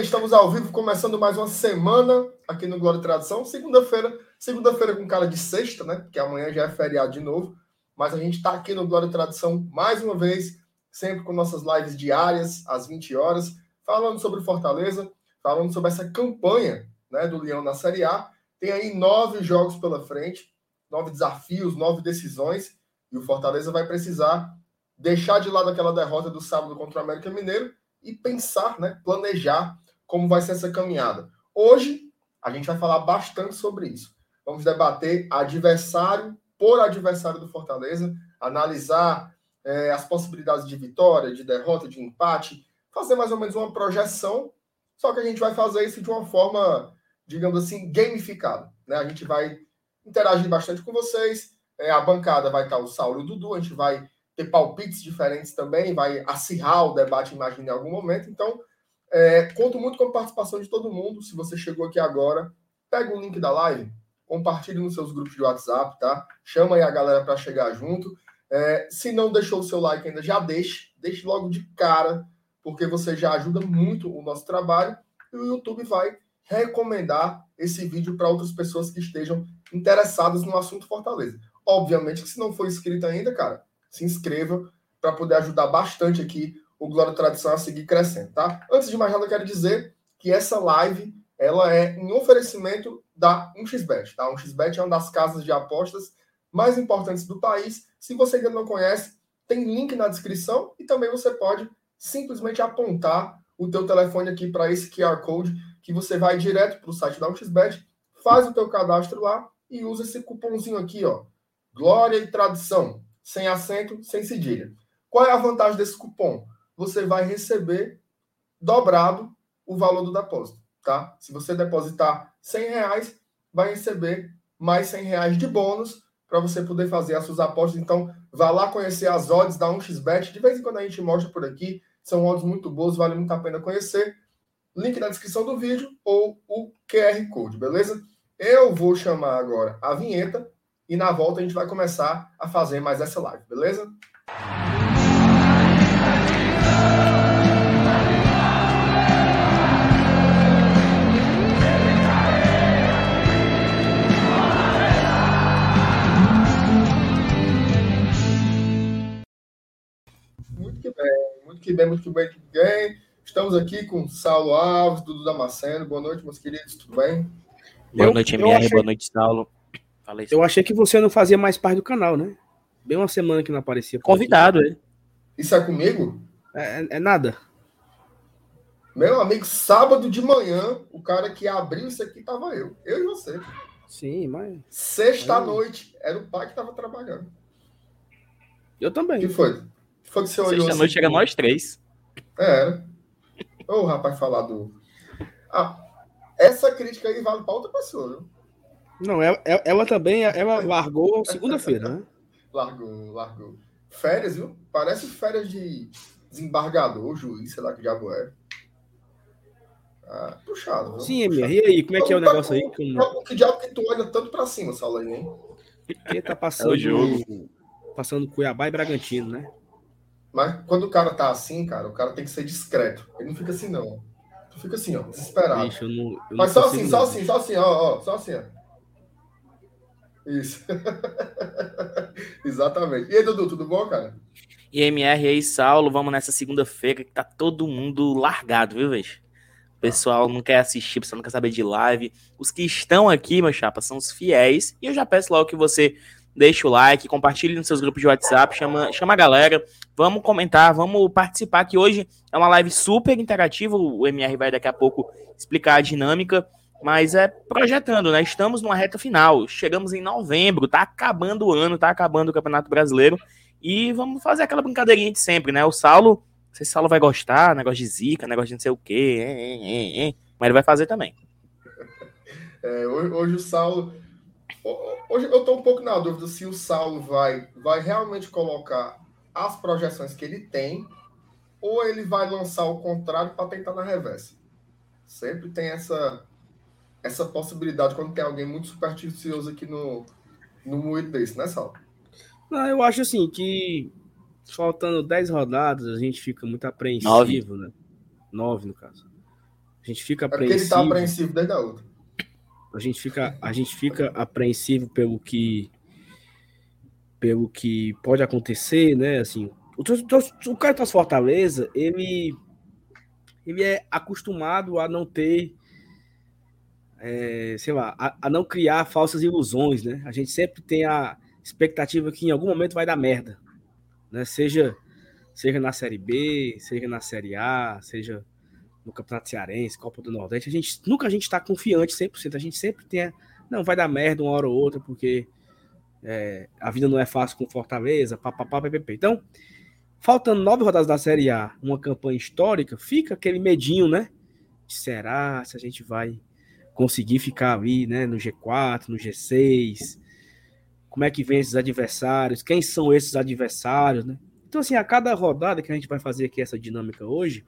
estamos ao vivo, começando mais uma semana aqui no Glória e Tradição. Segunda-feira, segunda-feira com cara de sexta, né? Porque amanhã já é feriado de novo. Mas a gente está aqui no Glória e Tradição mais uma vez, sempre com nossas lives diárias, às 20 horas, falando sobre Fortaleza, falando sobre essa campanha né, do Leão na Série A. Tem aí nove jogos pela frente, nove desafios, nove decisões, e o Fortaleza vai precisar deixar de lado aquela derrota do sábado contra o América Mineiro e pensar, né, planejar como vai ser essa caminhada. Hoje a gente vai falar bastante sobre isso. Vamos debater adversário por adversário do Fortaleza, analisar é, as possibilidades de vitória, de derrota, de empate, fazer mais ou menos uma projeção. Só que a gente vai fazer isso de uma forma, digamos assim, gamificada. Né? A gente vai interagir bastante com vocês. É, a bancada vai estar o Saulo e o Dudu, a gente vai ter palpites diferentes também, vai acirrar o debate, imagino, em algum momento. Então, é, conto muito com a participação de todo mundo. Se você chegou aqui agora, pega o link da live, compartilhe nos seus grupos de WhatsApp, tá? Chama aí a galera para chegar junto. É, se não deixou o seu like ainda, já deixe. Deixe logo de cara, porque você já ajuda muito o nosso trabalho e o YouTube vai recomendar esse vídeo para outras pessoas que estejam interessadas no assunto Fortaleza. Obviamente que se não for inscrito ainda, cara, se inscreva para poder ajudar bastante aqui o Glória Tradição a seguir crescendo, tá? Antes de mais nada, eu quero dizer que essa live ela é em oferecimento da 1xBet, tá? 1xBet é uma das casas de apostas mais importantes do país. Se você ainda não conhece, tem link na descrição e também você pode simplesmente apontar o teu telefone aqui para esse QR Code que você vai direto para o site da 1xBet, faz o teu cadastro lá e usa esse cupomzinho aqui, ó. Glória e Tradição sem acento, sem cedilha. Qual é a vantagem desse cupom? Você vai receber dobrado o valor do depósito, tá? Se você depositar 100 reais, vai receber mais 100 reais de bônus para você poder fazer as suas apostas. Então, vá lá conhecer as odds da 1xBet. De vez em quando a gente mostra por aqui. São odds muito boas, vale muito a pena conhecer. Link na descrição do vídeo ou o QR Code, beleza? Eu vou chamar agora a vinheta e na volta a gente vai começar a fazer mais essa live, beleza? Muito que bem, muito que bem, que bem. Estamos aqui com Saulo Alves, Dudu Damasceno. Boa noite, meus queridos, tudo bem? Boa noite, MR, achei... boa noite, Saulo. Falei eu achei que você não fazia mais parte do canal, né? Bem uma semana que não aparecia. Convidado, ele. Isso é comigo? É, é, nada. Meu amigo, sábado de manhã, o cara que abriu isso aqui tava eu. Eu e você. Sim, mas. Sexta-noite, era o pai que tava trabalhando. Eu também. O que foi? O que foi que você olhou? Assim, chega nós três. É, era. Ô, rapaz, falar do. Ah, essa crítica aí vale pra outra pessoa, viu? Não, ela, ela também ela largou segunda-feira, né? Largou, largou. Férias, viu? Parece férias de desembargador, juiz, sei lá que diabo é. Ah, puxado, viu? Sim, Emir. E aí, como é que é o negócio aí? Com... Que diabo que tu olha tanto pra cima, Saulo aí, hein? Porque tá passando, é jogo. passando Cuiabá e Bragantino, né? Mas quando o cara tá assim, cara, o cara tem que ser discreto. Ele não fica assim, não. Tu fica assim, ó, desesperado. Bicho, eu não, eu Mas só assim, só assim, só assim, ó, ó, só assim, ó. Isso. Exatamente. E aí, Dudu, tudo bom, cara? E MR aí, Saulo, vamos nessa segunda-feira que tá todo mundo largado, viu, velho? O pessoal não quer assistir, o pessoal não quer saber de live. Os que estão aqui, meu chapa, são os fiéis. E eu já peço logo que você deixe o like, compartilhe nos seus grupos de WhatsApp, chama, chama a galera. Vamos comentar, vamos participar, que hoje é uma live super interativa. O MR vai daqui a pouco explicar a dinâmica. Mas é projetando, né? Estamos numa reta final. Chegamos em novembro, tá acabando o ano, tá acabando o Campeonato Brasileiro. E vamos fazer aquela brincadeirinha de sempre, né? O Saulo, não sei se o Saulo vai gostar, negócio de zica, negócio de não sei o quê, mas ele vai fazer também. É, hoje, hoje, o Saulo. Hoje eu tô um pouco na dúvida se o Saulo vai, vai realmente colocar as projeções que ele tem ou ele vai lançar o contrário para tentar na reversa. Sempre tem essa essa possibilidade quando tem alguém muito supersticioso aqui no, no moído desse, né, Sal? Não, eu acho assim que faltando 10 rodadas, a gente fica muito apreensivo, Nove. né? Nove, no caso. A gente fica É porque ele apreensivo. tá apreensivo desde a outra. A gente fica, a gente fica apreensivo pelo que pelo que pode acontecer, né? Assim, o, tor- o cara do Fortaleza, ele ele é acostumado a não ter é, sei lá, a, a não criar falsas ilusões, né? A gente sempre tem a expectativa que em algum momento vai dar merda, né? Seja seja na Série B, seja na Série A, seja no Campeonato Cearense, Copa do Nordeste, a gente nunca a gente está confiante 100%, a gente sempre tem, a- não, vai dar merda uma hora ou outra, porque é, a vida não é fácil com Fortaleza, papapá, ppp. Então, faltando nove rodadas da Série A, uma campanha histórica, fica aquele medinho, né? Será se a gente vai conseguir ficar ali, né, no G4, no G6? Como é que vem esses adversários? Quem são esses adversários, né? Então, assim, a cada rodada que a gente vai fazer aqui essa dinâmica hoje,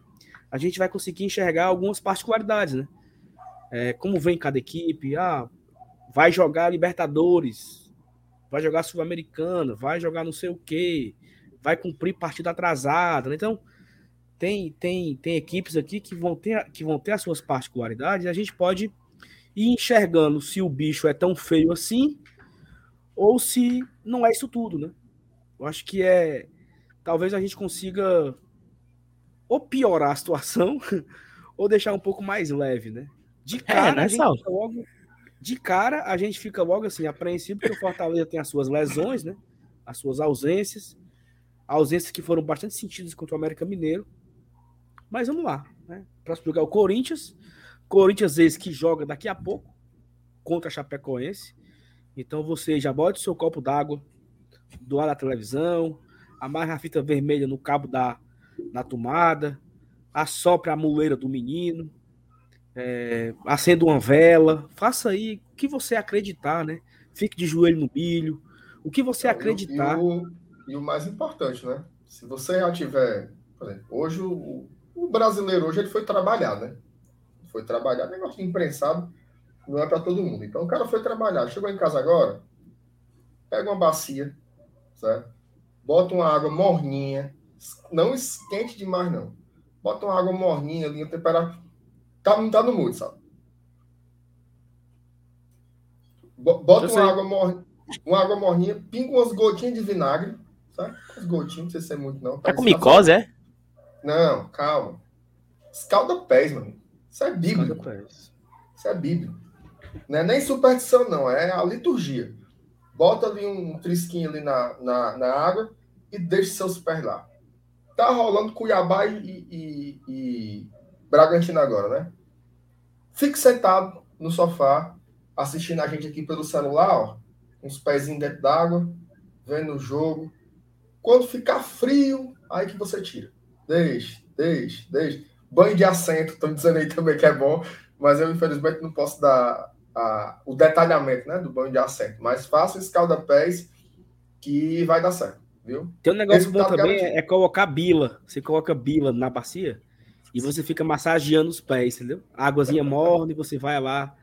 a gente vai conseguir enxergar algumas particularidades, né? É, como vem cada equipe, ah, vai jogar Libertadores, vai jogar Sul-Americana, vai jogar não sei o quê, vai cumprir partida atrasada, né? Então, tem, tem, tem equipes aqui que vão, ter, que vão ter as suas particularidades e a gente pode ir enxergando se o bicho é tão feio assim ou se não é isso tudo, né? Eu acho que é. Talvez a gente consiga ou piorar a situação ou deixar um pouco mais leve, né? De cara, né, a gente logo, de cara, a gente fica logo assim, apreensivo, porque o Fortaleza tem as suas lesões, né? As suas ausências, ausências que foram bastante sentidas contra o América Mineiro. Mas vamos lá, né? Próximo lugar o Corinthians. Corinthians, esse que joga daqui a pouco contra a Chapecoense. Então você já bota o seu copo d'água do lado da televisão, amarra a fita vermelha no cabo da, da tomada, assopra a muleira do menino, é, acenda uma vela, faça aí o que você acreditar, né? Fique de joelho no milho, o que você acreditar. E o, e o mais importante, né? Se você já tiver. Por exemplo, hoje o, o brasileiro hoje ele foi trabalhar, né? Foi trabalhar, negócio de imprensado não é para todo mundo. Então o cara foi trabalhar, chegou em casa agora, pega uma bacia, certo? Bota uma água morninha, não esquente demais não. Bota uma água morninha ali, a temperatura tá, não tá no mudo, sabe? Bo- Bota uma água, mor... uma água morninha, pinga umas gotinhas de vinagre, sabe? Umas gotinhas, não sei se é muito não. Tá com micose, é? Não, calma. Escalda pés, mano. Isso é bíblico. Isso é bíblico. Não é nem superstição, não. É a liturgia. Bota ali um trisquinho ali na, na, na água e deixa seus pés lá. Tá rolando Cuiabá e, e, e Bragantino agora, né? Fique sentado no sofá, assistindo a gente aqui pelo celular, ó. Uns pezinhos dentro d'água, vendo o jogo. Quando ficar frio, aí que você tira. Deixe, deixe, deixe. Banho de assento, estão dizendo aí também que é bom, mas eu infelizmente não posso dar a- o detalhamento né, do banho de assento. Mas faça escalda-pés que vai dar certo, viu? Tem um negócio bom Resultado também, garantido. é, é colocar bila. Você coloca bila na bacia e você fica massageando os pés, entendeu? A águazinha morna e você vai lá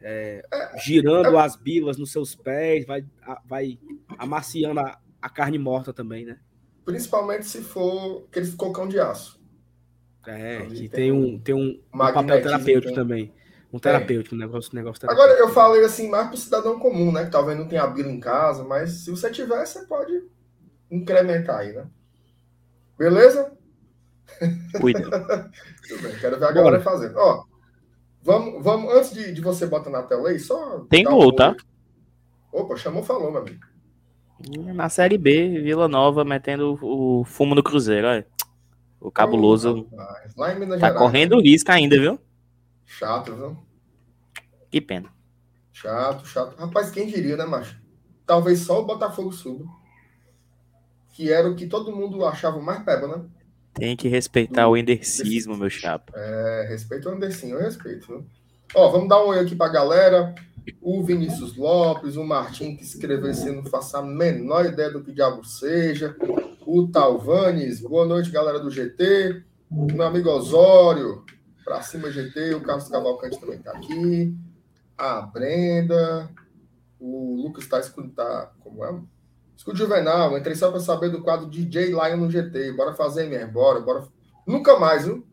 é, girando as bilas nos seus pés, vai, vai amaciando a, a carne morta também, né? Principalmente se for aquele cocão de aço. É, que tem tem um, tem um, um papel terapêutico tem- também. Um terapêutico, um negócio, um negócio Agora, terapêutico. eu falei assim mais para o cidadão comum, né? Que talvez não tenha bila em casa, mas se você tiver, você pode incrementar aí, né? Beleza? Cuida. Tudo bem, quero ver a galera Bora. fazendo. Ó, vamos, vamos, antes de, de você botar na tela aí, só. Tem dar um gol, tá? Opa, chamou, falou, meu amigo. Na Série B, Vila Nova metendo o fumo no Cruzeiro, olha. O cabuloso Lá em Minas tá Gerais. correndo risco ainda, viu? Chato, viu? Que pena. Chato, chato. Rapaz, quem diria, né, macho? Talvez só o Botafogo suba. Que era o que todo mundo achava o mais peba, né? Tem que respeitar o endercismo, meu chapa. É, respeito o Andercinho, eu respeito. Ó, vamos dar um oi aqui pra galera. O Vinícius Lopes, o Martim que escreveu esse não faço a menor ideia do que diabo seja. O Talvanes, boa noite, galera do GT. Meu amigo Osório, pra cima GT. O Carlos Cavalcante também tá aqui. A Brenda. O Lucas tá escutando. Tá, como é? Escudo Juvenal, entrei só pra saber do quadro DJ Lion no GT. Bora fazer, minha. Bora, bora. Nunca mais, viu?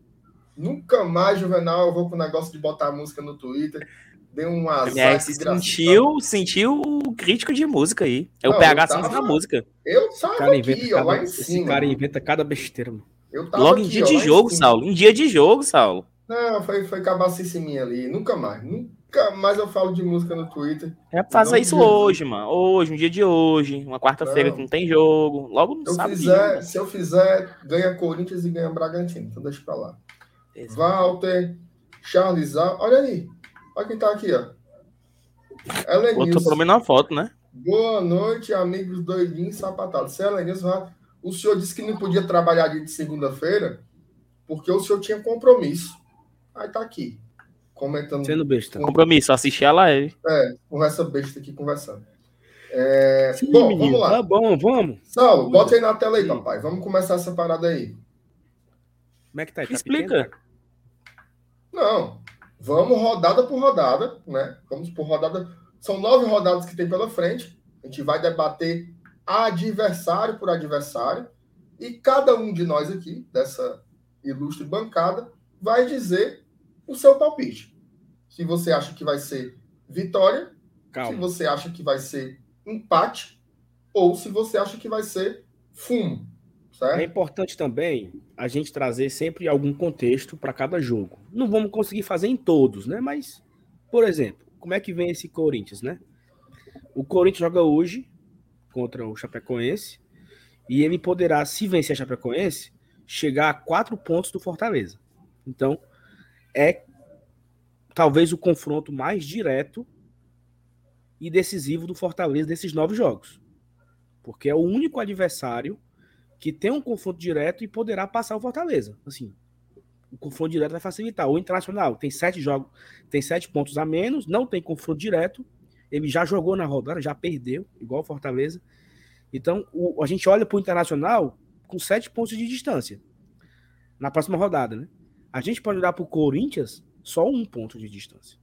Nunca mais, Juvenal, eu vou com o negócio de botar música no Twitter. Deu um azar. É, se sentiu, sentiu o crítico de música aí. É não, o PH tava, da música. Eu tava cara aqui, ó, cada, lá em cima. Esse cara inventa cada besteira, mano. Logo aqui, em dia ó, de jogo, Saulo. Em dia de jogo, Saulo. Não, foi, foi cabacice minha ali. Nunca mais. Nunca mais eu falo de música no Twitter. É fazer isso hoje, mano. Hoje, um dia de hoje. Uma quarta-feira que não tem jogo. Logo no sábado. Fizer, se eu fizer, ganha Corinthians e ganha Bragantino. Então deixa pra lá. Exato. Walter, Charles Olha aí. Olha quem tá aqui, ó. Botou pelo menos uma foto, né? Boa noite, amigos doidinhos sapatados. Se Elenilson, o senhor disse que não podia trabalhar de segunda-feira porque o senhor tinha compromisso. Aí tá aqui, comentando. Sendo besta. Com... Compromisso, assistir a live. É, com essa besta aqui conversando. É... Sim, bom, menino, vamos lá. Tá bom, vamos. Saulo, bota aí na tela aí, Sim. papai. Vamos começar essa parada aí. Como é que tá? tá Explica. Pequeno? Não, vamos rodada por rodada, né? Vamos por rodada. São nove rodadas que tem pela frente. A gente vai debater adversário por adversário. E cada um de nós aqui, dessa ilustre bancada, vai dizer o seu palpite. Se você acha que vai ser vitória, Calma. se você acha que vai ser empate, ou se você acha que vai ser fumo. Certo? É importante também a gente trazer sempre algum contexto para cada jogo. Não vamos conseguir fazer em todos, né? Mas, por exemplo, como é que vem esse Corinthians, né? O Corinthians joga hoje contra o Chapecoense e ele poderá, se vencer a Chapecoense, chegar a quatro pontos do Fortaleza. Então, é talvez o confronto mais direto e decisivo do Fortaleza desses nove jogos. Porque é o único adversário que tem um confronto direto e poderá passar o Fortaleza. Assim, o confronto direto vai facilitar. O Internacional tem sete jogos, tem sete pontos a menos, não tem confronto direto. Ele já jogou na rodada, já perdeu, igual o Fortaleza. Então, o, a gente olha para o Internacional com sete pontos de distância na próxima rodada, né? A gente pode olhar para o Corinthians só um ponto de distância.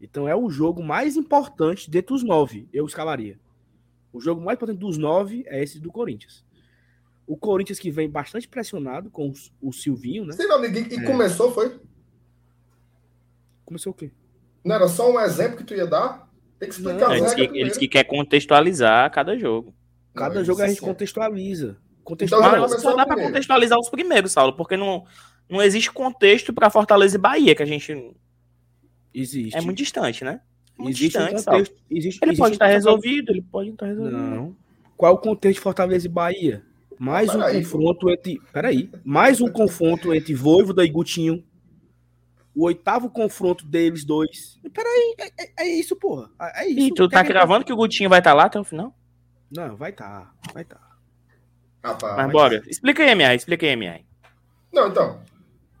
Então é o jogo mais importante dentre os nove, eu escalaria. O jogo mais importante dos nove é esse do Corinthians. O Corinthians que vem bastante pressionado com o Silvinho, né? Sim, ninguém, e é. começou, foi? Começou o quê? Não era só um exemplo que tu ia dar? Tem que explicar Não, eles, que, eles que quer contextualizar cada jogo. Cada não, jogo a gente contextualiza. Contextualiza. Então, só dá para contextualizar os primeiros, Saulo, porque não, não existe contexto para Fortaleza e Bahia, que a gente. Existe. É muito distante, né? Muito existe distante, um contexto, existe, ele existe pode estar resolvido, ele pode estar resolvido. Não. Qual o contexto de Fortaleza e Bahia? Mais um aí, confronto pô. entre. Peraí. Mais um confronto entre Voivoda e Gutinho. O oitavo confronto deles dois. Peraí, é, é, é isso, porra. É, é isso. E tu tá gravando que o Gutinho vai estar tá lá até o final? Não, vai estar. Tá, vai estar. Tá. Rapaz, mas bora. Explica aí, MR. Explica aí, MR. Não, então.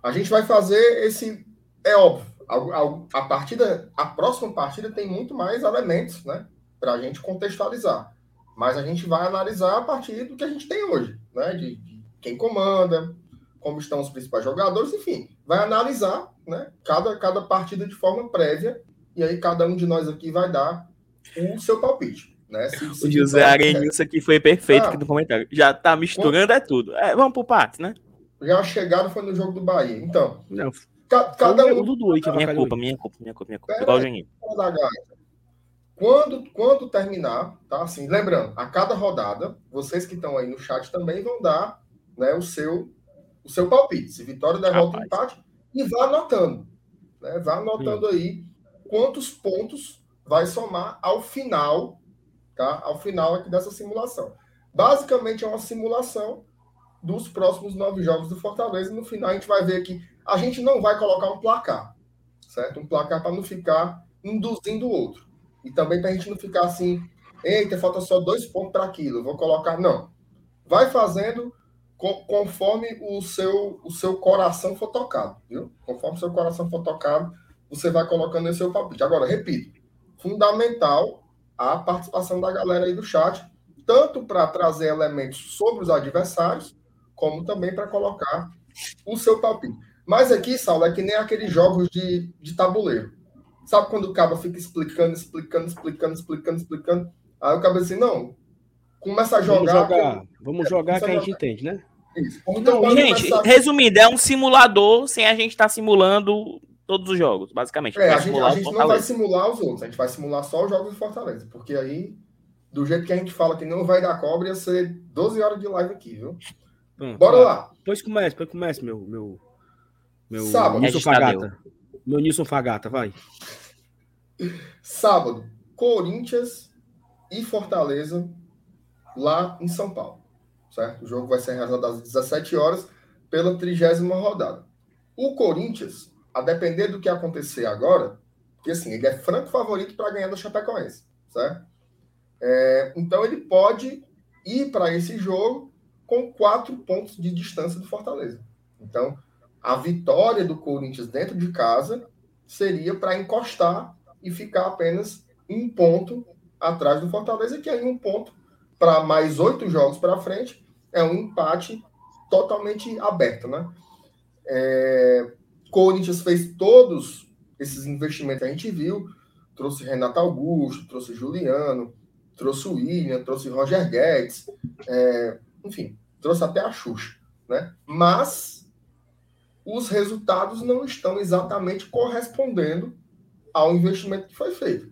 A gente vai fazer esse. É óbvio. A, a, a partida. A próxima partida tem muito mais elementos, né? Pra gente contextualizar. Mas a gente vai analisar a partir do que a gente tem hoje, né? De, de quem comanda, como estão os principais jogadores, enfim, vai analisar, né? Cada, cada partida de forma prévia e aí cada um de nós aqui vai dar o seu palpite. Né? Se, se o José Arenilson aqui foi perfeito ah, aqui no comentário. Já tá misturando é tudo. É, vamos pro parte, né? Já chegaram foi no jogo do Bahia. Então, Não, ca cada um. Do Dudu, que minha, culpa, minha culpa, minha culpa, minha culpa, Igual o Geninho. Quando, quando terminar, tá? Assim, lembrando, a cada rodada, vocês que estão aí no chat também vão dar né, o, seu, o seu palpite. Se vitória, derrota, Rapaz. empate, e vá anotando. Né? Vá anotando Sim. aí quantos pontos vai somar ao final, tá? Ao final aqui dessa simulação. Basicamente é uma simulação dos próximos nove jogos do Fortaleza. No final a gente vai ver que a gente não vai colocar um placar, certo? Um placar para não ficar induzindo o outro. E também para a gente não ficar assim, eita, falta só dois pontos para aquilo, vou colocar. Não. Vai fazendo conforme o seu, o seu coração for tocado, viu? Conforme o seu coração for tocado, você vai colocando esse seu palpite. Agora, repito, fundamental a participação da galera aí do chat, tanto para trazer elementos sobre os adversários, como também para colocar o seu palpite. Mas aqui, Saulo, é que nem aqueles jogos de, de tabuleiro. Sabe quando o cara fica explicando, explicando, explicando, explicando, explicando? Aí o cara assim, não, começa a jogar. Vamos jogar, vamos jogar que a gente entende, né? Isso. Então, Não, gente, começar... resumindo, é um simulador sem a gente estar tá simulando todos os jogos, basicamente. É, a gente, a gente não vai simular os outros, a gente vai simular só os jogos de Fortaleza, porque aí, do jeito que a gente fala que não vai dar cobra, ia ser 12 horas de live aqui, viu? Hum, Bora tá. lá. Pois comece, pois comece, meu, meu, meu Sábado. Nilson Fagata. Meu Nilson Fagata, vai. Sábado, Corinthians e Fortaleza lá em São Paulo. Certo? O jogo vai ser realizado às 17 horas pela trigésima rodada. O Corinthians, a depender do que acontecer agora, porque assim, ele é franco favorito para ganhar da Chapecoense, certo? É, então ele pode ir para esse jogo com quatro pontos de distância do Fortaleza. Então, a vitória do Corinthians dentro de casa seria para encostar e ficar apenas um ponto atrás do Fortaleza, que aí um ponto para mais oito jogos para frente é um empate totalmente aberto, né? É, Corinthians fez todos esses investimentos que a gente viu, trouxe Renato Augusto, trouxe Juliano, trouxe William, trouxe Roger Guedes, é, enfim, trouxe até a Xuxa, né? Mas os resultados não estão exatamente correspondendo ao investimento que foi feito.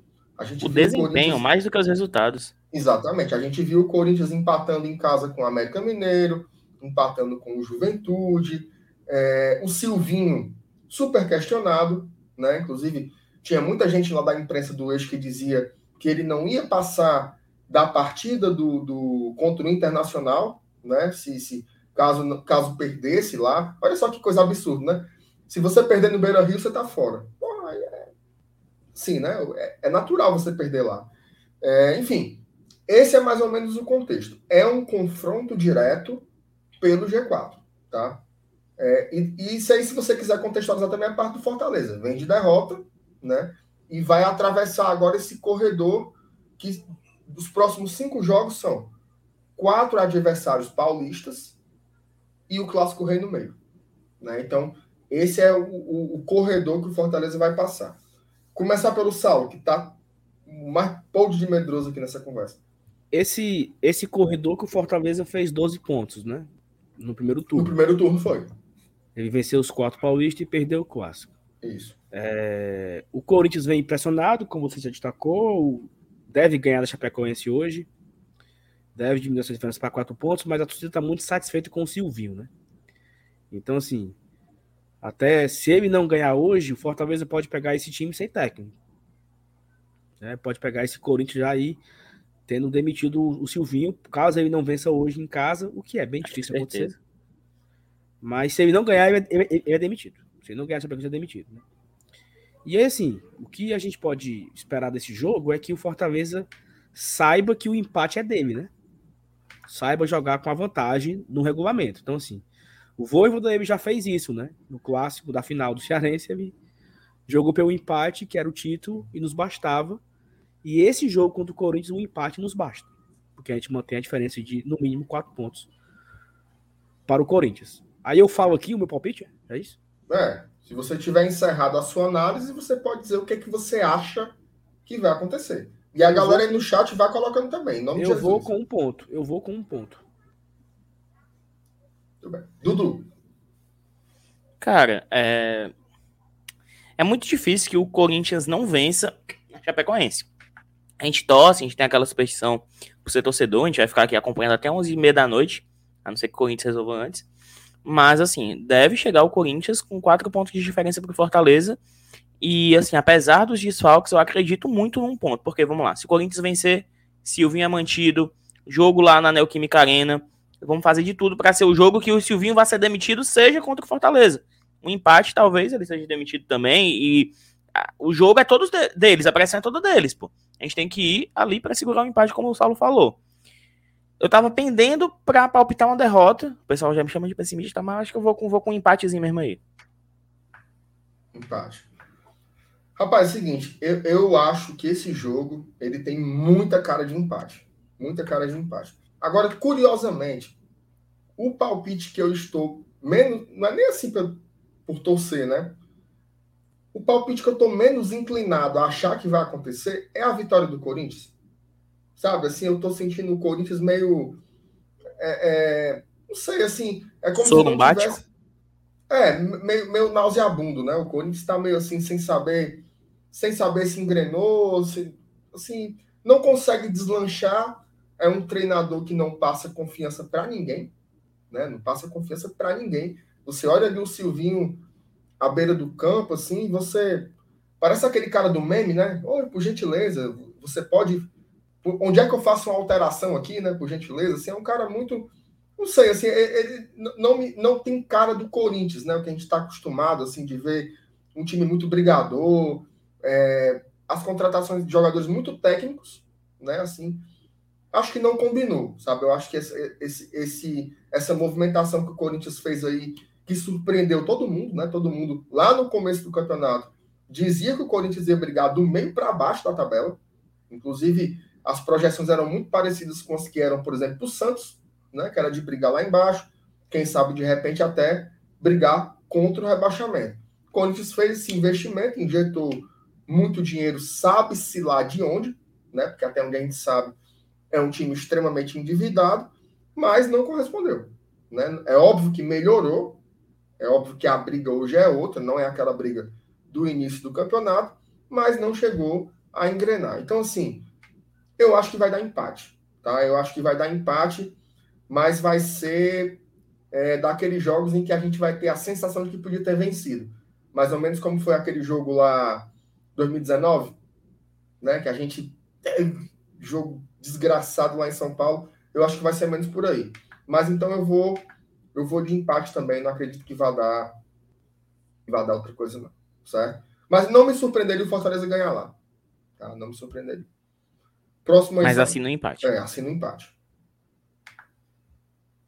o desempenho, o mais do que os resultados. Exatamente. A gente viu o Corinthians empatando em casa com o América Mineiro, empatando com o Juventude, é, o Silvinho super questionado, né? Inclusive, tinha muita gente lá da imprensa do eixo que dizia que ele não ia passar da partida do, do contra o Internacional, né? Se, se caso, caso perdesse lá. Olha só que coisa absurda, né? Se você perder no Beira Rio, você tá fora. É... Sim, né? É, é natural você perder lá. É, enfim, esse é mais ou menos o contexto. É um confronto direto pelo G4, tá? É, e, e, isso aí, se você quiser contextualizar também a parte do Fortaleza. Vem de derrota, né? E vai atravessar agora esse corredor que os próximos cinco jogos são quatro adversários paulistas e o Clássico Rei no meio. Né? Então, esse é o, o, o, corredor que o Fortaleza vai passar. Começar pelo Saulo, que está mais pouco de medroso aqui nessa conversa. Esse, esse corredor que o Fortaleza fez 12 pontos, né? No primeiro turno. No primeiro turno foi. Ele venceu os quatro paulistas e perdeu o clássico. Isso. É, o Corinthians vem impressionado, como você já destacou, deve ganhar da Chapecoense hoje, deve diminuir essa diferença para quatro pontos, mas a torcida está muito satisfeita com o Silvinho, né? Então, assim, até se ele não ganhar hoje, o Fortaleza pode pegar esse time sem técnico. Né? Pode pegar esse Corinthians já aí, tendo demitido o Silvinho, caso ele não vença hoje em casa, o que é bem difícil acontecer. Mas se ele não ganhar, ele é, ele é demitido. Se ele não ganhar, ele é demitido. Né? E aí, assim, o que a gente pode esperar desse jogo é que o Fortaleza saiba que o empate é dele, né? Saiba jogar com a vantagem no regulamento. Então, assim, o Voivoda ele já fez isso, né? No clássico da final do Cearense, ele jogou pelo empate, que era o título, e nos bastava. E esse jogo contra o Corinthians, o empate nos basta. Porque a gente mantém a diferença de, no mínimo, quatro pontos para o Corinthians. Aí eu falo aqui o meu palpite, é isso? É, se você tiver encerrado a sua análise, você pode dizer o que, é que você acha que vai acontecer. E a eu galera vou... aí no chat vai colocando também. eu vou com um ponto. Eu vou com um ponto. Tudo bem. Dudu. Cara, é... é muito difícil que o Corinthians não vença a Chapecoense. A gente torce, a gente tem aquela superstição por ser torcedor, a gente vai ficar aqui acompanhando até 11h30 da noite, a não ser que o Corinthians resolva antes. Mas, assim, deve chegar o Corinthians com quatro pontos de diferença para o Fortaleza. E, assim, apesar dos desfalques, eu acredito muito num ponto. Porque, vamos lá, se o Corinthians vencer, Silvinho é mantido, jogo lá na Neoquímica Arena, vamos fazer de tudo para ser o jogo que o Silvinho vai ser demitido, seja contra o Fortaleza. Um empate, talvez, ele seja demitido também. E o jogo é todos de deles, a pressão é toda deles, pô. A gente tem que ir ali para segurar o empate, como o Saulo falou. Eu tava pendendo pra palpitar uma derrota. O pessoal já me chama de pessimista, mas acho que eu vou com, vou com um empatezinho mesmo aí. Empate. Rapaz, é o seguinte, eu, eu acho que esse jogo ele tem muita cara de empate. Muita cara de empate. Agora, curiosamente, o palpite que eu estou menos. Não é nem assim por, por torcer, né? O palpite que eu estou menos inclinado a achar que vai acontecer é a vitória do Corinthians. Sabe, assim, eu tô sentindo o Corinthians meio. É, é, não sei, assim, é como Sorumbático? se tivesse... É, meio, meio nauseabundo, né? O Corinthians está meio assim, sem saber, sem saber se engrenou, se, assim, não consegue deslanchar. É um treinador que não passa confiança para ninguém, né? Não passa confiança para ninguém. Você olha ali o Silvinho à beira do campo, assim, você parece aquele cara do meme, né? Oi, por gentileza, você pode onde é que eu faço uma alteração aqui, né? Por gentileza, assim, é um cara muito não sei, assim, ele não, não tem cara do Corinthians, né? O que a gente está acostumado, assim, de ver um time muito brigador, é, as contratações de jogadores muito técnicos, né? Assim, acho que não combinou, sabe? Eu acho que esse, esse, esse, essa movimentação que o Corinthians fez aí, que surpreendeu todo mundo, né? Todo mundo lá no começo do campeonato dizia que o Corinthians ia brigar do meio para baixo da tabela. Inclusive, as projeções eram muito parecidas com as que eram, por exemplo, o Santos, né, que era de brigar lá embaixo, quem sabe de repente até brigar contra o rebaixamento. O Corinthians fez esse investimento, injetou muito dinheiro, sabe-se lá de onde, né, porque até onde a gente sabe é um time extremamente endividado, mas não correspondeu. Né? É óbvio que melhorou, é óbvio que a briga hoje é outra, não é aquela briga do início do campeonato, mas não chegou a engrenar. Então, assim, eu acho que vai dar empate. Tá? Eu acho que vai dar empate mas vai ser é, daqueles jogos em que a gente vai ter a sensação de que podia ter vencido. Mais ou menos como foi aquele jogo lá 2019, né? Que a gente teve jogo desgraçado lá em São Paulo. Eu acho que vai ser menos por aí. Mas então eu vou eu vou de empate também, não acredito que vá dar vai dar outra coisa não, certo? Mas não me surpreenderia o Fortaleza ganhar lá. Tá? Não me surpreenderia. Próximo Mas assim no empate. É, assim no empate.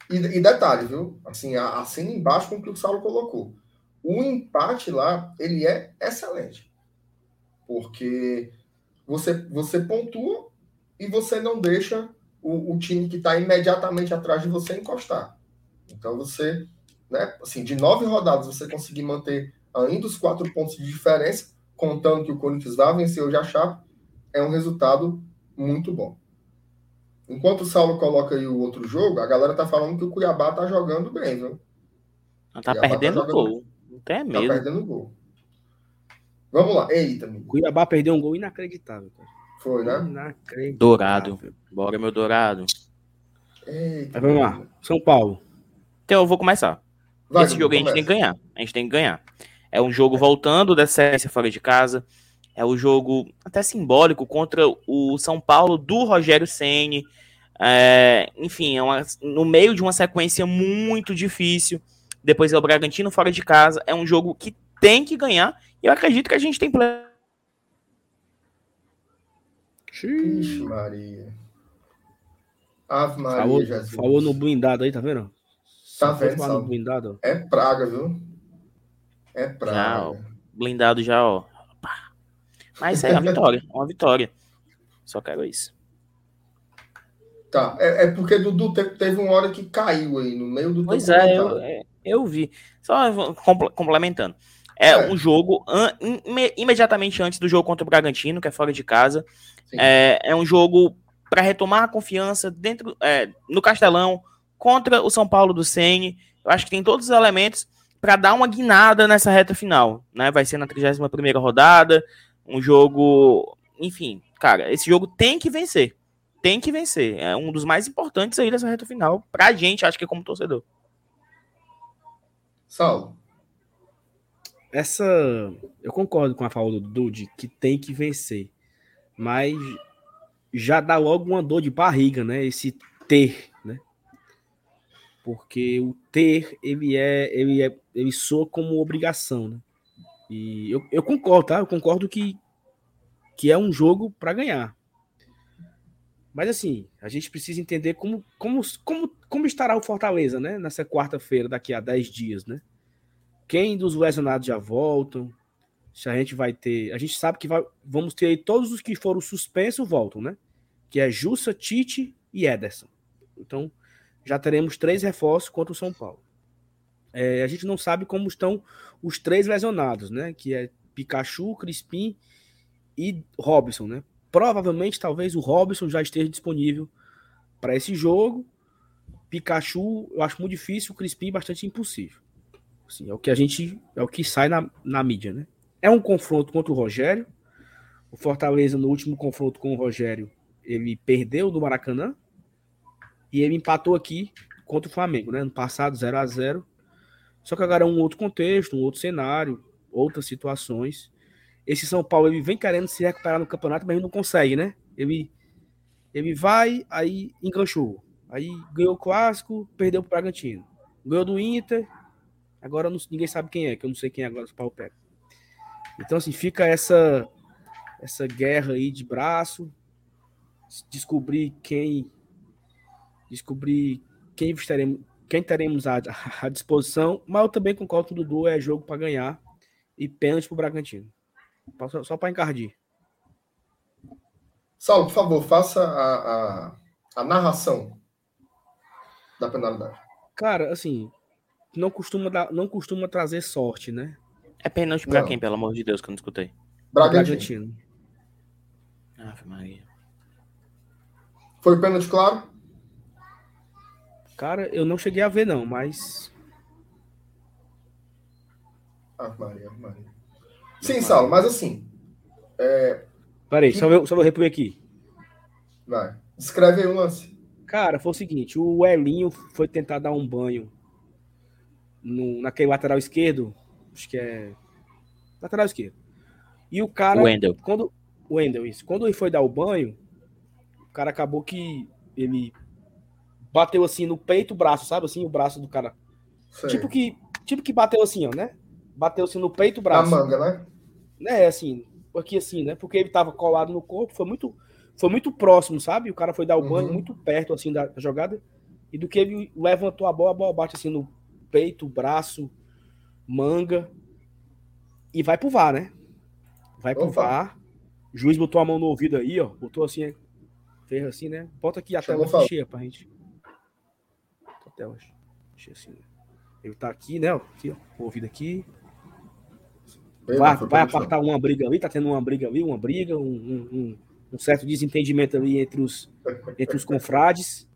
E, e detalhe, viu? Assim, assina embaixo com o que o Saulo colocou. O empate lá, ele é excelente. Porque você, você pontua e você não deixa o, o time que está imediatamente atrás de você encostar. Então você, né, assim, de nove rodadas, você conseguir manter ainda os quatro pontos de diferença, contando que o Corinthians vai vencer hoje a Chape, é um resultado muito bom. Enquanto o Saulo coloca aí o outro jogo, a galera tá falando que o Cuiabá tá jogando bem, viu? Tá perdendo tá gol. Não tem medo. Tá perdendo gol. Vamos lá. Eita, amigo. Cuiabá perdeu um gol inacreditável, cara. Foi, né? Inacreditável. Dourado. Bora, meu Dourado. Eita, vamos lá. São Paulo. Então eu vou começar. Vai, Esse jogo a gente tem que ganhar. A gente tem que ganhar. É um jogo voltando da série fora de casa. É o um jogo até simbólico contra o São Paulo do Rogério Ceni é, enfim, é uma, no meio de uma sequência muito difícil. Depois é o Bragantino fora de casa. É um jogo que tem que ganhar. E eu acredito que a gente tem plano. Ixi, Maria. Ave Maria, falou, Jesus. Falou no blindado aí, tá vendo? Tá vendo? No blindado. É praga, viu? É praga. Já, ó, blindado já, ó. Mas é uma vitória, uma vitória. Só quero isso. Tá, é, é porque Dudu teve, teve uma hora que caiu aí no meio do Pois é eu, é, eu vi. Só complementando. É, é. um jogo imediatamente antes do jogo contra o Bragantino, que é fora de casa. É, é, um jogo para retomar a confiança dentro é, no Castelão contra o São Paulo do Sene. Eu acho que tem todos os elementos para dar uma guinada nessa reta final, né? Vai ser na 31 primeira rodada, um jogo, enfim, cara, esse jogo tem que vencer tem que vencer. É um dos mais importantes aí dessa reta final. Pra gente, acho que é como torcedor. Saulo. Essa. Eu concordo com a fala do Dude que tem que vencer. Mas já dá logo uma dor de barriga, né? Esse ter, né? Porque o ter, ele é. Ele, é, ele soa como obrigação, né? E eu, eu concordo, tá? Eu concordo que, que é um jogo para ganhar. Mas assim, a gente precisa entender como, como, como, como estará o Fortaleza, né? Nessa quarta-feira, daqui a 10 dias, né? Quem dos lesionados já voltam? Se a gente vai ter. A gente sabe que vai, vamos ter aí todos os que foram suspensos voltam, né? Que é Jussa, Tite e Ederson. Então, já teremos três reforços contra o São Paulo. É, a gente não sabe como estão os três lesionados, né? Que é Pikachu, Crispim e Robson, né? Provavelmente, talvez o Robson já esteja disponível para esse jogo. Pikachu, eu acho muito difícil, Crispim bastante impossível. Assim, é o que a gente. É o que sai na, na mídia, né? É um confronto contra o Rogério. O Fortaleza, no último confronto com o Rogério, ele perdeu do Maracanã. E ele empatou aqui contra o Flamengo, né? No passado, 0 a 0 Só que agora é um outro contexto, um outro cenário, outras situações. Esse São Paulo ele vem querendo se recuperar no campeonato, mas ele não consegue, né? Ele, ele vai, aí enganchou. Aí ganhou o clássico, perdeu pro Bragantino. Ganhou do Inter, agora não, ninguém sabe quem é, que eu não sei quem é agora o Paulo pega. Então, assim, fica essa, essa guerra aí de braço, descobrir quem descobrir quem teremos, quem teremos à, à disposição, mas eu também concordo que o Dudu é jogo para ganhar e pênalti pro Bragantino. Só, só para encardir. Saulo, por favor, faça a, a, a, narração da penalidade. Cara, assim, não costuma, dar, não costuma trazer sorte, né? É pênalti pra não. quem, pelo amor de Deus, que eu não escutei? Bragantino. Ave Maria. Foi pênalti claro? Cara, eu não cheguei a ver, não, mas. Ah, Maria, Maria. Sim, Saulo, mas assim. É... Peraí, só vou, só vou reprimir aqui. Vai. Descreve aí o lance. Cara, foi o seguinte: o Elinho foi tentar dar um banho no, naquele lateral esquerdo. Acho que é. Lateral esquerdo. E o cara. Wendel. Quando, o Wendel, isso. Quando ele foi dar o banho, o cara acabou que ele bateu assim no peito, o braço, sabe assim, o braço do cara. Sei. Tipo que, tipo que bateu assim, ó, né? Bateu assim no peito, o braço. Na manga, né? É, assim, aqui assim, né? Porque ele tava colado no corpo, foi muito, foi muito próximo, sabe? O cara foi dar o banho uhum. muito perto assim da jogada e do que ele levantou a bola, a bola bate assim no peito, braço, manga e vai pro VAR, né? Vai pro Opa. VAR. O juiz botou a mão no ouvido aí, ó, botou assim, fez assim, né? Bota aqui a tela cheia pra gente tela cheia assim. Ele tá aqui, né? Aqui, ó, o ouvido aqui. Vai, vai apartar uma briga ali, tá tendo uma briga ali, uma briga, um, um, um certo desentendimento ali entre os, entre os confrades.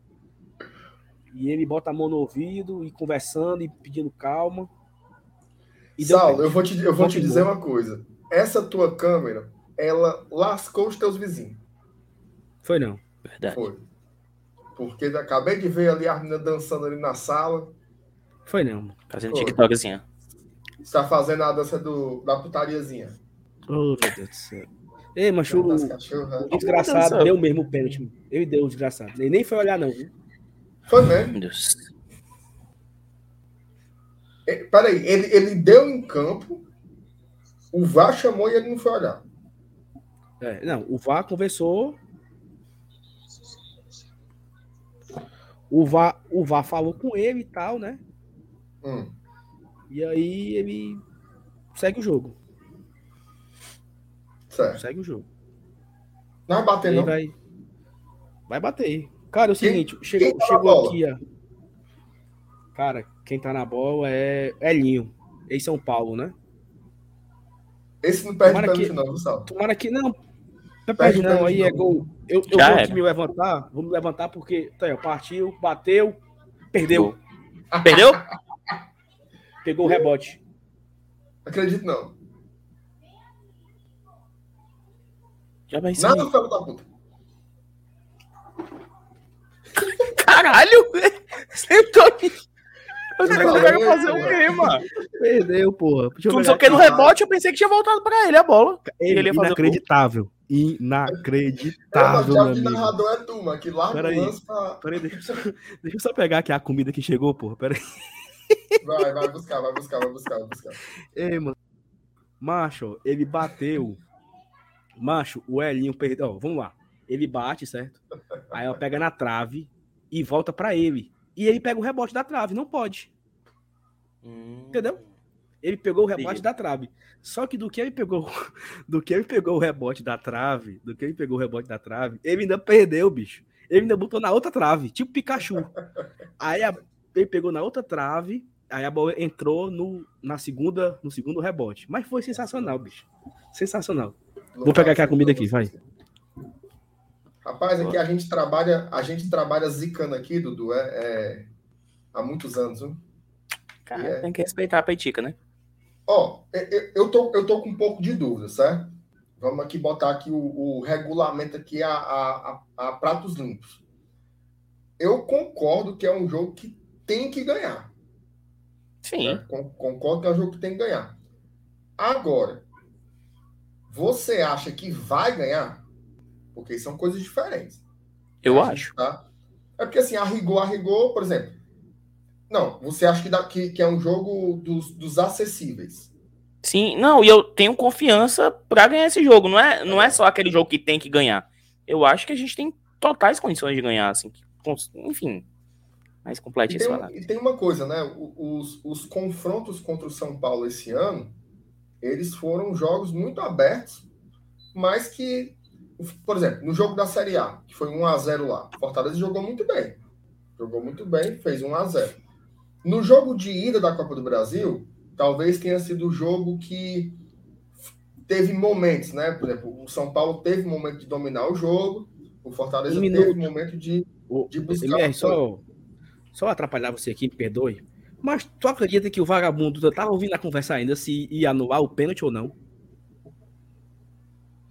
E ele bota a mão no ouvido e conversando e pedindo calma. E Saulo, eu vou te, eu vou te dizer uma coisa. Essa tua câmera, ela lascou os teus vizinhos. Foi não. Verdade. Foi. Porque acabei de ver ali a menina dançando ali na sala. Foi não. Fazendo TikTok assim, ó. Está fazendo a dança do, da putariazinha. Oh, meu Deus do céu. Ei, macho, desgraçado deu mesmo o pênalti. Ele deu o desgraçado. Ele nem foi olhar, não. Viu? Foi mesmo. Meu Deus. Peraí, ele, ele deu em campo, o VAR chamou e ele não foi olhar. É, não, o VAR conversou o VAR, o VAR falou com ele e tal, né? Hum. E aí ele segue o jogo. Certo. Segue o jogo. Não vai bater, não? Vai, vai bater. Cara, é o seguinte, quem, chegou, quem tá chegou aqui, ó. Cara, quem tá na bola é Elinho, em São Paulo, né? Esse não perde pênalti, que, não, Sal. Tomara que. Não, não perde, não, aí é gol. Eu, eu vou aqui me levantar, vou me levantar porque tá aí, partiu, bateu, perdeu. Perdeu? Pegou o rebote. Acredito não. Já vai ser. Nada, filho da puta. Caralho! Sentou aqui. Eu quero fazer o quê, mano? Perdeu, porra. Tu não sei o que no rebote, eu pensei que tinha voltado pra ele a bola. Ele, ele ia fazer inacreditável. Inacreditável, meu amigo. narrador é tu, mano, que larga peraí, o lance pra... Peraí, deixa eu, só, deixa eu só pegar aqui a comida que chegou, porra, peraí. Vai, vai buscar, vai buscar, vai buscar, vai buscar. Ei, mano. Macho, ele bateu. Macho, o Elinho perdeu. Ó, vamos lá. Ele bate, certo? Aí ela pega na trave e volta para ele. E ele pega o rebote da trave. Não pode. Hum. Entendeu? Ele pegou o rebote Sim. da trave. Só que do que ele pegou, do que ele pegou o rebote da trave, do que ele pegou o rebote da trave, ele ainda perdeu, bicho. Ele ainda botou na outra trave, tipo Pikachu. Aí a, ele pegou na outra trave, aí a bola entrou no, na segunda, no segundo rebote. Mas foi sensacional, bicho. Sensacional. Vou pegar aqui a comida aqui, vai. Rapaz, aqui a gente trabalha, a gente trabalha zicando aqui, Dudu, é, é há muitos anos, viu? Cara, é... tem que respeitar a peitica, né? Ó, eu tô, eu tô com um pouco de dúvida, certo? Vamos aqui botar aqui o, o regulamento aqui a, a, a, a, pratos limpos. Eu concordo que é um jogo que tem que ganhar. Sim. Né? Concordo que é um jogo que tem que ganhar. Agora, você acha que vai ganhar? Porque são coisas diferentes. Eu acho. Tá? É porque assim, a rigor, a rigor, por exemplo. Não, você acha que, dá, que, é um jogo dos, dos acessíveis. Sim, não, e eu tenho confiança para ganhar esse jogo. Não é, não é só aquele jogo que tem que ganhar. Eu acho que a gente tem totais condições de ganhar, assim. Enfim, mais completíssimo. E tem, e tem uma coisa, né? Os, os confrontos contra o São Paulo esse ano, eles foram jogos muito abertos, mas que, por exemplo, no jogo da Série A, que foi 1 a 0 lá, Fortaleza jogou muito bem. Jogou muito bem, fez 1 a 0 No jogo de ida da Copa do Brasil, talvez tenha sido o jogo que teve momentos, né? Por exemplo, o São Paulo teve momento de dominar o jogo, o Fortaleza um teve momento de, de buscar. É, só, só atrapalhar você aqui, me perdoe. Mas tu acredita que o vagabundo tava ouvindo a conversa ainda se ia anular o pênalti ou não?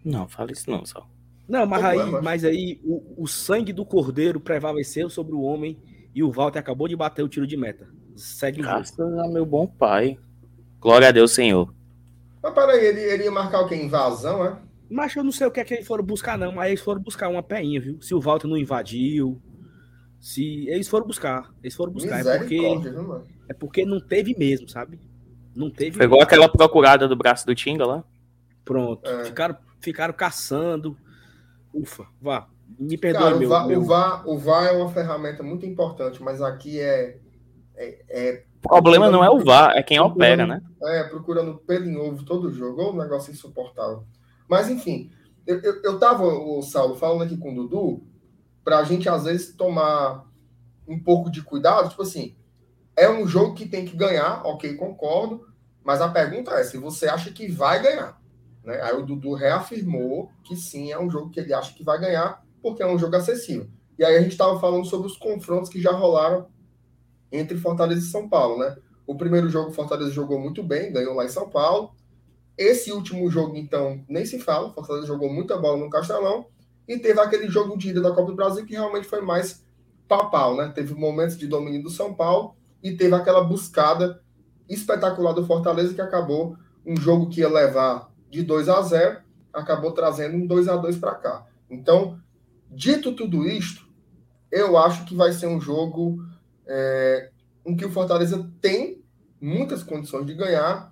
Não, fala isso não, só. Não, mas aí, mas aí o, o sangue do cordeiro prevaleceu sobre o homem e o Walter acabou de bater o tiro de meta. Segue o Graças a meu bom pai. Glória a Deus, Senhor. Mas peraí, ele, ele ia marcar o quê? Invasão, é? Mas eu não sei o que é que eles foram buscar, não. Mas eles foram buscar uma peinha, viu? Se o Walter não invadiu. Se eles foram buscar. Eles foram buscar. É porque, viu, é porque não teve mesmo, sabe? Não teve. Foi igual aquela procurada do braço do Tinga lá. Pronto. É. Ficaram, ficaram caçando. Ufa, vá. Me perdoe, Cara, meu, o, VAR, meu... O, VAR, o VAR é uma ferramenta muito importante, mas aqui é, é, é o problema não é o VAR, é quem opera, né? É, procurando pelo em ovo todo jogo, ou um negócio insuportável. Mas, enfim, eu, eu, eu tava, o Saulo, falando aqui com o Dudu, pra gente, às vezes, tomar um pouco de cuidado, tipo assim, é um jogo que tem que ganhar, ok, concordo, mas a pergunta é se você acha que vai ganhar. Né? Aí o Dudu reafirmou que sim, é um jogo que ele acha que vai ganhar, porque é um jogo acessível. E aí a gente estava falando sobre os confrontos que já rolaram entre Fortaleza e São Paulo, né? O primeiro jogo Fortaleza jogou muito bem, ganhou lá em São Paulo. Esse último jogo, então, nem se fala. Fortaleza jogou muita bola no Castelão. E teve aquele jogo de ida da Copa do Brasil que realmente foi mais papal, né? Teve momentos de domínio do São Paulo e teve aquela buscada espetacular do Fortaleza que acabou um jogo que ia levar de 2 a 0, acabou trazendo um 2 a 2 para cá. Então, dito tudo isto, eu acho que vai ser um jogo é, em que o Fortaleza tem muitas condições de ganhar,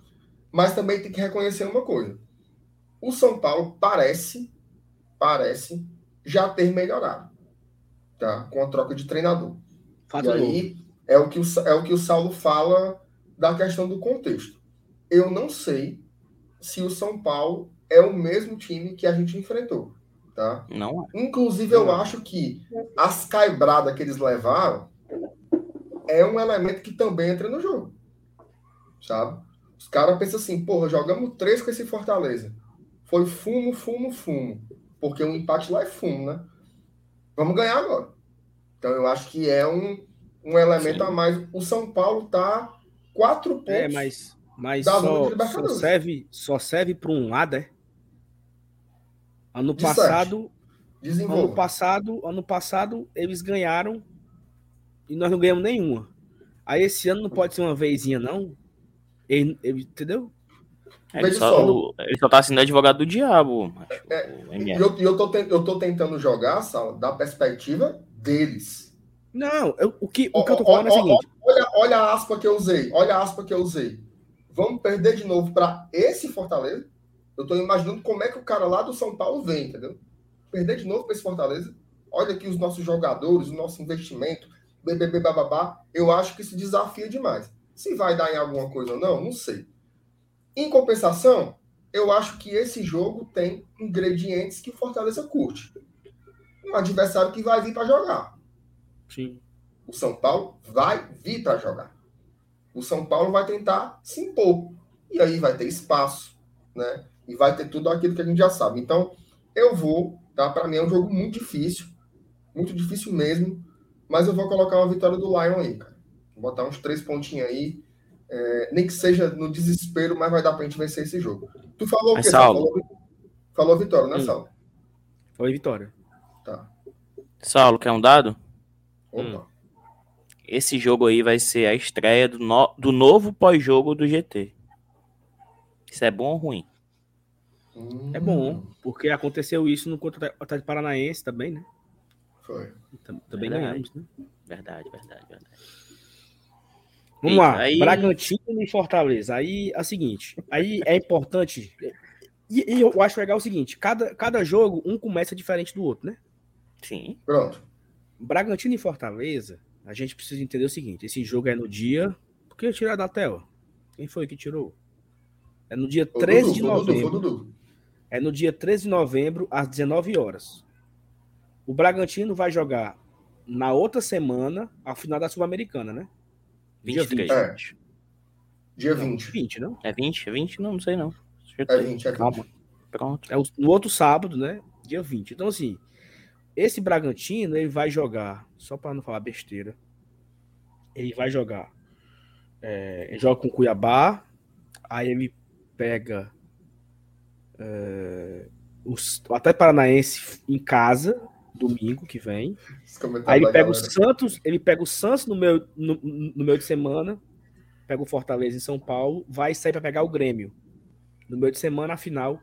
mas também tem que reconhecer uma coisa. O São Paulo parece, parece já ter melhorado, tá? Com a troca de treinador. Fato e aí é o, que o, é o que o Saulo fala da questão do contexto. Eu não sei se o São Paulo é o mesmo time que a gente enfrentou, tá? Não. É. Inclusive, eu acho que as caibradas que eles levaram é um elemento que também entra no jogo. Sabe? Os caras pensam assim, porra, jogamos três com esse Fortaleza. Foi fumo, fumo, fumo. Porque o um empate lá é fumo, né? Vamos ganhar agora. Então eu acho que é um, um elemento Sim. a mais. O São Paulo tá quatro pontos. É, mas, mas só, só, serve, só serve para um lado, é? Ano passado. Ano passado, ano passado, eles ganharam e nós não ganhamos nenhuma. Aí esse ano não pode ser uma vezinha, não? Ele, ele, entendeu? Ele só, ele só tá sendo advogado do diabo. É, e eu, eu, tô, eu tô tentando jogar, Sal, da perspectiva deles. Não, eu, o, que, o que eu tô falando é o seguinte. Olha, olha a aspa que eu usei. Olha a aspa que eu usei. Vamos perder de novo para esse Fortaleza? Eu tô imaginando como é que o cara lá do São Paulo vem, entendeu? Perder de novo para esse Fortaleza. Olha aqui os nossos jogadores, o nosso investimento BBB bababá, eu acho que se desafia demais. Se vai dar em alguma coisa ou não, não sei. Em compensação, eu acho que esse jogo tem ingredientes que o Fortaleza curte. Um adversário que vai vir para jogar. Sim. O São Paulo vai vir para jogar. O São Paulo vai tentar se impor. E aí vai ter espaço, né? E vai ter tudo aquilo que a gente já sabe. Então, eu vou Tá? Para mim é um jogo muito difícil. Muito difícil mesmo. Mas eu vou colocar uma vitória do Lion aí, cara. Vou botar uns três pontinhos aí. É, nem que seja no desespero, mas vai dar pra gente vencer esse jogo. Tu falou o quê? Falou, falou vitória, né, Saulo? Foi vitória. Tá. Saulo, quer um dado? Opa. Hum. Esse jogo aí vai ser a estreia do, no, do novo pós-jogo do GT. Isso é bom ou ruim? É bom, porque aconteceu isso no contra o Atlético Paranaense também, né? Foi. Também ganhamos, né? Verdade, verdade, verdade. Vamos Eita, lá, aí... Bragantino e Fortaleza. Aí é o seguinte, aí é importante. E, e, eu acho legal o seguinte: cada, cada jogo, um começa diferente do outro, né? Sim. Pronto. Bragantino e Fortaleza, a gente precisa entender o seguinte: esse jogo é no dia. Por que tirar da tela? Quem foi que tirou? É no dia 13 Dudu, de novembro. Dudu, é no dia 13 de novembro, às 19 horas. O Bragantino vai jogar na outra semana, ao final da Sul-Americana, né? 23. Dia 20. É. Dia 20. 20, não? É 20? É 20? Não, não sei não. É 20, é 20. Calma. Pronto. É no outro sábado, né? Dia 20. Então, assim, esse Bragantino, ele vai jogar, só para não falar besteira, ele vai jogar. É, ele joga com Cuiabá, aí ele pega é, os, Atlético Paranaense em casa, domingo que vem. Aí ele pega o Santos, ele pega o Santos no meio, no, no meio de semana, pega o Fortaleza em São Paulo, vai sair para pegar o Grêmio. No meio de semana, a final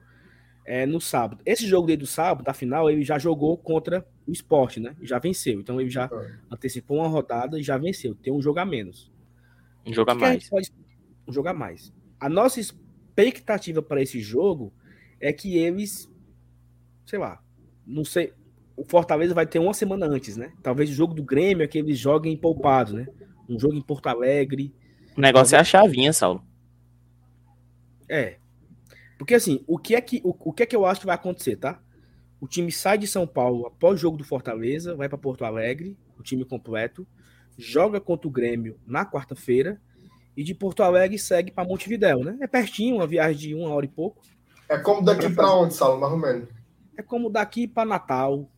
é no sábado. Esse jogo dele do sábado, da final, ele já jogou contra o esporte, né? Já venceu. Então ele já antecipou uma rodada e já venceu. Tem um jogo a menos. Um jogo a mais. Pode... Um jogo a mais. A nossa expectativa para esse jogo é que eles, sei lá, não sei, o Fortaleza vai ter uma semana antes, né? Talvez o jogo do Grêmio é que eles joguem poupado, né? Um jogo em Porto Alegre. O negócio é a chavinha, Saulo. É. Porque assim, o que é que o, o que é que eu acho que vai acontecer, tá? O time sai de São Paulo após o jogo do Fortaleza, vai para Porto Alegre, o time completo, joga contra o Grêmio na quarta-feira e de Porto Alegre segue para Montevidéu, né? É pertinho, uma viagem de uma hora e pouco. É como daqui para onde, Saulo, mais ou menos? É como daqui para Natal,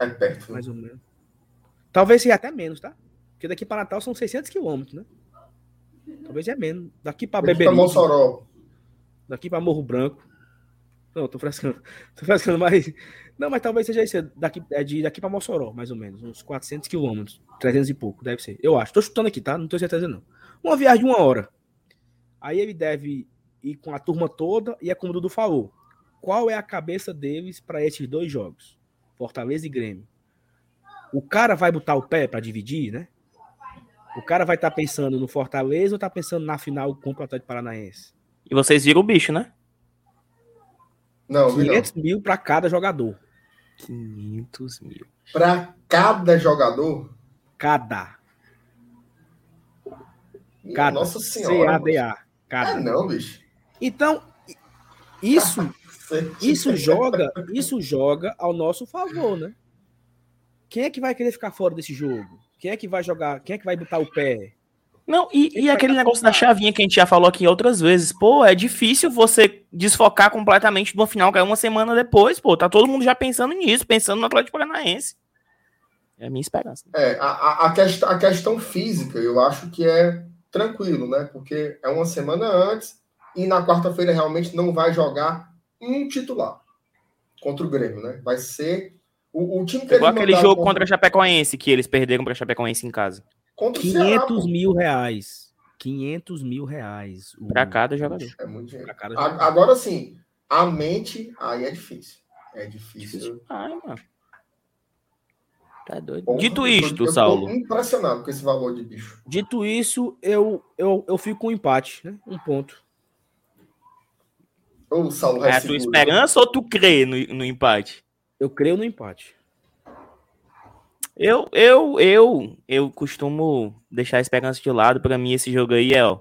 é perto. Mais ou menos. Talvez seja até menos, tá? Porque daqui para Natal são 600 quilômetros, né? Talvez é menos. Daqui para Beberibe. Mossoró. Daqui para Morro Branco. Não, tô frescando. Tô frescando mais. Não, mas talvez seja isso. Daqui, é de daqui para Mossoró, mais ou menos. Uns 400 quilômetros. 300 e pouco, deve ser. Eu acho. Tô chutando aqui, tá? Não tenho certeza, não. Uma viagem de uma hora. Aí ele deve ir com a turma toda e é como o Dudu falou. Qual é a cabeça deles para esses dois jogos? Fortaleza e Grêmio. O cara vai botar o pé para dividir, né? O cara vai estar tá pensando no Fortaleza ou tá pensando na final contra o Atlético Paranaense? E vocês viram o bicho, né? Não, 500 não. mil para cada jogador. 500 mil. Para cada jogador? Cada. Cada. Nossa senhora. C-A-D-A. Cada. É não, bicho. Então, isso isso joga, isso joga ao nosso favor, né? Quem é que vai querer ficar fora desse jogo? Quem é que vai jogar? Quem é que vai botar o pé? Não, e, e aquele negócio da chavinha que a gente já falou aqui outras vezes. Pô, é difícil você desfocar completamente de uma final que é uma semana depois, pô. Tá todo mundo já pensando nisso, pensando no Atlético Paranaense. É a minha esperança. É, a, a, questão, a questão física, eu acho que é tranquilo, né? Porque é uma semana antes e na quarta-feira realmente não vai jogar um titular contra o Grêmio, né? Vai ser o, o time que Igual aquele jogo contra... a Chapecoense, que eles perderam para a Chapecoense em casa. Contra 500 Ceará, mil reais. 500 mil reais. O... Para cada jogador. É muito dinheiro. Jogador. Agora sim, a mente, aí é difícil. É difícil. Ai, mano. Tá doido. Bom, Dito isto, eu Saulo. Tô impressionado com esse valor de bicho. Dito isso, eu, eu, eu fico com um empate, né? Um ponto. Ou o Saulo é a tua esperança ou tu crê no, no empate? Eu creio no empate. Eu, eu, eu, eu costumo deixar a esperança de lado. Para mim, esse jogo aí é, ó.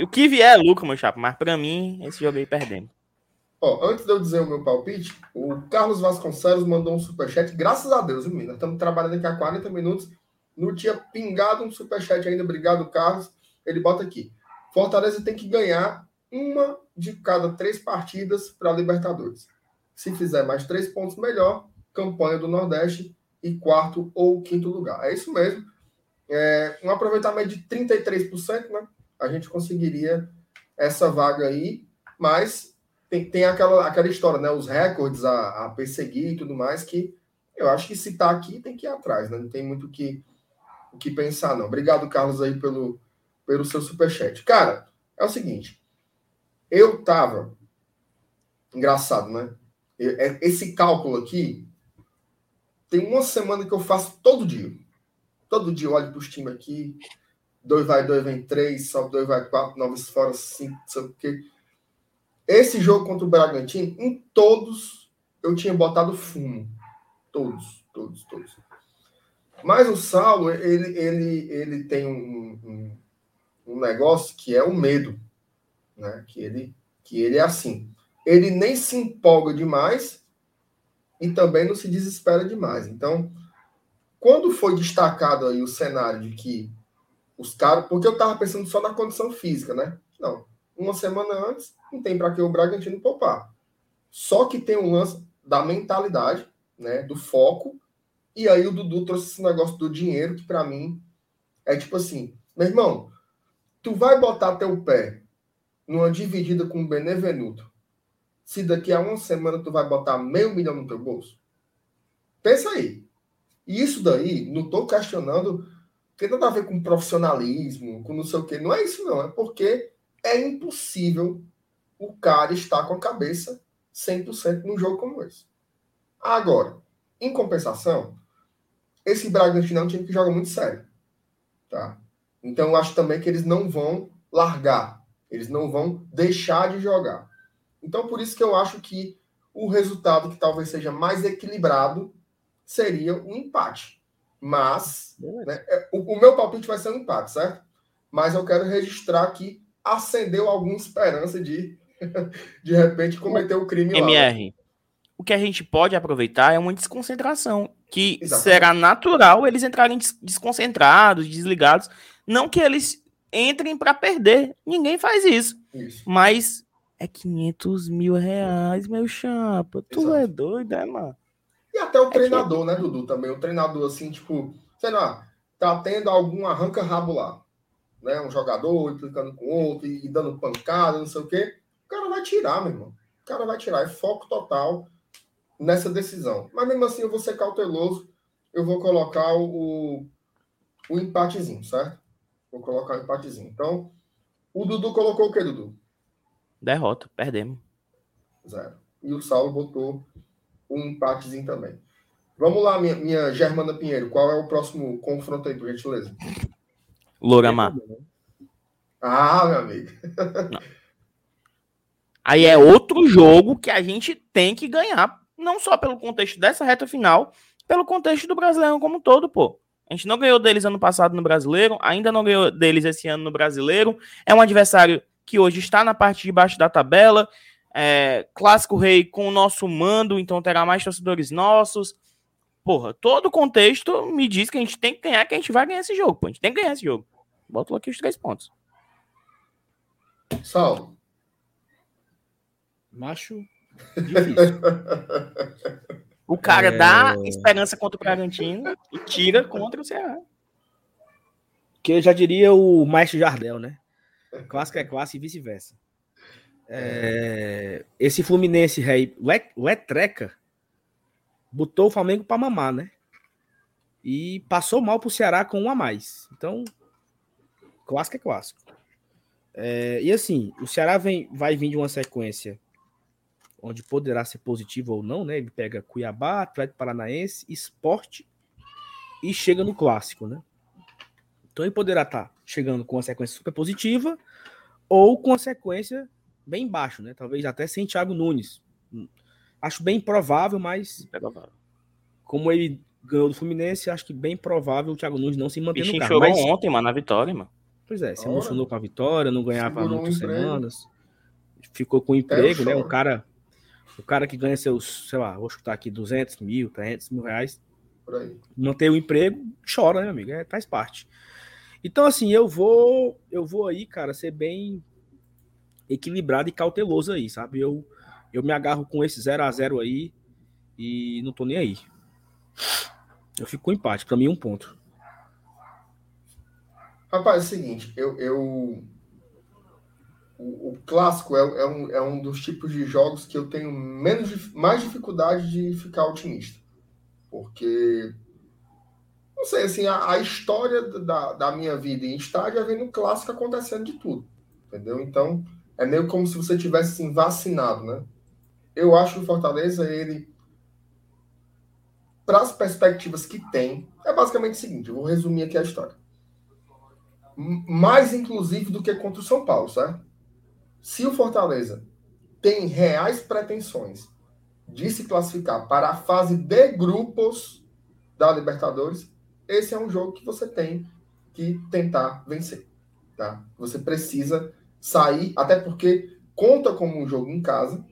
o que vier é lucro, meu chapa, mas para mim, esse jogo aí perdemos. Ó, antes de eu dizer o meu palpite, o Carlos Vasconcelos mandou um superchat. Graças a Deus, Nós estamos trabalhando aqui há 40 minutos. Não tinha pingado um superchat ainda. Obrigado, Carlos ele bota aqui. Fortaleza tem que ganhar uma de cada três partidas para Libertadores. Se fizer mais três pontos, melhor. Campanha do Nordeste e quarto ou quinto lugar. É isso mesmo. É, um aproveitamento de 33%, né? A gente conseguiria essa vaga aí, mas tem, tem aquela, aquela história, né? Os recordes a, a perseguir e tudo mais, que eu acho que se tá aqui, tem que ir atrás, né? Não tem muito o que, o que pensar, não. Obrigado, Carlos, aí pelo, pelo seu superchat. Cara, é o seguinte. Eu tava. Engraçado, né? É, esse cálculo aqui. Tem uma semana que eu faço todo dia. Todo dia eu olho para os times aqui. Dois vai, dois vem três, sobe dois vai quatro, nove fora cinco, sabe o quê. Esse jogo contra o Bragantino, em todos eu tinha botado fumo. Todos, todos, todos. Mas o Saulo, ele, ele, ele tem um, um, um negócio que é o medo. Né? Que, ele, que ele é assim. Ele nem se empolga demais e também não se desespera demais. Então, quando foi destacado aí o cenário de que os caras. Porque eu estava pensando só na condição física, né? Não. Uma semana antes, não tem para que o Bragantino poupar. Só que tem um lance da mentalidade, né? Do foco. E aí o Dudu trouxe esse negócio do dinheiro, que para mim é tipo assim: meu irmão, tu vai botar teu pé numa dividida com o Benevenuto, se daqui a uma semana tu vai botar meio milhão no teu bolso? Pensa aí. E isso daí, não estou questionando, tem nada a ver com profissionalismo, com não sei o quê. Não é isso, não. É porque é impossível o cara estar com a cabeça 100% num jogo como esse. Agora, em compensação, esse Bragantino é um time que joga muito sério. Tá? Então, eu acho também que eles não vão largar. Eles não vão deixar de jogar. Então, por isso que eu acho que o resultado que talvez seja mais equilibrado seria um empate. Mas né, é, o, o, meu palpite vai ser um empate, certo? Mas eu quero registrar que acendeu alguma esperança de, de repente, cometer o crime MR, lá. O que a gente pode aproveitar é uma desconcentração, que Exatamente. será natural eles entrarem desconcentrados, desligados. Não que eles entrem para perder. Ninguém faz isso. isso. Mas é 500 mil reais, meu chapa. Tu Exato. é doido, é, mano? E até o é treinador, que... né, Dudu? Também. O treinador, assim, tipo, sei lá, tá tendo algum arranca-rabo lá. Né? Um jogador implicando com outro e, dando pancada, não sei o quê. O cara vai tirar, meu irmão. O cara vai tirar. É foco total nessa decisão. Mas mesmo assim, eu vou ser cauteloso. Eu vou colocar o, o empatezinho, certo? Vou colocar o empatezinho. Então, o Dudu colocou o quê, Dudu? Derrota, perdemos. Zero. E o Saulo botou um empatezinho também. Vamos lá, minha, minha Germana Pinheiro. Qual é o próximo confronto aí, por gentileza? Loramar. Ah, meu amigo. Aí é outro jogo que a gente tem que ganhar, não só pelo contexto dessa reta final, pelo contexto do brasileiro como um todo, pô. A gente não ganhou deles ano passado no brasileiro, ainda não ganhou deles esse ano no brasileiro. É um adversário que hoje está na parte de baixo da tabela é, Clássico Rei com o nosso mando, então terá mais torcedores nossos. Porra, todo o contexto me diz que a gente tem que ganhar, que a gente vai ganhar esse jogo. Pô. A gente tem que ganhar esse jogo. Bota aqui os três pontos. Sal. Macho. Difícil. o cara é... dá esperança contra o Bragantino e tira contra o Ceará. Que já diria o Maestro Jardel, né? Clássico é clássico e vice-versa. É, esse Fluminense rei, o Etreca, botou o Flamengo para mamar, né? E passou mal pro Ceará com um a mais. Então, clássico é clássico. É, e assim, o Ceará vem, vai vir de uma sequência onde poderá ser positivo ou não, né? Ele pega Cuiabá, Atlético Paranaense, Esporte e chega no clássico, né? Então ele poderá estar tá chegando com uma sequência super positiva ou com uma sequência bem baixo, né? Talvez até sem Thiago Nunes. Acho bem provável, mas é provável. como ele ganhou do Fluminense, acho que bem provável o Thiago Nunes não se manter no carro. chorou mas... ontem, mano, na vitória, mano. Pois é, se Ora, emocionou com a vitória, não ganhava há muitas um semanas. Ficou com emprego, né? Um cara, o cara que ganha seus, sei lá, vou chutar aqui 200 mil, 300 mil reais, não ter o um emprego, chora, né, amigo? É, faz parte. Então, assim, eu vou, eu vou aí, cara, ser bem equilibrado e cauteloso aí, sabe? Eu, eu me agarro com esse 0 a 0 aí e não tô nem aí. Eu fico com empate, para mim um ponto. Rapaz, é o seguinte, eu, eu o, o clássico é, é, um, é um dos tipos de jogos que eu tenho menos mais dificuldade de ficar otimista, porque não sei assim a, a história da, da minha vida em estádio é vendo clássico acontecendo de tudo, entendeu? Então é meio como se você tivesse assim, vacinado, né? Eu acho que o Fortaleza ele para as perspectivas que tem, é basicamente o seguinte: eu vou resumir aqui a história. Mais, inclusive, do que contra o São Paulo, certo? Se o Fortaleza tem reais pretensões de se classificar para a fase de grupos da Libertadores, esse é um jogo que você tem que tentar vencer. Tá? Você precisa sair, até porque conta como um jogo em casa,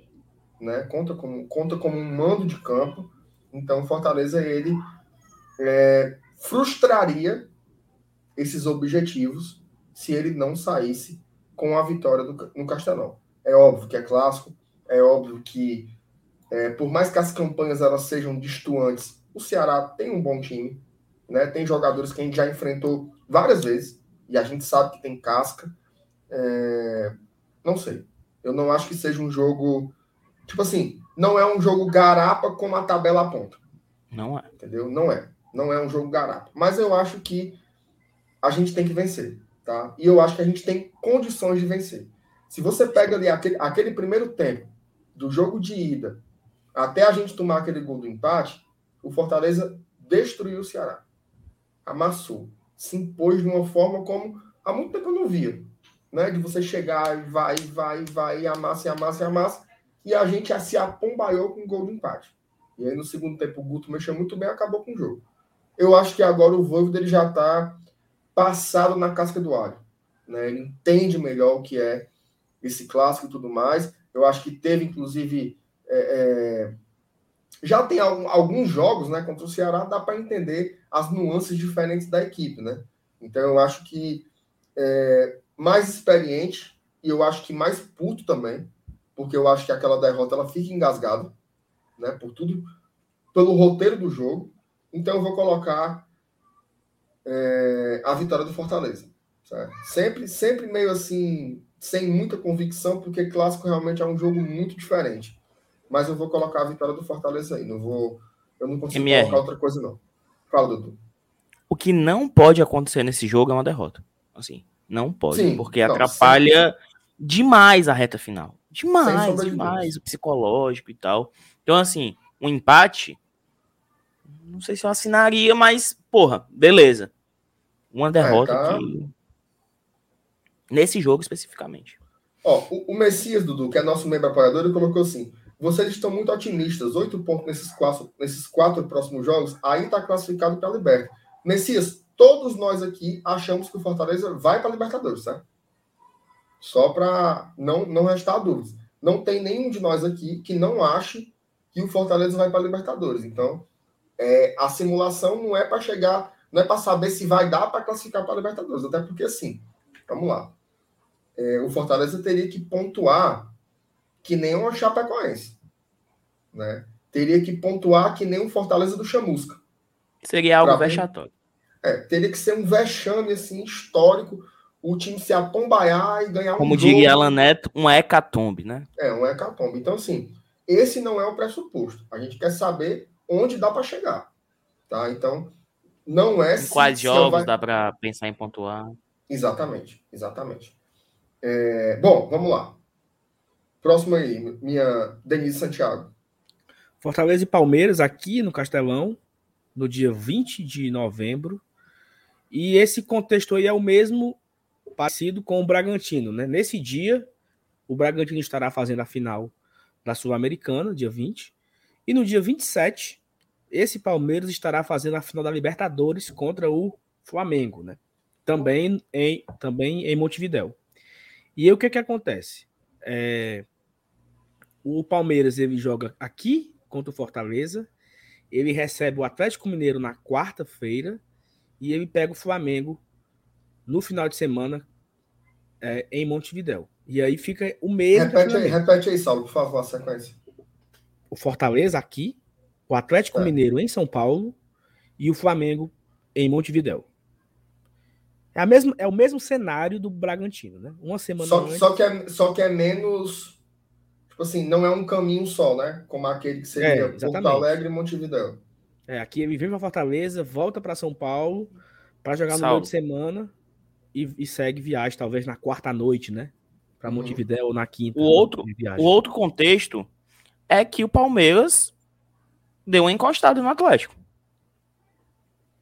né? conta, como, conta como um mando de campo então, Fortaleza ele é, frustraria esses objetivos se ele não saísse com a vitória do, no Castelão. É óbvio que é clássico, é óbvio que é, por mais que as campanhas elas sejam distantes, o Ceará tem um bom time, né? Tem jogadores que a gente já enfrentou várias vezes e a gente sabe que tem casca. É, não sei. Eu não acho que seja um jogo tipo assim, não é um jogo garapa como a tabela aponta. Não é. Entendeu? Não é. Não é um jogo garapa. Mas eu acho que a gente tem que vencer, tá? E eu acho que a gente tem condições de vencer. Se você pega ali aquele, aquele primeiro tempo do jogo de ida até a gente tomar aquele gol do empate, o Fortaleza destruiu o Ceará. Amassou. Se impôs de uma forma como há muito tempo eu não via. Né? De você chegar e vai, vai, vai, amassa, amassa, amassa e a gente se apombaiou com um gol de empate. E aí no segundo tempo o Guto mexeu muito bem acabou com o jogo. Eu acho que agora o Voivoda ele já está passado na casca do alho. Né? Ele entende melhor o que é esse clássico e tudo mais. Eu acho que teve, inclusive, é, é... já tem alguns jogos né, contra o Ceará, dá para entender as nuances diferentes da equipe. Né? Então eu acho que é mais experiente e eu acho que mais puto também porque eu acho que aquela derrota ela fica engasgada, né? Por tudo, pelo roteiro do jogo. Então eu vou colocar é, a vitória do Fortaleza. Certo? Sempre, sempre meio assim, sem muita convicção, porque clássico realmente é um jogo muito diferente. Mas eu vou colocar a vitória do Fortaleza aí. Não vou, eu não consigo MR. colocar outra coisa não. Fala, Dudu. O que não pode acontecer nesse jogo é uma derrota. Assim, não pode, sim, porque não, atrapalha sim. demais a reta final. Demais, demais, o psicológico e tal. Então, assim, um empate, não sei se eu assinaria, mas, porra, beleza. Uma derrota é, tá... que... Nesse jogo especificamente. Ó, o, o, Messias, Dudu, que é nosso membro apoiador, ele colocou assim: vocês estão muito otimistas, oito pontos nesses quatro, nesses quatro próximos jogos, aí está classificado para a Liberta. Messias, todos nós aqui achamos que o Fortaleza vai para a Libertadores, certo? Só para não, não restar dúvidas. Não tem nenhum de nós aqui que não ache que o Fortaleza vai para a Libertadores. Então, é, a simulação não é para chegar, não é para saber se vai dar para classificar para a Libertadores. Até porque, assim, vamos lá. É, o Fortaleza teria que pontuar que nem uma Chapecoense. Né? Teria que pontuar que nem um Fortaleza do Chamusca. Seria algo vexatório. É, teria que ser um vexame assim, histórico o time se apombaiar e ganhar Como um Como diria Alan Neto, um hecatombe, né? É, um hecatombe. Então, assim, esse não é o pressuposto. A gente quer saber onde dá para chegar. Tá? Então, não é. Em se, quais jogos vai... dá para pensar em pontuar? Exatamente, exatamente. É... Bom, vamos lá. Próximo aí, minha Denise Santiago. Fortaleza e Palmeiras aqui no Castelão, no dia 20 de novembro. E esse contexto aí é o mesmo parecido com o Bragantino, né? Nesse dia, o Bragantino estará fazendo a final da Sul-Americana, dia 20, e no dia 27, esse Palmeiras estará fazendo a final da Libertadores contra o Flamengo, né? Também em, também em Montevidéu. E aí o que que acontece? É, o Palmeiras ele joga aqui contra o Fortaleza, ele recebe o Atlético Mineiro na quarta-feira e ele pega o Flamengo no final de semana é, em Montevidéu. E aí fica o mesmo. Repete aí, repete aí, Saulo, por favor, a sequência. O Fortaleza aqui, o Atlético É. Mineiro em São Paulo e o Flamengo em Montevidéu. É, a mesma, é o mesmo cenário do Bragantino, né? Uma semana Só, antes. só, que é, só que é menos. Tipo assim, não é um caminho só, né? Como aquele que seria É, Porto. Alegre e Montevidéu. É, aqui ele vem para Fortaleza, volta para São Paulo para jogar no Saulo. meio de semana e, e segue viagem, talvez na quarta noite, né? Para Uhum. Montevidéu ou na quinta. O outro- O outro contexto é que o Palmeiras deu uma encostada no Atlético.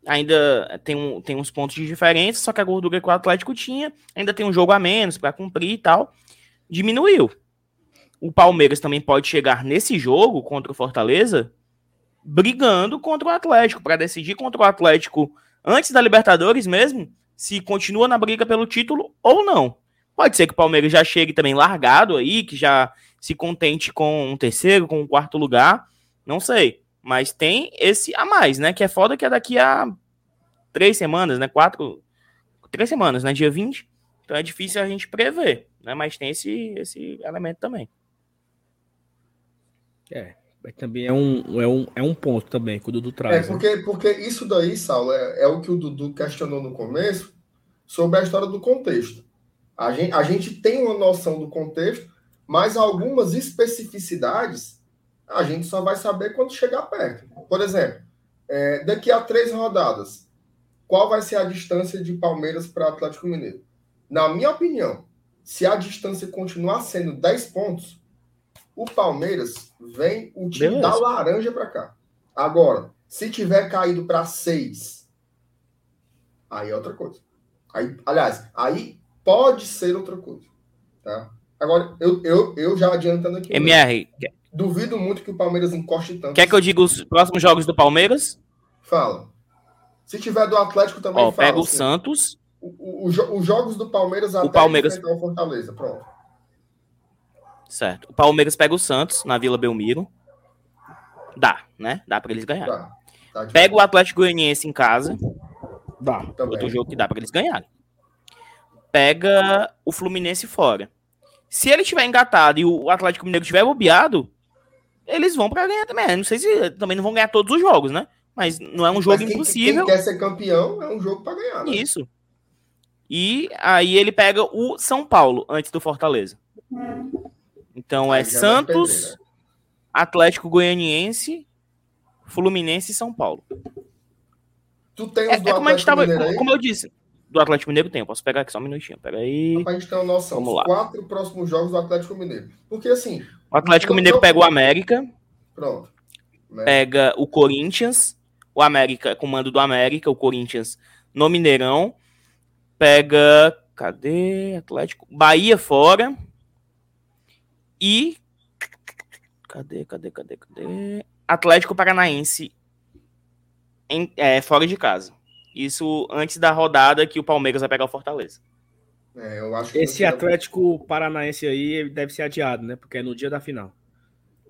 Ainda tem, um, tem uns pontos de diferença, só que a gordura que o Atlético tinha, ainda tem um jogo a menos para cumprir e tal, diminuiu. O Palmeiras também pode chegar nesse jogo contra o Fortaleza brigando contra o Atlético, para decidir contra o Atlético antes da Libertadores mesmo, se continua na briga pelo título ou não. Pode ser que o Palmeiras já chegue também largado aí, que já se contente com um terceiro, com um quarto lugar, não sei. Mas tem esse a mais, né? Que é foda que é daqui a três semanas, né? Quatro, três semanas, né? Dia 20. Então é difícil a gente prever, né? Mas tem esse, esse elemento também. É, mas também é um, é, um, é um ponto também que o Dudu É, traz. né? porque, porque isso daí, Saulo, é, é o que o Dudu questionou no começo sobre a história do contexto. A gente, a gente tem uma noção do contexto, mas algumas especificidades a gente só vai saber quando chegar perto. Por exemplo, é, daqui a três rodadas, qual vai ser a distância de Palmeiras para Atlético Mineiro? Na minha opinião, se a distância continuar sendo 10 pontos, o Palmeiras vem o time Beleza. da laranja para cá. Agora, se tiver caído para 6, aí é outra coisa. Aí, aliás, aí pode ser outra coisa. Tá? Agora, eu, eu, eu já adiantando aqui. MR, quer- Duvido muito que o Palmeiras encoste tanto. quer que eu diga os próximos jogos do Palmeiras? Fala. Se tiver do Atlético também, Ó, fala. pega o assim. Santos, O- o- o os jogos do Palmeiras até Palmeiras- enfrentar o Fortaleza. Pronto. certo. O Palmeiras pega o Santos na Vila Belmiro. Dá, né? Dá pra eles ganharem. Tá. Tá Pega o Atlético Goianiense em casa. Dá. também. Outro jogo que dá pra eles ganharem. Pega o Fluminense fora. Se ele tiver engatado e o Atlético Mineiro tiver bobeado, eles vão pra ganhar também. Não sei se também não vão ganhar todos os jogos, né? Mas não é um jogo quem, impossível. Quem quer ser campeão é um jogo para ganhar. Né? Isso. E aí ele pega o São Paulo antes do Fortaleza. Então é Santos, perder, né? Atlético Goianiense, Fluminense e São Paulo. Tu tem os É, do é como a gente Atlético tava, como eu disse, do Atlético Mineiro tem, eu posso pegar aqui só um minutinho. Pega aí. Pra gente ter uma noção. Vamos Os lá. quatro próximos jogos do Atlético Mineiro. Porque assim, O Atlético Mineiro pega o América, pronto. Né? pega o Corinthians, o América, comando do América, o Corinthians no Mineirão, pega, cadê? Atlético, Bahia fora e cadê, cadê, cadê, cadê? Atlético Paranaense em, é, fora de casa. Isso antes da rodada que o Palmeiras vai pegar o Fortaleza. É, eu acho que Esse Atlético Paranaense aí deve ser adiado, né? Porque é no dia da final.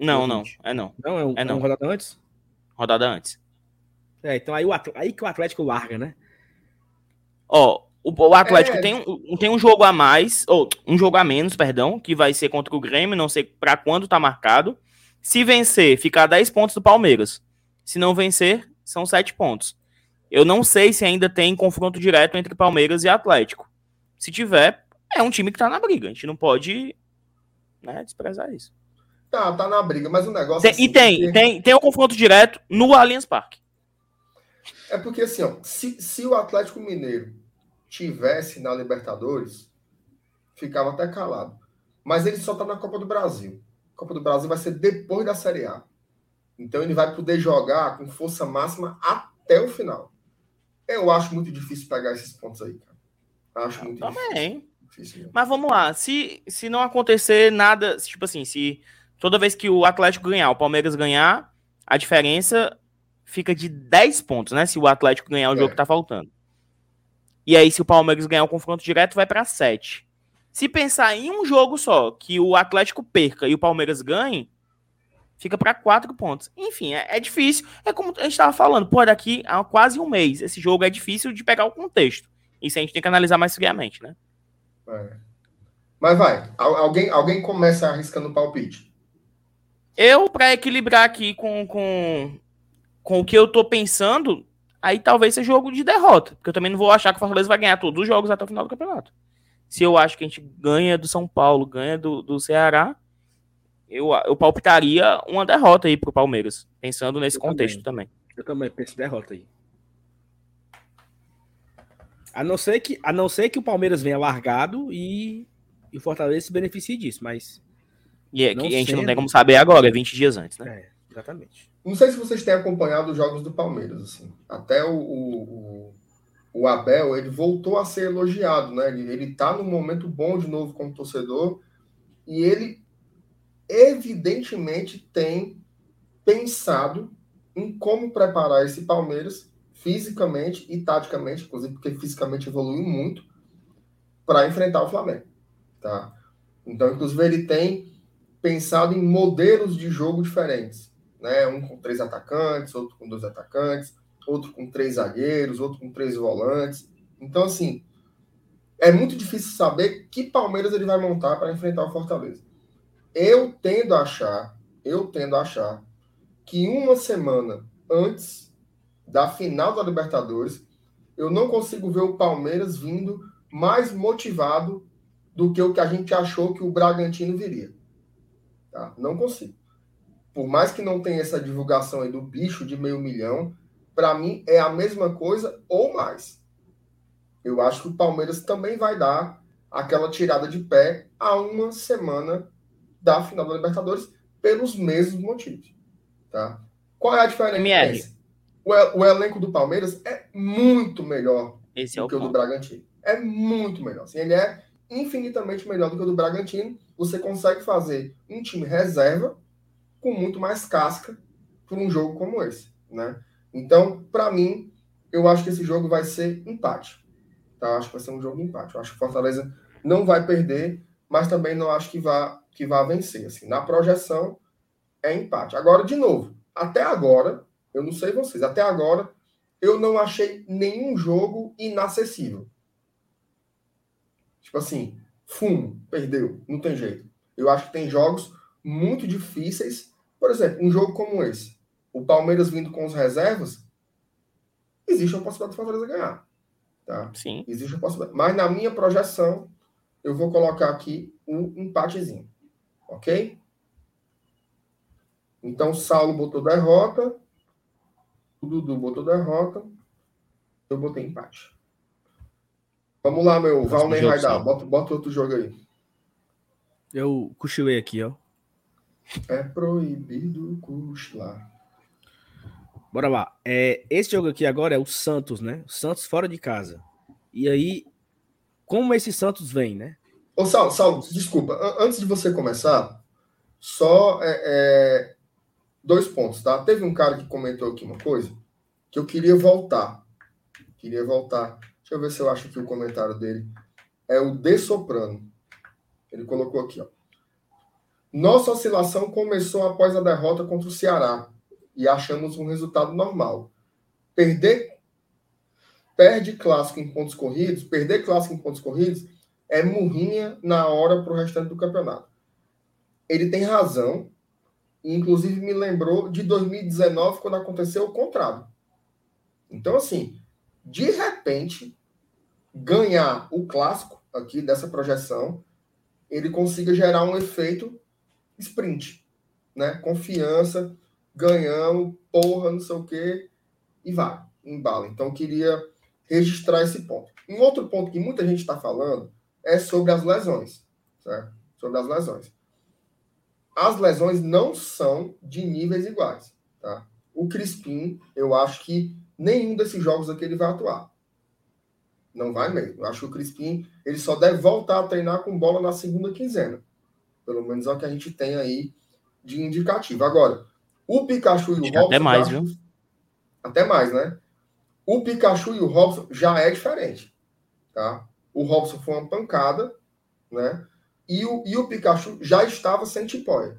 Não, não, é não. Não, é um, É é não. uma rodada antes? Rodada antes. É, então aí, o Atl- aí que o Atlético larga, né? Ó, o, o Atlético É. tem, um- tem um jogo a mais, ou um jogo a menos, perdão, que vai ser contra o Grêmio, não sei pra quando tá marcado. Se vencer, fica a 10 pontos do Palmeiras. Se não vencer, são 7 pontos. Eu não sei se ainda tem confronto direto entre Palmeiras e Atlético. Se tiver, é um time que tá na briga. A gente não pode né, desprezar isso. Tá, tá na briga, mas o negócio. Tem- assim, e tem, porque- tem, tem um confronto direto no Allianz Parque. É porque assim, ó, se, se o Atlético Mineiro tivesse na Libertadores, ficava até calado. Mas ele só tá na Copa do Brasil. A Copa do Brasil vai ser depois da Série A. Então ele vai poder jogar com força máxima até o final. Eu acho muito difícil pegar esses pontos aí, cara. Acho muito Também. difícil. Mas vamos lá, se, se não acontecer nada, tipo assim, se toda vez que o Atlético ganhar, o Palmeiras ganhar, a diferença fica de 10 pontos, né? Se o Atlético ganhar o É. jogo que tá faltando. E aí, se o Palmeiras ganhar o confronto direto, vai pra 7. Se pensar em um jogo só, que o Atlético perca e o Palmeiras ganhe, fica pra 4 pontos. Enfim, é, é difícil. É como a gente tava falando, pô, daqui a quase um mês, esse jogo é difícil de pegar o contexto. Isso a gente tem que analisar mais friamente, né? É. Mas vai, alguém, alguém começa arriscando o palpite. Eu, para equilibrar aqui com, com, com o que eu tô pensando, aí talvez seja jogo de derrota. Porque eu também não vou achar que o Fortaleza vai ganhar todos os jogos até o final do campeonato. Se eu acho que a gente ganha do São Paulo, ganha do, do Ceará, eu, eu palpitaria uma derrota aí pro Palmeiras, pensando nesse eu contexto também. também. Eu também penso derrota aí. A não ser que, a não ser que o Palmeiras venha largado e, e o Fortaleza se beneficie disso, mas. E é, que a gente sendo... não tem como saber agora, é 20 dias antes, né? É, exatamente. Não sei se vocês têm acompanhado os jogos do Palmeiras, assim. Até o, o, o Abel, ele voltou a ser elogiado, né? Ele, ele tá num momento bom de novo como torcedor e ele evidentemente tem pensado em como preparar esse Palmeiras fisicamente e taticamente, inclusive porque fisicamente evoluiu muito, para enfrentar o Flamengo. Tá? Então, inclusive, ele tem pensado em modelos de jogo diferentes. Né? Um com três atacantes, outro com dois atacantes, outro com três zagueiros, outro com três volantes. Então, assim, é muito difícil saber que Palmeiras ele vai montar para enfrentar o Fortaleza. Eu tendo a achar, eu tendo a achar que uma semana antes da final da Libertadores, eu não consigo ver o Palmeiras vindo mais motivado do que o que a gente achou que o Bragantino viria. Tá? Não consigo. Por mais que não tenha essa divulgação aí do bicho de meio milhão, para mim é a mesma coisa ou mais. Eu acho que o Palmeiras também vai dar aquela tirada de pé a uma semana da final da Libertadores pelos mesmos motivos. Tá? Qual é a diferença? MR. O, o elenco do Palmeiras é muito melhor Esse é do é que o, o do Bragantino. É muito melhor. Assim, ele é infinitamente melhor do que o do Bragantino. Você consegue fazer um time reserva com muito mais casca para um jogo como esse. Né? Então, para mim, eu acho que esse jogo vai ser empate. Tá? Acho que vai ser um jogo empate. Eu acho que o Fortaleza não vai perder, mas também não acho que vá que vá vencer. Assim, na projeção é empate. Agora, de novo, até agora, eu não sei vocês, até agora eu não achei nenhum jogo inacessível. Tipo assim, fumo, perdeu, não tem jeito. Eu acho que tem jogos muito difíceis. Por exemplo, um jogo como esse, o Palmeiras vindo com os reservas, existe uma possibilidade de Fortaleza ganhar. Tá? Sim. Existe uma possibilidade. Mas na minha projeção, eu vou colocar aqui um empatezinho. Ok? Então, Saulo botou derrota. O Dudu botou derrota. Eu botei empate. Vamos lá, meu. Valnei Raidar. Bota, bota outro jogo aí. Eu cochilei aqui, ó. É proibido cochilar. Bora lá. É, esse jogo aqui agora é o Santos, né? O Santos fora de casa. E aí, como esse Santos vem, né? Ô, Saulo, Saulo, desculpa. Antes de você começar, só é, é, dois pontos, tá? Teve um cara que comentou aqui uma coisa que eu queria voltar. Queria voltar. Deixa eu ver se eu acho aqui o comentário dele. É o De Soprano. Ele colocou aqui, ó. Nossa oscilação começou após a derrota contra o Ceará e achamos um resultado normal. Perder perde clássico em pontos corridos, perder clássico em pontos corridos é murrinha na hora para o restante do campeonato. Ele tem razão, inclusive me lembrou de 2019, quando aconteceu o contrário. Então, assim, de repente, ganhar o clássico aqui dessa projeção, ele consiga gerar um efeito sprint, né? Confiança, ganhamos, porra, não sei o quê, e vai, embala. Então, queria registrar esse ponto. Um outro ponto que muita gente está falando é sobre as lesões, certo? Sobre as lesões. As lesões não são de níveis iguais, tá? O Crispim, eu acho que nenhum desses jogos aqui ele vai atuar. Não vai mesmo. Eu acho que o Crispim, ele só deve voltar a treinar com bola na segunda quinzena. Pelo menos é o que a gente tem aí de indicativo. Agora, o Pikachu e o Robson... Até mais, viu? Até mais, né? O Pikachu e o Robson já é diferente, tá? o Robson foi uma pancada, né? E o, e o Pikachu já estava sem tipóia.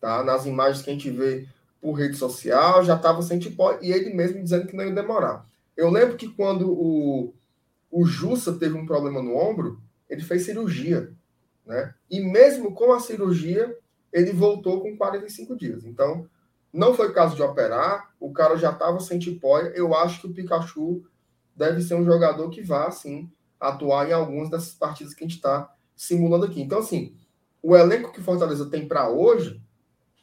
Tá? Nas imagens que a gente vê por rede social, já estava sem tipóia, e ele mesmo dizendo que não ia demorar. Eu lembro que quando o, o Jussa teve um problema no ombro, ele fez cirurgia, né? E mesmo com a cirurgia, ele voltou com 45 dias. Então, não foi caso de operar, o cara já estava sem tipóia. Eu acho que o Pikachu deve ser um jogador que vá, sim, atuar em algumas dessas partidas que a gente está simulando aqui. Então, assim, o elenco que Fortaleza tem para hoje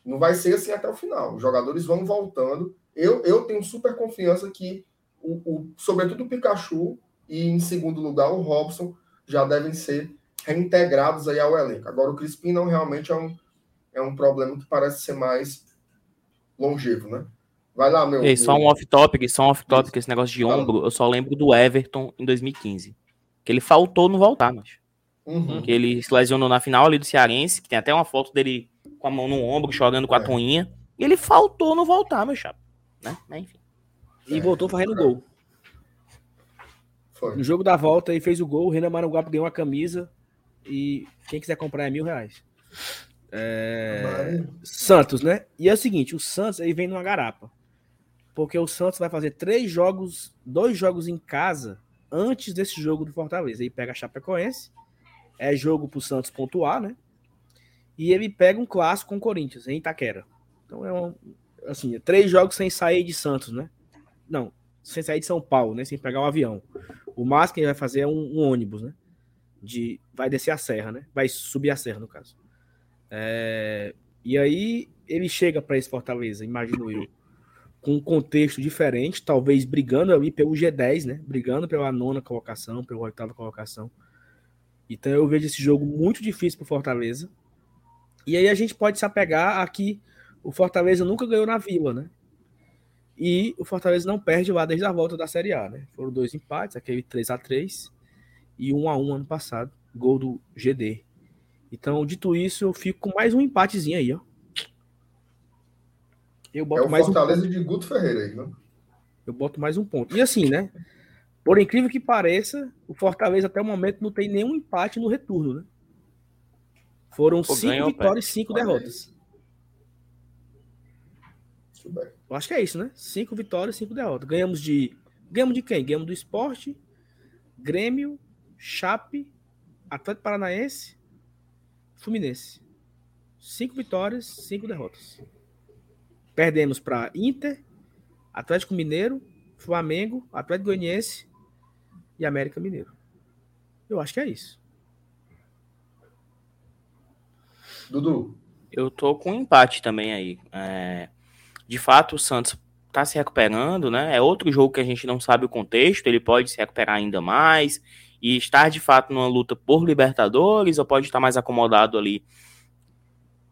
não vai ser assim até o final. Os jogadores vão voltando. Eu, eu tenho super confiança que, o, o, sobretudo o Pikachu e, em segundo lugar, o Robson já devem ser reintegrados aí ao elenco. Agora, o Crispim não realmente é um, é um problema que parece ser mais longevo, né? Vai lá, meu. Ei, só um off-topic, só um off-topic, esse negócio de ombro, eu só lembro do Everton em 2015. Que ele faltou no voltar, mas. Uhum. Que ele se lesionou na final ali do Cearense, que tem até uma foto dele com a mão no ombro, chorando com a é. toinha. E ele faltou no voltar, meu chapa. Né? Mas, enfim. E é. voltou fazendo gol. Foi. No jogo da volta, ele fez o gol, o Renan Maranguape ganhou uma camisa. E quem quiser comprar é mil reais. É... Santos, né? E é o seguinte, o Santos aí vem numa garapa. Porque o Santos vai fazer três jogos, dois jogos em casa antes desse jogo do Fortaleza. Aí pega a Chapecoense, é jogo pro Santos pontuar, né? E ele pega um clássico com o Corinthians, em Itaquera. Então é um, assim, três jogos sem sair de Santos, né? Não, sem sair de São Paulo, né? Sem pegar o um avião. O máximo que ele vai fazer é um, um ônibus, né? De, vai descer a serra, né? Vai subir a serra, no caso. É, e aí ele chega para esse Fortaleza, imagino eu, com um contexto diferente, talvez brigando ali pelo G10, né? Brigando pela nona colocação, pela oitava colocação. Então eu vejo esse jogo muito difícil para Fortaleza. E aí a gente pode se apegar a que o Fortaleza nunca ganhou na Vila, né? E o Fortaleza não perde lá desde a volta da Série A, né? Foram dois empates, aquele 3 a 3 e 1 a 1 ano passado, gol do GD. Então, dito isso, eu fico com mais um empatezinho aí, ó. Eu boto é o mais Fortaleza um de Guto Ferreira aí, não? Eu boto mais um ponto. E assim, né? Por incrível que pareça, o Fortaleza até o momento não tem nenhum empate no retorno, né? Foram Pô, cinco ganhou, vitórias e cinco derrotas. Eu acho que é isso, né? Cinco vitórias, cinco derrotas. Ganhamos de. Ganhamos de quem? Ganhamos do esporte, Grêmio, Chape, Atlético Paranaense Fluminense. Cinco vitórias, cinco derrotas. Perdemos para Inter, Atlético Mineiro, Flamengo, Atlético Goianiense e América Mineiro. Eu acho que é isso. Dudu. Eu tô com um empate também aí. É... De fato, o Santos tá se recuperando, né? É outro jogo que a gente não sabe o contexto, ele pode se recuperar ainda mais e estar de fato numa luta por Libertadores ou pode estar mais acomodado ali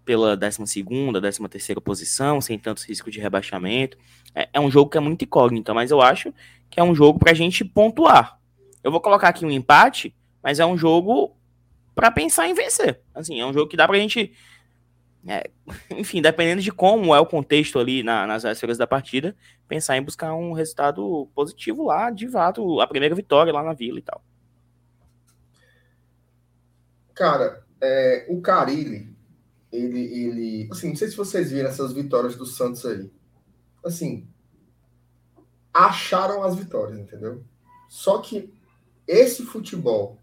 pela 12 13 terceira posição, sem tantos riscos de rebaixamento. É, é, um jogo que é muito incógnito, mas eu acho que é um jogo para a gente pontuar. Eu vou colocar aqui um empate, mas é um jogo para pensar em vencer. Assim, é um jogo que dá para a gente, é, enfim, dependendo de como é o contexto ali na, nas vésperas da partida, pensar em buscar um resultado positivo lá, de fato, a primeira vitória lá na Vila e tal. Cara, é, o Carilli, ele, ele. Assim, não sei se vocês viram essas vitórias do Santos aí. Assim, acharam as vitórias, entendeu? Só que esse futebol,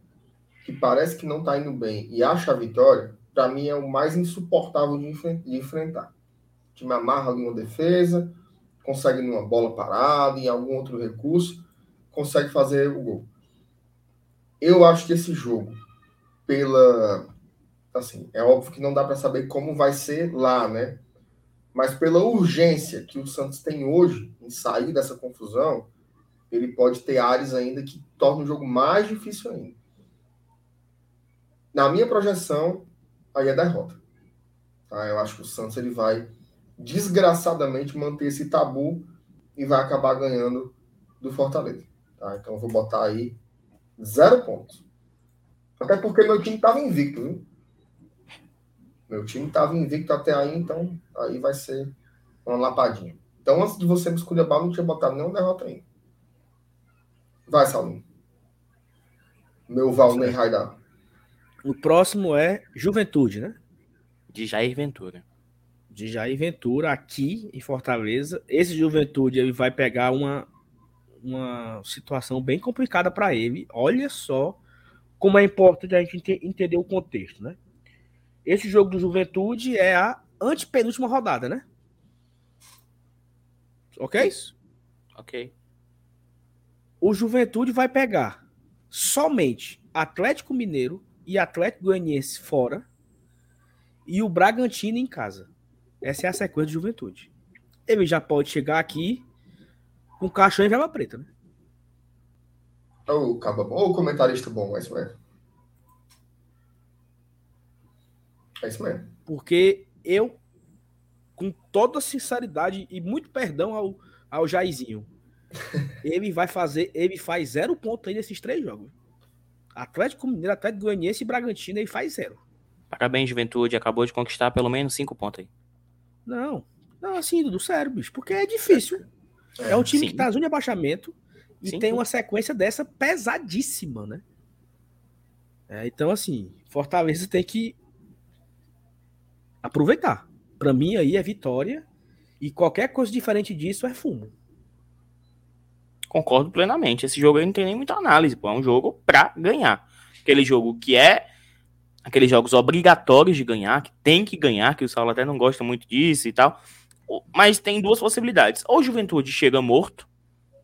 que parece que não tá indo bem e acha a vitória, para mim é o mais insuportável de, de enfrentar. O time amarra alguma defesa, consegue numa bola parada, em algum outro recurso, consegue fazer o gol. Eu acho que esse jogo pela. Assim, é óbvio que não dá para saber como vai ser lá, né? Mas pela urgência que o Santos tem hoje em sair dessa confusão, ele pode ter áreas ainda que tornam o jogo mais difícil ainda. Na minha projeção, aí é derrota. Tá? Eu acho que o Santos ele vai desgraçadamente manter esse tabu e vai acabar ganhando do Fortaleza. Tá? Então eu vou botar aí zero pontos. Até porque meu time estava invicto, viu? Meu time estava invicto até aí, então aí vai ser uma lapadinha. Então, antes de você me escolher a bala, não tinha botado nenhuma derrota ainda. Vai, Saulinho. Meu Valnei Raidar. O próximo é Juventude, né? De Jair Ventura. De Jair Ventura, aqui em Fortaleza. Esse Juventude ele vai pegar uma, uma situação bem complicada para ele. Olha só como é importante a gente entender o contexto, né? Esse jogo do Juventude é a antepenúltima rodada, né? Ok? Isso. Ok. O Juventude vai pegar somente Atlético Mineiro e Atlético Goianiense fora e o Bragantino em casa. Essa é a sequência de Juventude. Ele já pode chegar aqui com caixão e vela preta, né? Ô, caba bom. Ô, comentarista bom, é isso mesmo. É isso mesmo. Porque eu, com toda sinceridade e muito perdão ao, ao Jairzinho, ele vai fazer, ele faz zero ponto aí nesses três jogos. Atlético Mineiro, Atlético Goianiense e Bragantino, ele faz zero. Parabéns, Juventude. Acabou de conquistar pelo menos cinco pontos aí. Não, não, assim, do sério, bicho, porque é difícil. É, um time sim. que tá na zona de abaixamento e Sim, tem uma sequência dessa pesadíssima, né? É, então, assim, Fortaleza tem que aproveitar. Pra mim, aí é vitória e qualquer coisa diferente disso é fumo. Concordo plenamente. Esse jogo aí não tem nem muita análise, pô. É um jogo pra ganhar. Aquele jogo que é aqueles jogos obrigatórios de ganhar, que tem que ganhar, que o Saulo até não gosta muito disso e tal. Mas tem duas possibilidades. Ou o Juventude chega morto,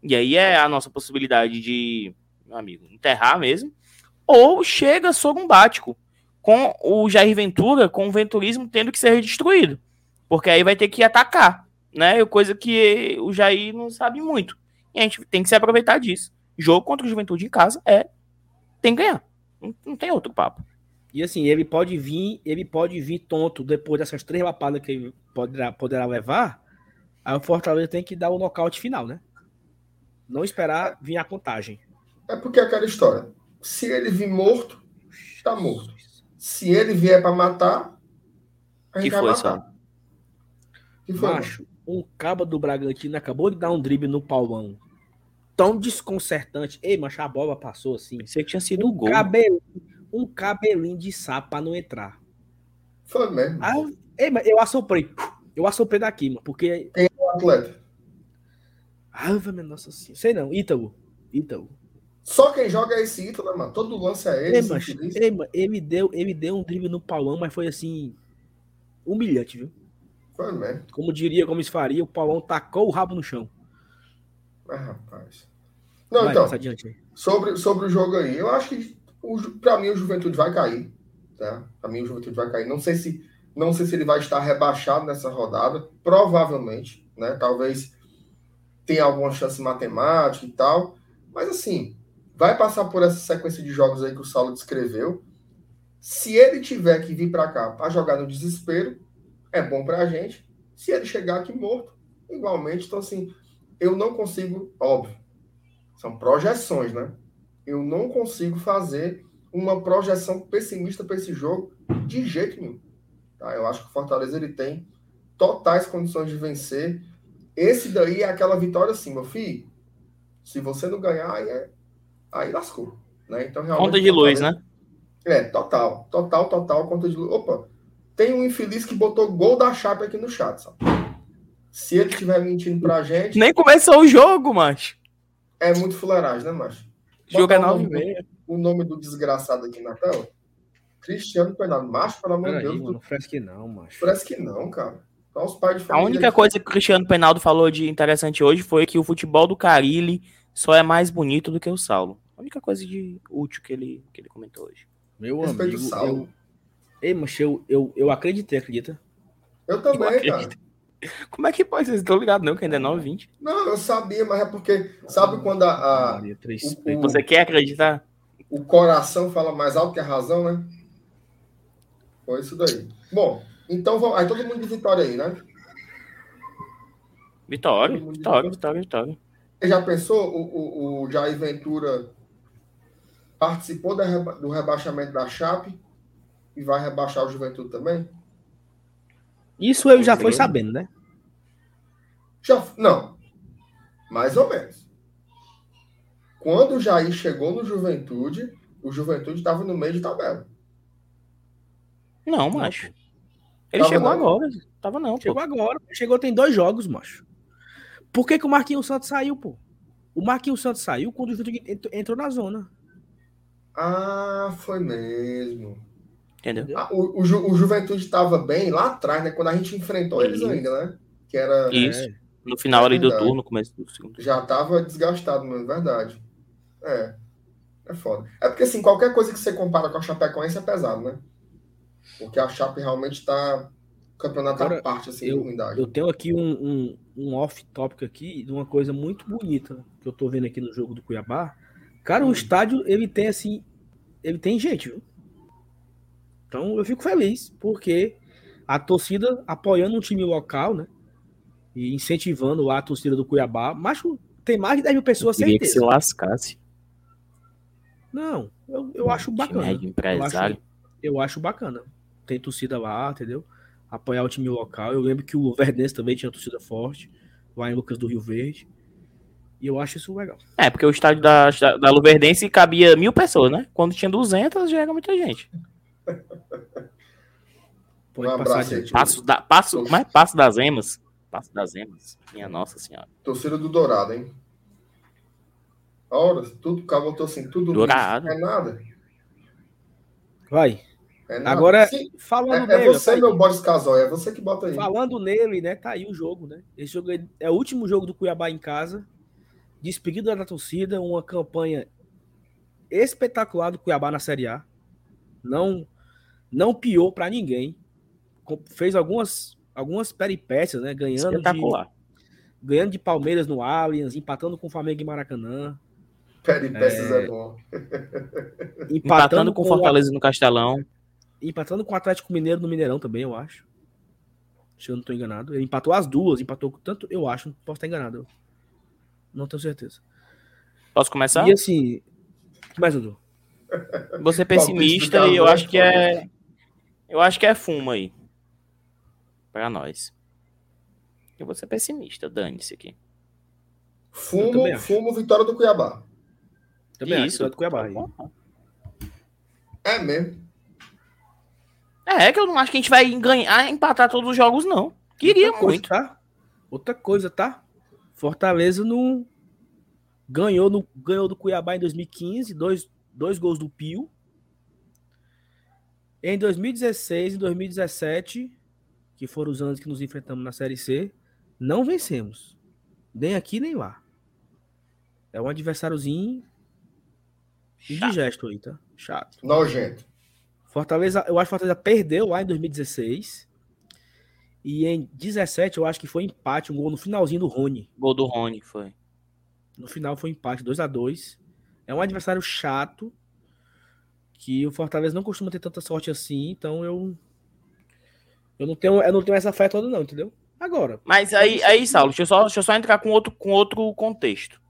e aí é a nossa possibilidade de, meu amigo, enterrar mesmo. Ou chega sorumbático, com o Jair Ventura, com o venturismo tendo que ser destruído. Porque aí vai ter que atacar, né? Coisa que o Jair não sabe muito. E a gente tem que se aproveitar disso. Jogo contra o Juventude em casa é tem que ganhar. Não, não tem outro papo. E assim, ele pode vir, ele pode vir tonto depois dessas três lapadas que ele poderá, poderá levar. Aí o Fortaleza tem que dar o nocaute final, né? Não esperar vir a contagem. É porque é aquela história. Se ele vir morto, tá morto. Se ele vier pra matar, a gente Que vai foi, matar. Saulo? Que foi? Macho, um cabo do Bragantino acabou de dar um drible no Paulão. Tão desconcertante. Ei, macho, a bola passou assim. Pensei que tinha sido o Um gol. cabelinho, um cabelinho de sapo pra não entrar. Foi mesmo. Aí eu, ei, mas eu assoprei. Eu assoprei daqui, mano. Porque. O atleta. Ave, minha nossa senhora. Sei não, Ítalo. Ítalo. Só quem joga é esse Ítalo, né, mano? Todo lance é ele. Ei, infeliz. ei, mano, ele, deu, ele deu um drible no Paulão, mas foi assim. Humilhante, viu? Foi mesmo. Como diria Gomes Faria, o Paulão tacou o rabo no chão. Mas, rapaz. Não, Vai, então, sobre, sobre o jogo aí, eu acho que pra mim o Juventude vai cair. Tá? Pra mim o Juventude vai cair. Não sei se, não sei se ele vai estar rebaixado nessa rodada. Provavelmente, né? Talvez tenha alguma chance matemática e tal. Mas assim, vai passar por essa sequência de jogos aí que o Saulo descreveu. Se ele tiver que vir para cá para jogar no desespero, é bom para a gente. Se ele chegar aqui morto, igualmente. Então, assim, eu não consigo, óbvio, são projeções, né? Eu não consigo fazer uma projeção pessimista para esse jogo de jeito nenhum. Tá? Eu acho que o Fortaleza ele tem totais condições de vencer. Esse daí é aquela vitória assim, meu filho. Se você não ganhar, aí, é... aí lascou. Né? Então, realmente, Conta de luz, né? é, total. Total, total, conta de luz. Opa, tem um infeliz que botou gol da Chape aqui no chat, sabe? Se ele estiver mentindo pra gente, Nem começou o jogo, macho. é muito fuleiragem, né, macho? Jogo é Botar o 9 e nome do- meia. O nome do desgraçado aqui na tela? Cristiano Penado. Macho, pelo amor de Deus. mano, do- não fresque não, macho. Parece que não, cara. Então, os pais de A família única aqui- coisa que o Cristiano Penaldo falou de interessante hoje foi que o futebol do Carilli só é mais bonito do que o Saulo. A única coisa de útil que ele, que ele comentou hoje. Meu Respeito o amigo, Saulo. eu... Ei, macho, eu, eu, eu acreditei, acredita? Eu também, Eu cara. Como é que pode? Vocês estão ligados, não? Que ainda é 9 20 Não, eu sabia, mas é porque, sabe quando a, a- Maria, o- peitos. Você quer acreditar? o coração fala mais alto que a razão, né? Foi isso daí. Bom, então vamos. Aí todo mundo de vitória aí, né? Vitória, vitória, vitória, vitória. Você já pensou o, o, o Jair Ventura participou da reba- do rebaixamento da Chape e vai rebaixar o Juventude também? Isso eu já foi sabendo, né? Já, não, mais ou menos. Quando o Jair chegou no Juventude, o Juventude estava no meio de tabela. Não, macho. Ele Tava chegou não. agora. Tava não, pô. Chegou agora. Chegou tem dois jogos, macho. Por que, que o Marquinhos Santos saiu, pô? O Marquinhos Santos saiu quando o Juventude ent- entrou na zona. Ah, foi mesmo. Entendeu? Ah, o, o, Ju- o Juventude estava bem lá atrás, né? Quando a gente enfrentou eles Isso. ainda, né? Que era. Isso. É. No final ali do turno, começo do segundo. Já estava desgastado, mesmo, verdade. É. É foda. É porque, assim, qualquer coisa que você compara com a Chapecoense é pesado, né? Porque a Chape realmente tá. O campeonato Cara, à parte, assim, eu- de ruindade. Eu tenho aqui um, um, um off-topic aqui de uma coisa muito bonita que eu tô vendo aqui no jogo do Cuiabá. Cara, o Hum. estádio, ele tem assim. Ele tem gente, viu? Então eu fico feliz, porque a torcida apoiando um time local, né? E incentivando lá a torcida do Cuiabá. Mas tem mais de 10 mil pessoas, Queria que se lascasse. Não, eu, eu acho bacana. de empresário. eu acho bacana. Tem torcida lá, entendeu? Apoiar o time local. Eu lembro que o Verdense também tinha torcida forte, lá em Lucas do Rio Verde. E eu acho isso legal. É, porque o estádio da, da Luverdense cabia mil pessoas, né? Quando tinha 200, já era muita gente. Pode Um passar adiante. Passo, da, passo, mais passo das emas. Passo das emas. Minha nossa senhora. Torcida do Dourado, hein? Ora, tudo, o cara botou assim, tudo Dourado. lixo. É nada. Vai. É nada. Agora, Sim, falando é, é nele, você, tá aí. meu Boris Casoy, é você que bota aí. falando nele, né? Tá aí o jogo, né? Esse jogo é, é o último jogo do Cuiabá em casa. Despedida da torcida, uma campanha espetacular do Cuiabá na Série A. Não não piou pra ninguém. Com- Fez algumas algumas peripécias, né? Ganhando de, Espetacular. ganhando de Palmeiras no Allianz, empatando com o Flamengo em Maracanã, Peripécias é, bom. empatando, Empatando com o- Fortaleza no Castelão. Empatando com o Atlético Mineiro no Mineirão também, eu acho. Se eu não tô enganado. Ele empatou as duas, empatou com tanto, eu acho, posso estar enganado. Não tenho certeza. Posso começar? E assim, mais Dudu. Vou ser Palpite do pessimista e eu é acho que é. Eu acho que é fumo aí. Pra nós. Eu vou ser pessimista, dane-se aqui. Fumo, acho. fumo, vitória do Cuiabá. Também acho, Isso. vitória do Cuiabá aí. É mesmo. É, que eu não acho que a gente vai ganhar, empatar todos os jogos, não. Queria Outra coisa, muito. tá? Outra coisa, tá? Fortaleza não ganhou, no, ganhou do Cuiabá em 2015, dois, dois gols do Pio. Em 2016 e 2017, que foram os anos que nos enfrentamos na Série C, não vencemos. Nem aqui, nem lá. É um adversáriozinho indigesto aí, tá? Chato. Nojento. Fortaleza, eu acho que Fortaleza perdeu lá em 2016. E em 17, eu acho que foi empate, um gol no finalzinho do Rony. Gol do Rony foi. No final foi empate, 2 a 2 É um adversário chato. Que o Fortaleza não costuma ter tanta sorte assim, então eu. Eu não tenho, eu não tenho essa fé toda, não, entendeu? Agora, Mas aí, aí Saulo, deixa eu, só, deixa eu só entrar com outro, com outro contexto.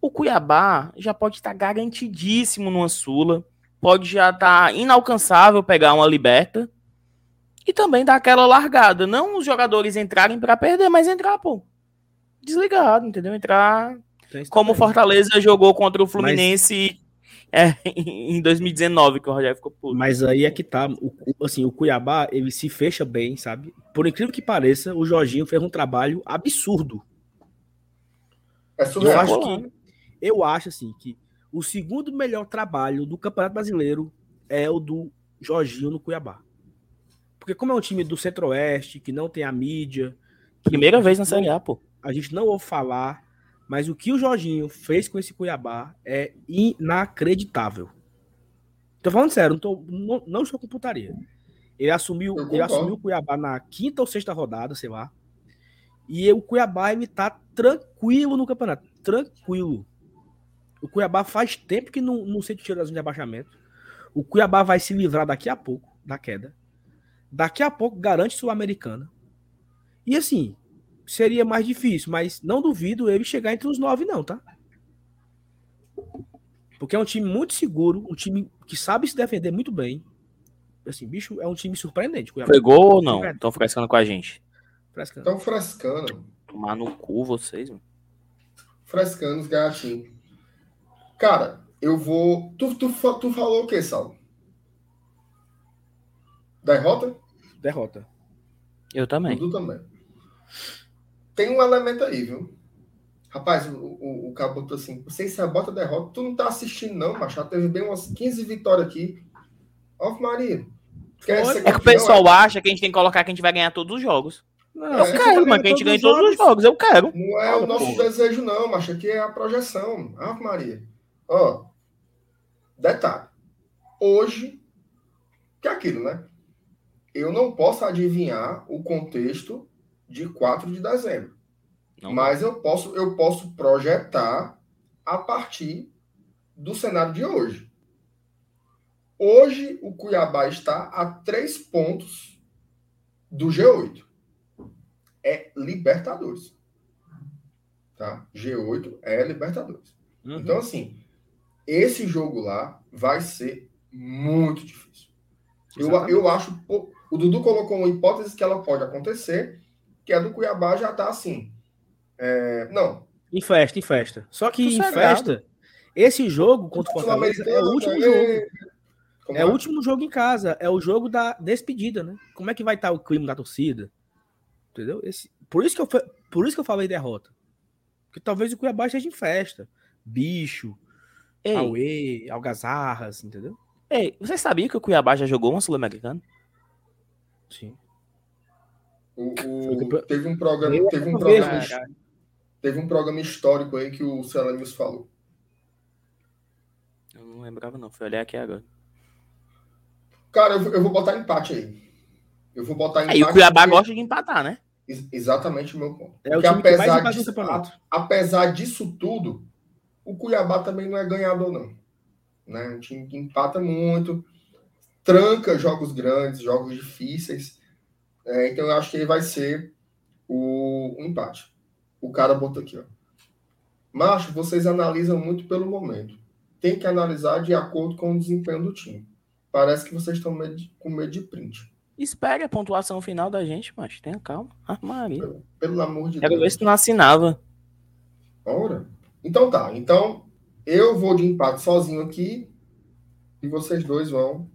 O Cuiabá já pode estar garantidíssimo numa Sula, pode já estar inalcançável pegar uma liberta e também dar aquela largada. Não os jogadores entrarem para perder, mas entrar, pô. Desligado, entendeu? Entrar como o. Fortaleza jogou contra o Fluminense é, em 2019, que o Rogério ficou puto. Mas aí é que tá. O, assim, o Cuiabá, ele se fecha bem, sabe? Por incrível que pareça, o Jorginho fez um trabalho absurdo. É Eu surreal. acho Rolando. que eu acho assim que o segundo melhor trabalho do Campeonato Brasileiro é o do Jorginho no Cuiabá. Porque como é um time do Centro-Oeste, que não tem a mídia, que Primeira a vez na Série A, pô. a gente não ouve falar, mas o que o Jorginho fez com esse Cuiabá é inacreditável. Tô falando sério, não, tô, não, não estou com putaria. Ele assumiu, ele assumiu o Cuiabá na quinta ou sexta rodada, sei lá. E o Cuiabá ele tá tranquilo no campeonato, tranquilo. O Cuiabá faz tempo que não, não sente tiro de abaixamento. O Cuiabá vai se livrar daqui a pouco da queda. Daqui a pouco garante Sul-Americana. E assim, seria mais difícil, mas não duvido ele chegar entre os nove, não, tá? Porque é um time muito seguro, um time que sabe se defender muito bem. Assim, bicho, é um time surpreendente. Cuiabá. Foi gol ou não? Estão frescando com a gente. Frescando. Estão frescando. Tomar no cu vocês, mano. Frescando os gatinhos. Cara, eu vou. Tu, tu, tu falou o que, Sal? Derrota? Derrota. Eu também. Dudu também. Tem um elemento aí, viu? Rapaz, o, o, o cara botou assim: você sabota a derrota, tu não tá assistindo, não, mas já teve bem umas 15 vitórias aqui. Ó, Maria. Quer ser é que o pessoal é? acha que a gente tem que colocar que a gente vai ganhar todos os jogos. Não, eu quero, mas que a gente ganhe todos os jogos, eu quero. Não é o nosso desejo, não, mas aqui é a projeção. Ave Maria. Ó, detalhe. Hoje, que é aquilo, né? Eu não posso adivinhar o contexto de 4 de dezembro. Não. Mas eu posso, eu posso projetar a partir do cenário de hoje. Hoje, o Cuiabá está a três pontos do G8. É Libertadores. Tá? G8 é Libertadores. Uhum. Então, assim, esse jogo lá vai ser muito difícil. Eu, eu acho. O Dudu colocou uma hipótese que ela pode acontecer, que é do Cuiabá já tá assim. É, não. Em festa, em festa. Só que em festa, esse jogo contra o Fortaleza é o último jogo. é, é o último jogo em casa. É o jogo da despedida, né? Como é que vai estar tá o clima da torcida? Entendeu? Esse, por, isso que eu, por isso que eu falei derrota. Porque talvez o Cuiabá esteja em festa. Bicho, Ei. Aue, Algazarras, entendeu? Ei, você sabia que o Cuiabá já jogou uma Sul-Americana? Sim. O, o, teve um programa, teve um programa, teve um programa histórico aí que o Celanius falou. Eu não lembrava não, fui olhar aqui agora. Cara, eu, eu vou botar empate aí. Eu vou botar empate. Aí o Cuiabá porque... gosta de empatar, né? Exatamente o meu ponto. É porque apesar, disso, apesar disso tudo, o Cuiabá também não é ganhador, não. Né? Um time que empata muito, tranca jogos grandes, jogos difíceis. É, então eu acho que ele vai ser o, o empate. O cara botou aqui, ó. Macho, vocês analisam muito pelo momento. Tem que analisar de acordo com o desempenho do time. Parece que vocês estão com medo de print. Espere a pontuação final da gente, mas tenha calma. Ah, Maria. Pelo, pelo amor de Quero Deus. ver se tu não assinava. Ora. Então tá. Então, eu vou de empate sozinho aqui e vocês dois vão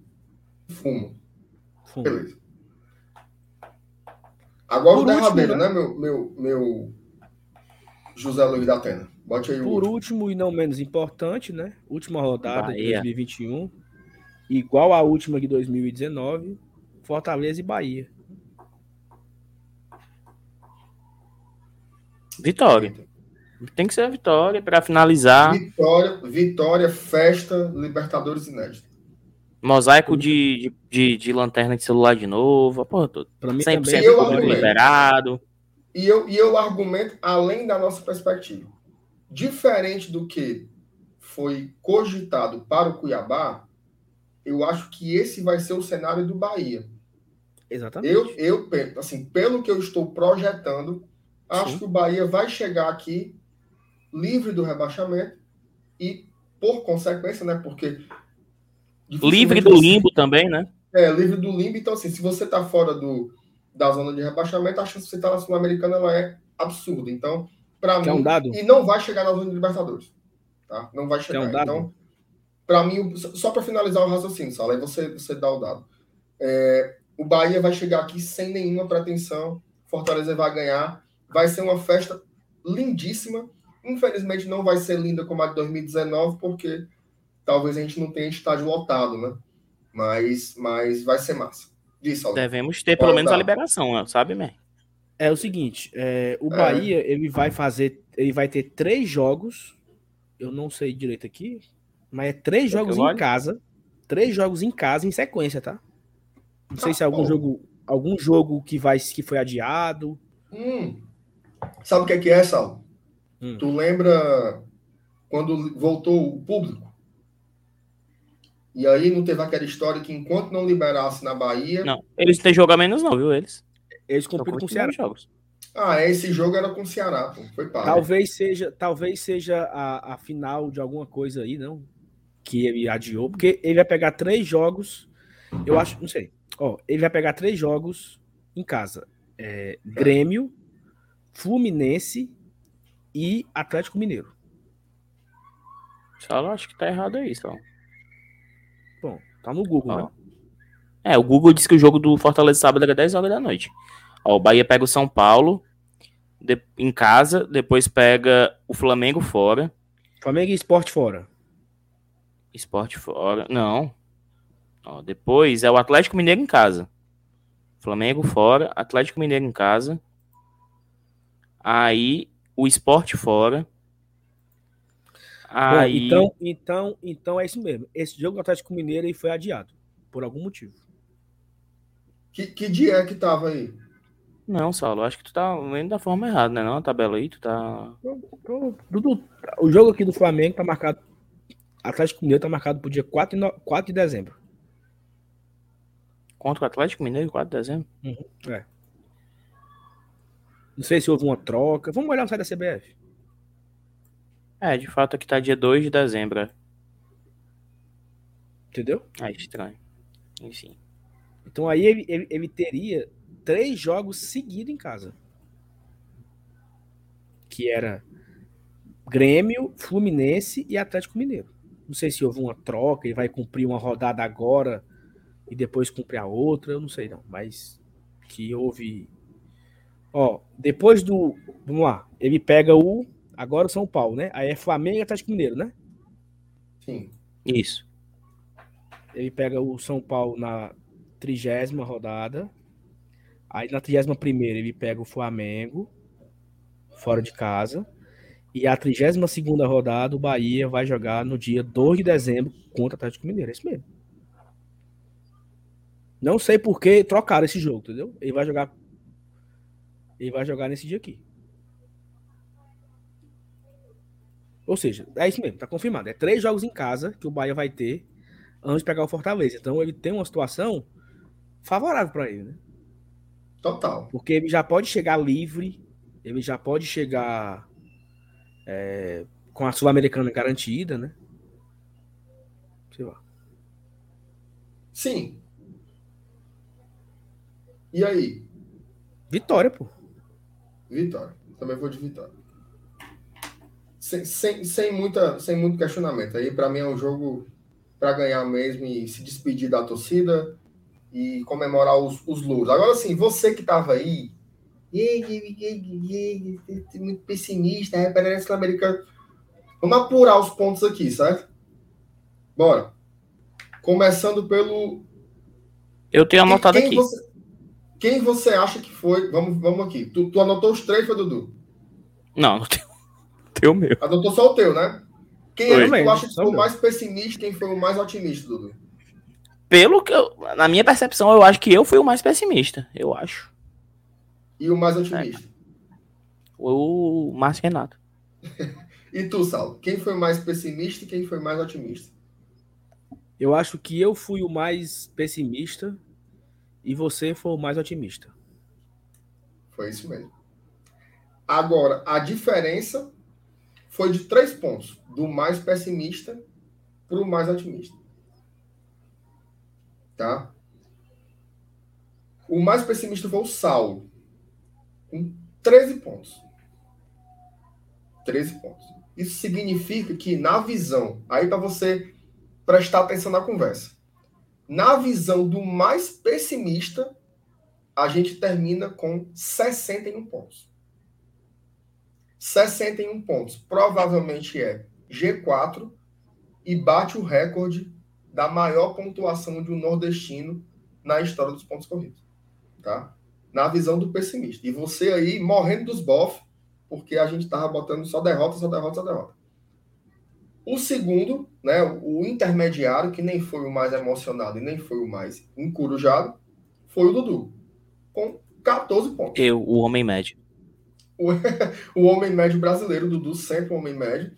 fumo. fumo. Beleza. Agora Por o derradeiro, último, né, meu, meu, meu José Luiz da Atena. Bote aí o Por último. último e não menos importante, né? Última rodada Bahia. de 2021. Igual a última de 2019. Fortaleza e Bahia. Vitória. Tem que ser a vitória para finalizar. Vitória, vitória, festa, Libertadores inédita. Mosaico de, de, de, lanterna de celular de novo, a porra toda. Pra mim 100% também. liberado. E eu, e eu argumento além da nossa perspectiva. Diferente do que foi cogitado para o Cuiabá, eu acho que esse vai ser o cenário do Bahia. Exatamente. Eu, eu assim, pelo que eu estou projetando, acho Sim. que o Bahia vai chegar aqui livre do rebaixamento e, por consequência, né? Porque Livre do limbo também, né? É, livre do limbo. Então, assim, se você tá fora do, da zona de rebaixamento, a chance de você estar tá na Sul-Americana ela é absurda. Então, para mim. Um dado? E não vai chegar na zona de Libertadores. Tá? Não vai chegar. Um então, para mim, só para finalizar o raciocínio, Sala, aí você, você dá o dado. É, o Bahia vai chegar aqui sem nenhuma pretensão. Fortaleza vai ganhar. Vai ser uma festa lindíssima. Infelizmente, não vai ser linda como a de 2019, porque talvez a gente não tenha estádio lotado, né? Mas, mas vai ser massa. Devemos ter pelo menos a liberação, sabe, man? É o seguinte, é, o é. Bahia é. ele vai fazer, ele vai ter três jogos, eu não sei direito aqui, mas é três jogos em casa, três jogos em casa em sequência, tá? Não sei se é algum bom. jogo, algum jogo que vai que foi adiado. Hum. Sabe o que é que é, Sal? Hum. Tu lembra quando voltou o público? E aí não teve aquela história que enquanto não liberasse na Bahia. Não, eles têm jogo a menos, não, viu? Eles. Eles cumpriram com o Ceará. Jogos. Ah, esse jogo era com o Ceará, pô. Foi para. Talvez seja, talvez seja a, a final de alguma coisa aí, não? Que ele adiou, porque ele vai pegar três jogos. Eu acho, não sei. Ó, ele vai pegar três jogos em casa: é, Grêmio, Fluminense e Atlético Mineiro. Só acho que tá errado aí, só. Bom, tá no Google, né? É, o Google disse que o jogo do Fortaleza sábado era 10 horas da noite. Ó, o Bahia pega o São Paulo, de, em casa, depois pega o Flamengo fora. Flamengo e Esporte fora. Esporte fora. Não. Ó, depois é o Atlético Mineiro em casa. Flamengo fora, Atlético Mineiro em casa. Aí o Esporte fora. Aí... Bom, então, então, então é isso mesmo. Esse jogo do Atlético Mineiro aí foi adiado por algum motivo. Que, que dia é que tava aí? Não, Saulo, acho que tu tá vendo da forma errada, né? Não, a tabela aí, tu tá. O jogo aqui do Flamengo tá marcado. Atlético Mineiro tá marcado pro dia 4 de, 4 de dezembro. Contra o Atlético Mineiro, 4 de dezembro? Uhum, é. Não sei se houve uma troca. Vamos olhar no site da CBF. É, de fato aqui tá dia 2 de dezembro. É. Entendeu? Ah, estranho. Enfim. Então aí ele, ele, ele teria três jogos seguidos em casa. Que era Grêmio, Fluminense e Atlético Mineiro. Não sei se houve uma troca, ele vai cumprir uma rodada agora e depois cumprir a outra, eu não sei não, mas que houve. Ó, depois do. Vamos lá, ele pega o. Agora o São Paulo, né? Aí é Flamengo e Atlético Mineiro, né? Sim. Isso. Ele pega o São Paulo na trigésima rodada. Aí na 31 primeira ele pega o Flamengo fora de casa. E a 32 segunda rodada o Bahia vai jogar no dia 2 de dezembro contra o Atlético Mineiro. É isso mesmo. Não sei por que trocaram esse jogo, entendeu? Ele vai jogar. Ele vai jogar nesse dia aqui. Ou seja, é isso mesmo, tá confirmado. É três jogos em casa que o Bahia vai ter antes de pegar o Fortaleza. Então ele tem uma situação favorável para ele, né? Total. Porque ele já pode chegar livre, ele já pode chegar é, com a Sul-Americana garantida, né? Sei lá. Sim. E aí? Vitória, pô. Vitória. Também vou de vitória. Sem, sem, sem, muita, sem muito questionamento. Aí, para mim, é um jogo para ganhar mesmo e se despedir da torcida e comemorar os, os louros. Agora, sim, você que estava aí, muito pessimista, né? Pereira Sul-Americana. Vamos apurar os pontos aqui, certo? Bora. Começando pelo. Eu tenho anotado aqui. Você, quem você acha que foi? Vamos, vamos aqui. Tu, tu anotou os três, foi, Dudu? Não, não tenho. Teu meu. Anotou só o teu, né? Quem é que tu acha que foi o mais pessimista quem foi o mais otimista, Dudu? Pelo que eu, na minha percepção, eu acho que eu fui o mais pessimista, eu acho. E o mais otimista? É. O Márcio Renato. e tu, Saulo? Quem foi mais pessimista e quem foi mais otimista? Eu acho que eu fui o mais pessimista e você foi o mais otimista. Foi isso mesmo. Agora, a diferença foi de três pontos, do mais pessimista para o mais otimista. Tá? O mais pessimista foi o Saulo, com 13 pontos. 13 pontos. Isso significa que, na visão, aí para você prestar atenção na conversa, na visão do mais pessimista, a gente termina com 61 pontos. 61 pontos. Provavelmente é G4 e bate o recorde da maior pontuação de um nordestino na história dos pontos corridos. Tá? Na visão do pessimista. E você aí morrendo dos bofs, porque a gente estava botando só derrota, só derrota, só derrota. O segundo, né, o intermediário, que nem foi o mais emocionado e nem foi o mais encurujado, foi o Dudu, com 14 pontos. Eu, o homem médio o, o homem médio brasileiro, Dudu, sempre o homem médio,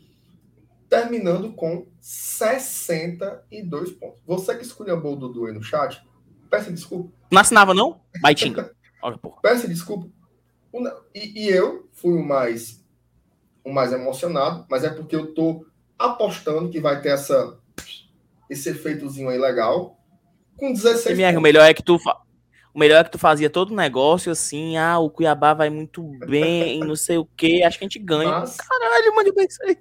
terminando com 62 pontos. Você que esculhambou o Dudu aí no chat, peça desculpa. Não assinava, não? Baitinga. Olha, porra. Peça desculpa. E, e, eu fui o mais, o mais emocionado, mas é porque eu tô apostando que vai ter essa, esse efeitozinho aí legal. Com 16 pontos. O melhor é que tu, o melhor é que tu fazia todo o negócio assim, ah, o Cuiabá vai muito bem, não sei o quê, acho que a gente ganha. Mas... Caralho, mano, bem isso aí.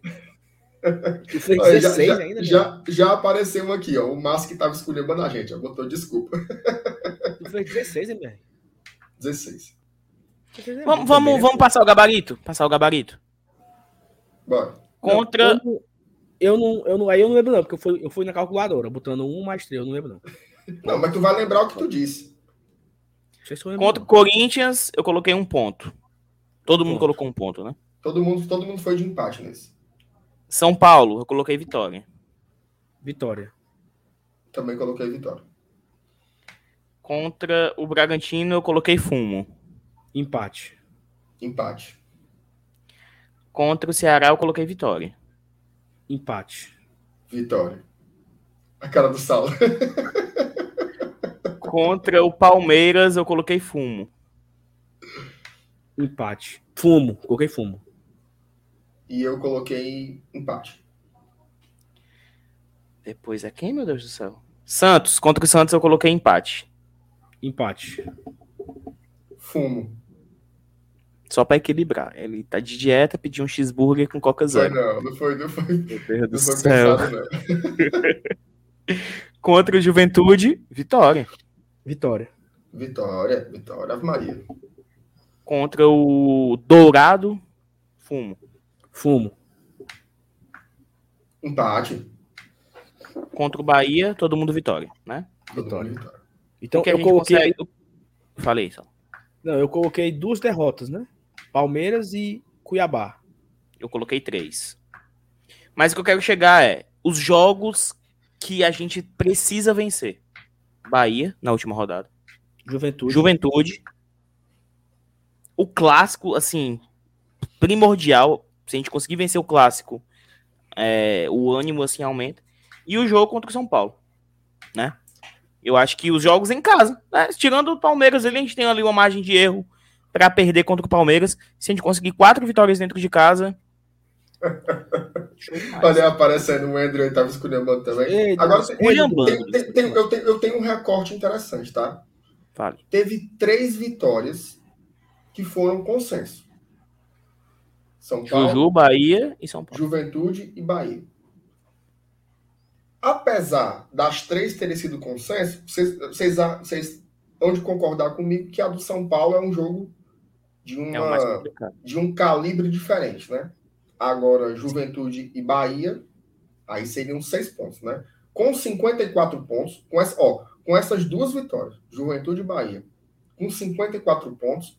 Já, já, ainda, já, já, apareceu aqui, ó. O Márcio que tava escolhendo a gente, ó. Botou desculpa. Tu fez 16, hein, velho? 16. Vamos, vamos, vamos passar o gabarito? Passar o gabarito. Bora. Contra. Não, eu não, eu não, aí eu não lembro, não, porque eu fui, eu fui na calculadora, botando um mais três, eu não lembro, não. Não, mas tu vai lembrar o que tu disse. Se lembro, Contra o. Corinthians, eu coloquei um ponto. Todo mundo Ponto. colocou um ponto, né? Todo mundo, todo mundo foi de empate nesse. São Paulo, eu coloquei vitória. Vitória. Também coloquei vitória. Contra o Bragantino, eu coloquei fumo. Empate. Empate. Contra o Ceará, eu coloquei vitória. Empate. Vitória. A cara do Saulo. Contra o Palmeiras, eu coloquei fumo. Empate. Fumo. Coloquei fumo. E eu coloquei empate. Depois é quem, meu Deus do céu? Santos. Contra o Santos, eu coloquei empate. Empate. Fumo. Só pra equilibrar. Ele tá de dieta, pediu um cheeseburger com Coca Foi Zero. não, não foi, não foi, Meu Deus não do foi céu. pensado, não. Contra o Juventude, vitória. Vitória. Vitória, vitória, Ave Maria. Contra o Dourado, fumo. Fumo. Empate. Contra o Bahia, todo mundo vitória, né? Vitória. vitória. Então O que a eu gente coloquei. consegue- Falei só. Não, eu coloquei duas derrotas, né? Palmeiras e Cuiabá. Eu coloquei três. Mas o que eu quero chegar é os jogos que a gente precisa vencer. Bahia, na última rodada. Juventude. Juventude. O clássico, assim, primordial. Se a gente conseguir vencer o clássico, é, o ânimo, assim, aumenta. E o jogo contra o São Paulo, né? Eu acho que os jogos em casa, né? Tirando o Palmeiras, ali, a gente tem ali uma margem de erro para perder contra o Palmeiras. Se a gente conseguir quatro vitórias dentro de casa... Olha, aparecendo o Andrew, ele tava escolhendo também. Eita, Agora, tem, esculhambando. tem- tem- tem- eu, tenho, eu tenho um recorte interessante, tá? Fale. Teve três vitórias que foram consenso. São Paulo, Juju, Bahia e São Paulo. Juventude e Bahia. Apesar das três terem sido consenso, vocês, vocês, vocês hão de concordar comigo que a do São Paulo é um jogo de, É uma, complicado. de um calibre diferente, né? Agora, Juventude e Bahia, aí seriam seis pontos, né? Com 54 pontos, com, essa, ó, com essas duas vitórias, Juventude e Bahia, com 54 pontos,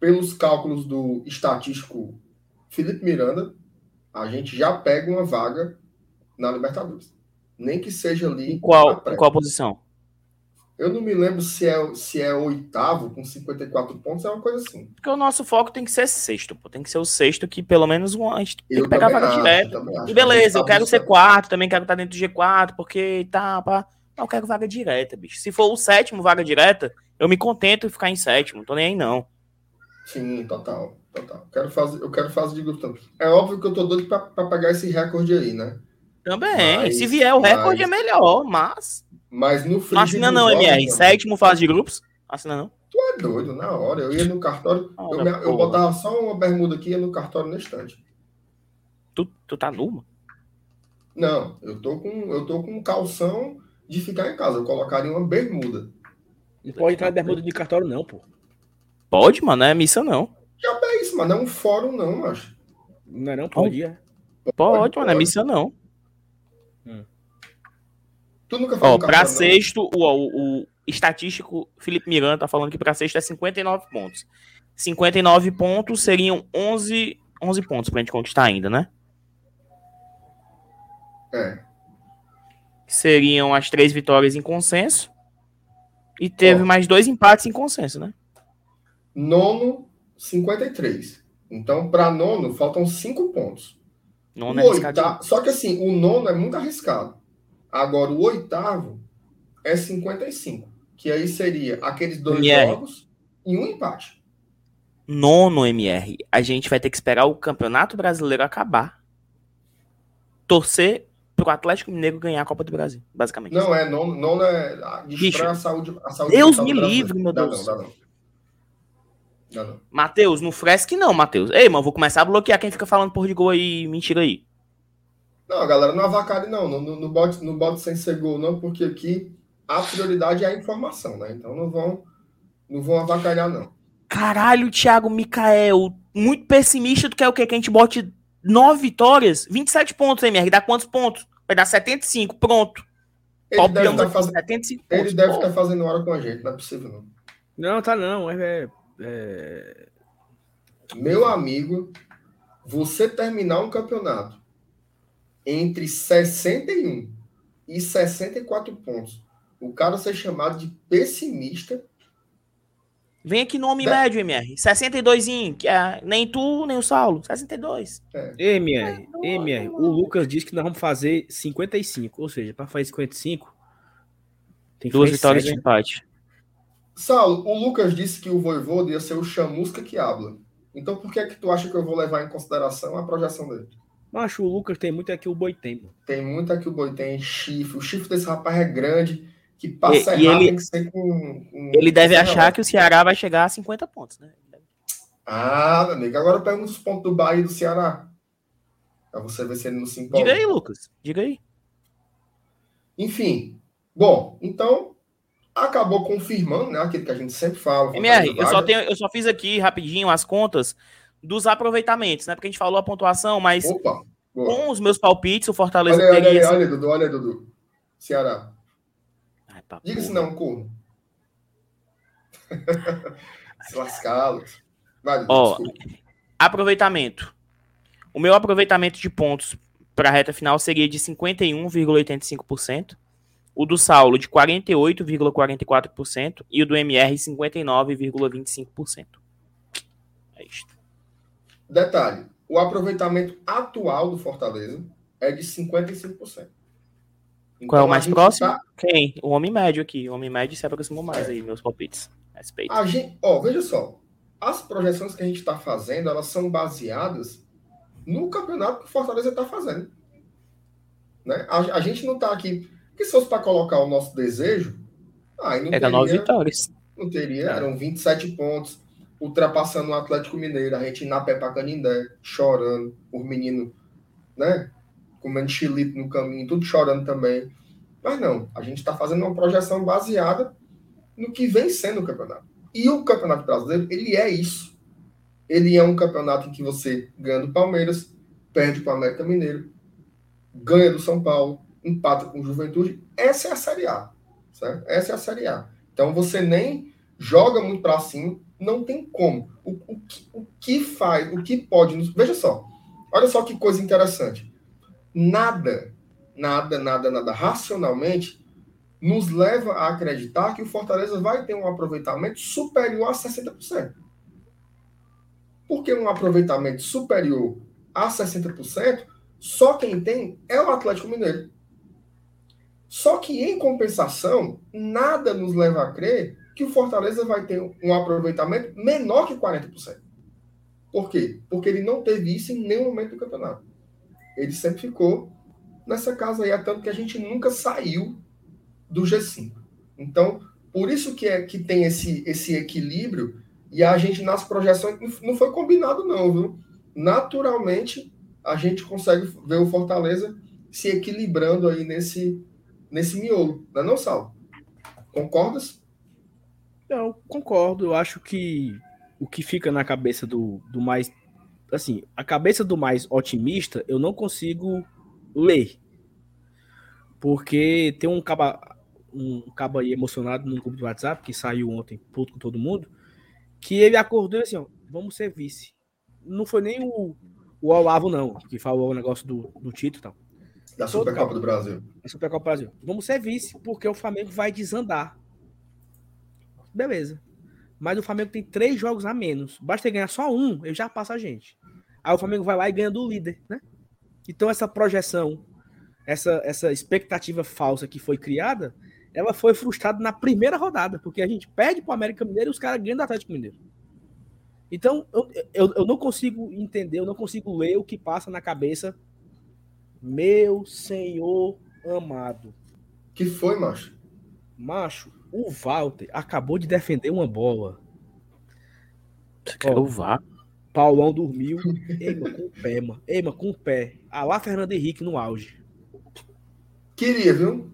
pelos cálculos do estatístico Felipe Miranda, a gente já pega uma vaga na Libertadores. Nem que seja ali. Em qual, em qual posição? Eu não me lembro se é, se é oitavo com 54 pontos, é uma coisa assim. Porque o nosso foco tem que ser sexto, pô. Tem que ser o sexto que pelo menos um, a gente tem Eu que pegar vaga acho, direta. E beleza, eu Tá quero ser buscando. quarto, também quero estar dentro do G4, porque tá, pá. Eu quero vaga direta, bicho. Se for o sétimo vaga direta, eu me contento em ficar em sétimo. Tô nem aí, não. Sim, total, total. Quero fazer, eu quero fazer de grupo também. É óbvio que eu tô doido pra, pra pegar esse recorde aí, né? Também. Mas- Se vier o recorde mas- é melhor, mas. Mas no Não frigir assina não, MR. mano, Sétimo fase de grupos. Assina não. Tu é doido, na hora. Eu ia no cartório, eu, Ora, me- eu botava só uma bermuda aqui e ia no cartório no instante. Tu, tu tá numa? Não, eu tô com eu tô com calção de ficar em casa. Eu colocaria uma bermuda. Não pode entrar bermuda de cartório, não, pô. Pode, mano. Não é missa, não. Já é isso, mano. Não é um fórum, não, macho. Não é não? Pode ir. Pode, mano. Não é pode. missa, não. Tu nunca foi Ó, pra sexto, o, o, o estatístico Felipe Miranda tá falando que pra sexto é 59 pontos. 59 pontos seriam 11, 11 pontos pra gente conquistar ainda, né? É. Seriam as três vitórias em consenso. E teve Ó. mais dois empates em consenso, né? Nono, 53. Então, para nono, faltam cinco pontos. Não O é oitavo, só que assim, o nono é muito arriscado. Agora, o oitavo é 55. Que aí seria aqueles dois MR. jogos e um empate. Nono MR. A gente vai ter que esperar o Campeonato Brasileiro acabar. Torcer pro Atlético Mineiro ganhar a Copa do Brasil, basicamente. Não, é nono, nono é destrói a saúde, a saúde Deus me livre, meu Dá Deus. Não, dá não. Dá não. Matheus, no Fresc não, Matheus. Ei, mano, vou começar a bloquear quem fica falando por de gol aí, mentira aí. Não, galera, não avacalhe não. No, no, no, bote, sem ser gol, não, porque aqui a prioridade é a informação, né? Então não vão, não vão avacalhar, não. Caralho, Thiago Mikael. Muito pessimista. Tu quer o quê? Que a gente bote nove vitórias? 27 pontos, MR. Dá quantos pontos? Vai dar 75. Pronto. Ele Top deve estar fazendo, 75 ele deve estar fazendo hora com a gente, não é possível não. Não, tá não. É, é- é- Meu amigo, você terminar um campeonato entre 61 e 64 pontos, o cara ser chamado de pessimista, Vem aqui no homem Da- médio, MR. 62, que é nem tu, nem o Saulo. 62. MR, não, MR. não. O Lucas disse que nós vamos fazer 55. Ou seja, para fazer 55, tem que Duas fazer vitórias de empate. Saulo, o Lucas disse que o Voivoda ia ser o chamusca que habla. Então por que é que tu acha que eu vou levar em consideração a projeção dele? Macho, o Lucas tem muito aqui o Boitem. mano. Tem muito aqui o boi, tem chifre. O chifre desse rapaz é grande, que passa E- e errado ele- tem que ser com... com Ele deve achar que o Ceará vai chegar a 50 pontos, né? Ah, meu amigo, agora pergunta os pontos do Bahia e do Ceará. Pra você ver se ele não se empolga. Diga aí, Lucas. Diga aí. Enfim, bom, então acabou confirmando, né, aquilo que a gente sempre fala. MR, eu só, tenho, eu só fiz aqui rapidinho as contas dos aproveitamentos, né? Porque a gente falou a pontuação, mas Opa, com os meus palpites, o Fortaleza Olha, aí, olha, teria. olha, Dudu, olha, Dudu. Ceará. Ai, Diga se não, corno. se lascá-los. Vai, Dudu, Ó. Aproveitamento. O meu aproveitamento de pontos para a reta final seria de 51,85%. O do Saulo de 48,44% e o do MR 59,25%. É isso. Detalhe, o aproveitamento atual do Fortaleza é de 55%. Qual é o Então, mais próximo? tá- Quem? O homem médio aqui. O homem médio se aproximou mais aí, meus palpites. Respeito. A gente, ó, veja só, as projeções que a gente está fazendo, elas são baseadas no campeonato que o Fortaleza está fazendo. Né? A, a gente não está aqui, porque se fosse para colocar o nosso desejo, aí não Era nove teria, vitórias. não teria, eram 27 pontos, ultrapassando o Atlético Mineiro, a gente na pé Canindé, chorando, os meninos, né, comendo chilito no caminho, tudo chorando também. Mas não, a gente está fazendo uma projeção baseada no que vem sendo o campeonato. E o Campeonato Brasileiro, ele é isso. Ele é um campeonato em que você ganha do Palmeiras, perde para o América Mineiro, ganha do São Paulo, empata com o Juventude. Essa é a Série A. Certo? Essa é a Série A. Então você nem joga muito para cima, não tem como. O, o, que, o que faz, o que pode. nos- Veja só, olha só que coisa interessante. Nada, nada, nada, nada, racionalmente, nos leva a acreditar que o Fortaleza vai ter um aproveitamento superior a 60%. Porque um aproveitamento superior a 60%, só quem tem é o Atlético Mineiro. Só que, em compensação, nada nos leva a crer que o Fortaleza vai ter um aproveitamento menor que 40%. Por quê? Porque ele não teve isso em nenhum momento do campeonato. Ele sempre ficou nessa casa aí, tanto que a gente nunca saiu do G5. Então, por isso que, é, que tem esse, esse equilíbrio e a gente nas projeções não foi combinado não, viu? Naturalmente a gente consegue ver o Fortaleza se equilibrando aí nesse nesse miolo, não é não, Sal? Concordas? Não, concordo. Eu acho que o que fica na cabeça do, do mais. Assim, a cabeça do mais otimista eu não consigo ler. Porque tem um caba, um caba aí emocionado no grupo do WhatsApp, que saiu ontem, puto com todo mundo, que ele acordou e assim, ó, vamos ser vice. Não foi nem o, o Olavo, não, que falou o negócio do, do título e tal. Da Todo Supercopa do Brasil. É Supercopa Brasil. Vamos ser vice, porque o Flamengo vai desandar. Beleza. Mas o Flamengo tem três jogos a menos. Basta ele ganhar só um, ele já passa a gente. Aí o Flamengo vai lá e ganha do líder, né? Então essa projeção, essa, essa expectativa falsa que foi criada, ela foi frustrada na primeira rodada, porque a gente perde pro América Mineiro e os caras ganham do Atlético Mineiro. Então, eu, eu, eu não consigo entender, eu não consigo ler o que passa na cabeça. Meu Senhor amado. Que foi, macho? Macho, o Walter acabou de defender uma bola. Você quer o VAR? Paulão dormiu. Eima com o pé, mano. Eima com o pé. A lá Fernando Henrique no auge. Queria, viu?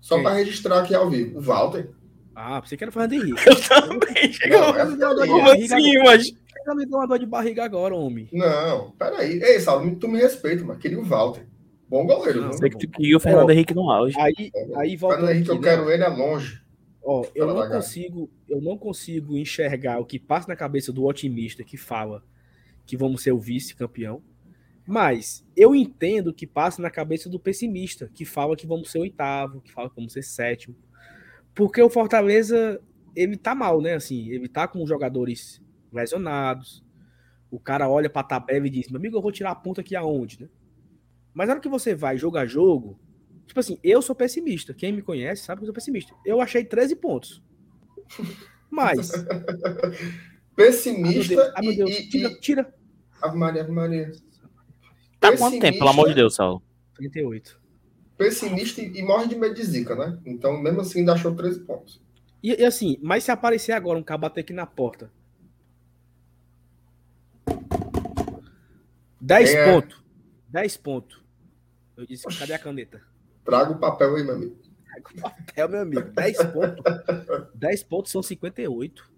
Só para registrar aqui ao vivo. O Walter. Ah, pensei que era Fernando Henrique. Eu também. Não, uma- é Como Como assim, mas... Me deu uma dor de barriga agora, homem. Não, peraí. Ei, Saulo, tu me respeita, mas queria o Walter. Bom goleiro, Não? Sei que tu queria o Fernando Henrique no auge. Aí, aí volta Fernando Henrique, aqui, eu né? quero ele é longe. Ó, eu não consigo, eu não consigo enxergar o que passa na cabeça do otimista que fala que vamos ser o vice-campeão. Mas eu entendo o que passa na cabeça do pessimista, que fala que vamos ser oitavo, que fala que vamos ser sétimo. Porque o Fortaleza, ele tá mal, né? Assim, ele tá com jogadores lesionados. O cara olha pra tabela e diz: "Meu amigo, eu vou tirar a ponta aqui aonde, né?" Mas na hora que você vai jogo a jogo, tipo assim, eu sou pessimista. Quem me conhece sabe que eu sou pessimista. Eu achei 13 pontos. Mas, ai, meu Pessimista Deus, ai, meu Deus, e, tira, e... tira. Ave Maria, Ave Maria. Tá quanto tempo, pelo amor de Deus, Saulo? 38. Pessimista e, e morre de medo de zica, né? Então, mesmo assim, ainda achou 13 pontos. E, e assim, mas se aparecer agora um cara bater aqui na porta. 10 Quem é? pontos. 10 pontos. Eu disse, cadê a caneta? Traga o papel aí, meu amigo. É o meu amigo. 10 pontos. 10 pontos são 58.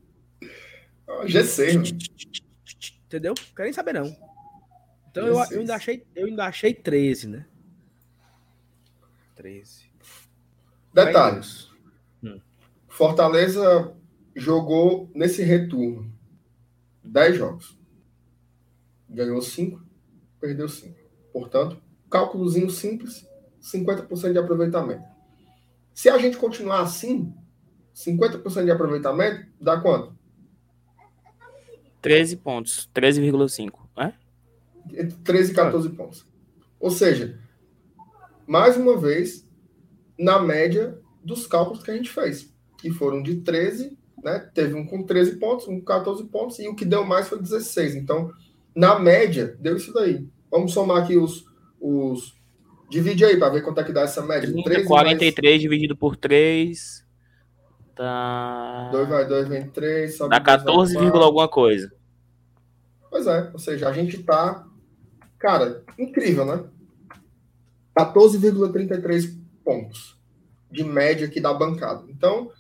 Ah, GC, mano. Entendeu? Não quero nem saber, não. Então eu, eu, ainda achei, eu ainda achei 13, né? 13. Detalhes. Hum. Fortaleza jogou nesse retorno 10 jogos. Ganhou 5, perdeu 5. Portanto, cálculozinho simples, 50% de aproveitamento. Se a gente continuar assim, 50% de aproveitamento, dá quanto? 13 pontos. 13,5. É? Entre 13 e 14 pontos. Ou seja, mais uma vez, na média dos cálculos que a gente fez, que foram de 13, né? Teve um com 13 pontos, um com 14 pontos, e o que deu mais foi 16. Então, na média, deu isso daí. Vamos somar aqui os. Os... Divide aí para ver quanto é que dá essa média. 30, 13 43 dividido por 3. Tá. 2 vai 2, vem 3. Dá 14, vírgula alguma coisa. Pois é, ou seja, a gente tá. Cara, incrível, né? 14,33 pontos de média aqui da bancada. Então,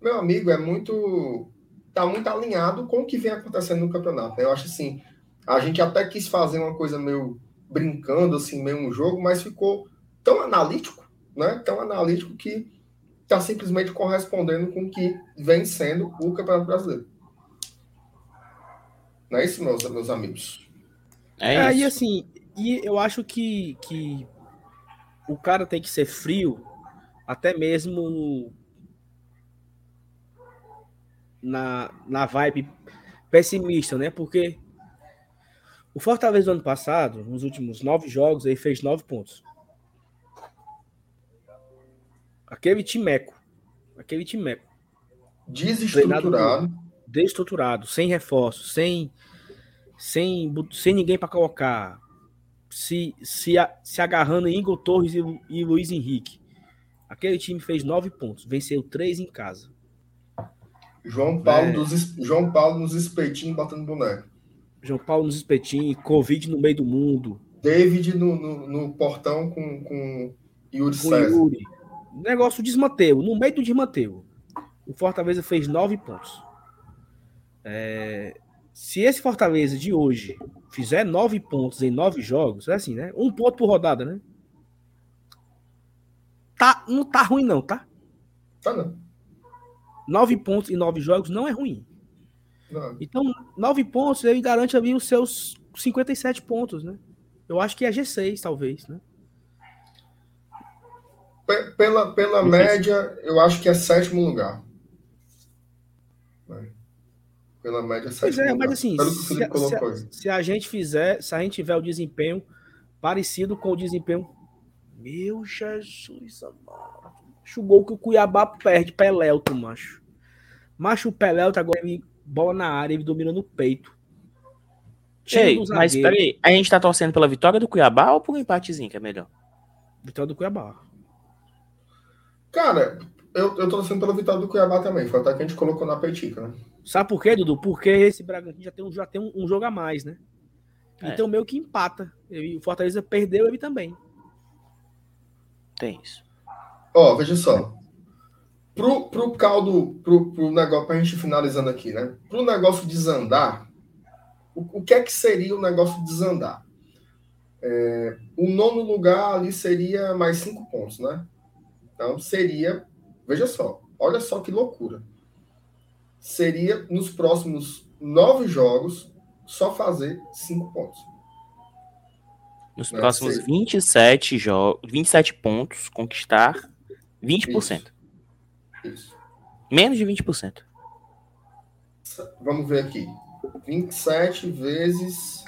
meu amigo, é muito. Tá muito alinhado com o que vem acontecendo no campeonato. Eu acho assim, a gente até quis fazer uma coisa meio brincando, assim, meio um jogo, mas ficou tão analítico, né? Tão analítico que tá simplesmente correspondendo com o que vem sendo o Campeonato Brasileiro. Não é isso, meus, meus amigos? É, É, isso. e assim, e eu acho que, que o cara tem que ser frio, até mesmo na, na vibe pessimista, né? Porque o Fortaleza do ano passado, nos últimos nove jogos, ele fez nove pontos. Aquele timeco. Aquele timeco. Desestruturado. Desestruturado, sem reforço, sem, sem, sem ninguém para colocar. Se, se, se agarrando em Igor Torres e, e Luiz Henrique. Aquele time fez nove pontos, venceu três em casa. João Paulo, É. dos, João Paulo nos espetinhos batendo boneco. João Paulo nos espetinhos, Covid no meio do mundo, David no, no, no portão com, com Yuri com César. Yuri. Negócio desmanteu, no meio do desmanteu. O Fortaleza fez nove pontos. É, se esse Fortaleza de hoje fizer nove pontos em nove jogos, é assim, né? Um ponto por rodada, né? Tá, não tá ruim, não, tá? Tá não. Nove pontos em nove jogos não é ruim. Não. Então, nove pontos, ele garante ali os seus 57 pontos, né? Eu acho que é G6, talvez, né? Pe- Pela, pela média, eu acho que é sétimo lugar. Pela média, sétimo Pois é, lugar. mas assim, se, colocou se- aí. se a gente fizer, se a gente tiver o desempenho parecido com o desempenho. Meu Jesus, amado. Macho, o gol que o Cuiabá perde pra Elelto, macho. Macho, o Pelelto agora ele bola na área, ele domina no peito. Ei, mas peraí, a gente tá torcendo pela vitória do Cuiabá ou por um empatezinho que é melhor? Vitória do Cuiabá. Cara, eu, eu tô torcendo pela vitória do Cuiabá também. Foi até que a gente colocou na petica, né? Sabe por quê, Dudu? Porque esse Bragantino já tem, um, já tem um, um jogo a mais, né? É. Então meio que empata. Ele- o Fortaleza perdeu ele também. Tem isso. Ó, veja só. Pro, pro caldo, pro, pro negócio, pra gente finalizando aqui, né? Pro negócio desandar, o, o que é que seria o negócio desandar? É, o nono lugar ali seria mais cinco pontos, né? Então seria, veja só, olha só que loucura. Seria nos próximos nove jogos só fazer cinco pontos. Nos né? próximos Seria... 27 jogos, 27 pontos, conquistar 20%. Isso. Isso. Menos de 20%. Vamos ver aqui. 27 vezes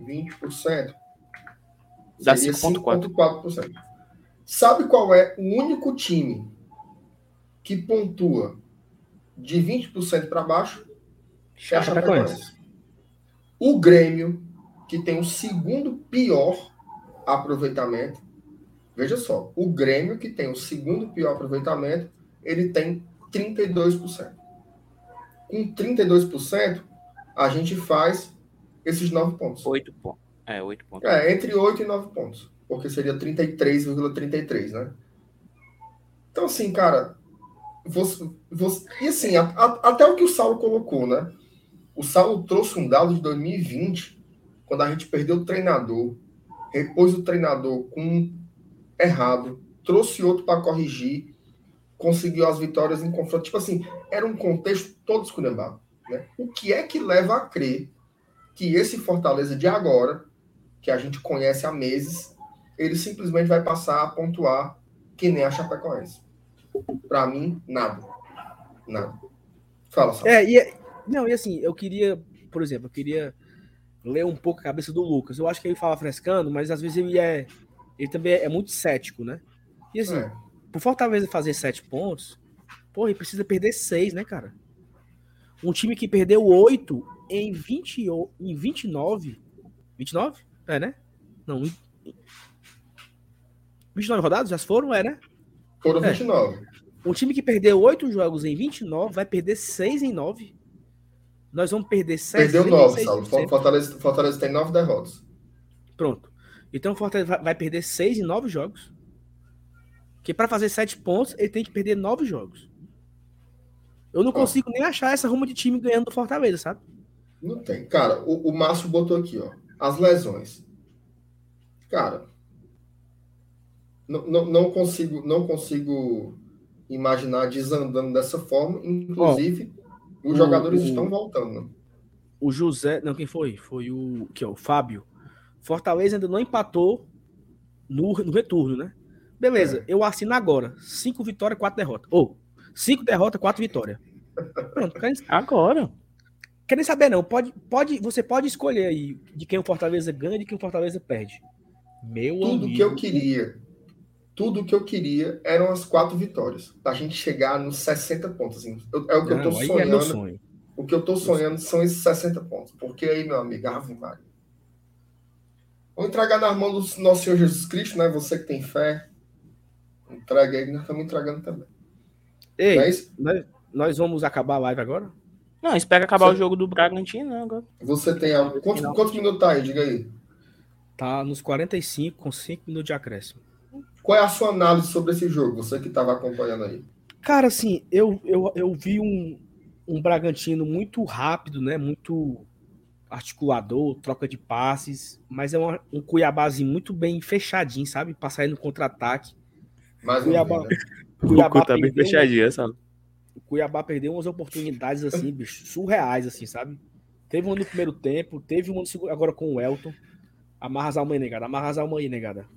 20%. Dá 5,4%. Sabe qual é o único time que pontua de 20% para baixo? É a Chapecoense. O Grêmio, que tem o segundo pior aproveitamento, Veja só, o Grêmio, que tem o segundo pior aproveitamento, ele tem 32%. Com 32%, a gente faz esses 9 pontos. 8 pontos. É, 8 pontos. É, entre 8 e 9 pontos. Porque seria 33,33, ,33, né? Então, assim, cara, você, você, e assim, a, a, até o que o Saulo colocou, né? O Saulo trouxe um dado de 2020, quando a gente perdeu o treinador, repôs o treinador com errado, trouxe outro para corrigir, conseguiu as vitórias em confronto. Tipo assim, era um contexto todo esculhambado. Né? O que é que leva a crer que esse Fortaleza de agora, que a gente conhece há meses, ele simplesmente vai passar a pontuar que nem a Chapecoense? Para mim, nada. Nada. Fala, só. É, e, não, e assim, eu queria, por exemplo, eu queria ler um pouco a cabeça do Lucas. Eu acho que ele fala frescando, mas às vezes ele é ele também é muito cético, né? E assim, é. por Fortaleza fazer sete pontos, pô, ele precisa perder seis, né, cara? Um time que perdeu oito em, 20, em 29. 29? É, né? Não. 29 rodadas? Já foram? É, né? Foram 29. É. Um time que perdeu oito jogos em 29 vai perder seis em nove. Nós vamos perder sete. Perdeu nove, Saulo. Fortaleza, Fortaleza tem nove derrotas. Pronto. Então o Fortaleza vai perder seis em nove jogos. Que para fazer sete pontos, ele tem que perder nove jogos. Eu não consigo nem achar essa ruma de time ganhando do Fortaleza, sabe? Não tem. Cara, o, o Márcio botou aqui, ó. As lesões. Cara, não, não, não consigo não consigo imaginar desandando dessa forma. Inclusive, os jogadores o, estão voltando. O José. Não, quem foi? Foi o. Que é o Fábio. Fortaleza ainda não empatou no, no retorno, né? Beleza, é. eu assino agora. Cinco vitórias, quatro derrotas. Ou, oh, cinco derrotas, quatro vitórias. Pronto, querem... Agora. Querem saber, não. Pode, pode, você pode escolher aí de quem o Fortaleza ganha e de quem o Fortaleza perde. Meu Tudo amigo. que eu queria. Tudo que eu queria eram as quatro vitórias. Pra gente chegar nos 60 pontos. Assim. Eu, é o que não, eu tô é sonhando. É sonho. O que eu tô sonhando são esses 60 pontos. Porque aí, meu amigo, Ave Maria. Vou entregar nas mãos do nosso Senhor Jesus Cristo, né? Você que tem fé. Entrega aí, nós estamos entregando também. Ei, é nós, nós, vamos acabar a live agora? Não, espera acabar você... o jogo do Bragantino, né, agora. Você tem algo. Quantos, quantos minutos tá aí? Diga aí. Tá nos 45, com 5 minutos de acréscimo. Qual é a sua análise sobre esse jogo? Você que estava acompanhando aí. Cara, assim, eu, eu, eu vi um, um Bragantino muito rápido, né? Muito articulador, troca de passes, mas é uma, um Cuiabazinho muito bem fechadinho, sabe? Pra sair no contra-ataque. Mas Cuiabá, né? Cuiabá tá bem fechadinho, sabe? O Cuiabá perdeu umas oportunidades assim, bicho, surreais, assim, sabe? Teve uma no primeiro tempo, teve uma no segundo, agora com o Elton. Amarra as almas aí, negada. Amarra as almas aí, negada.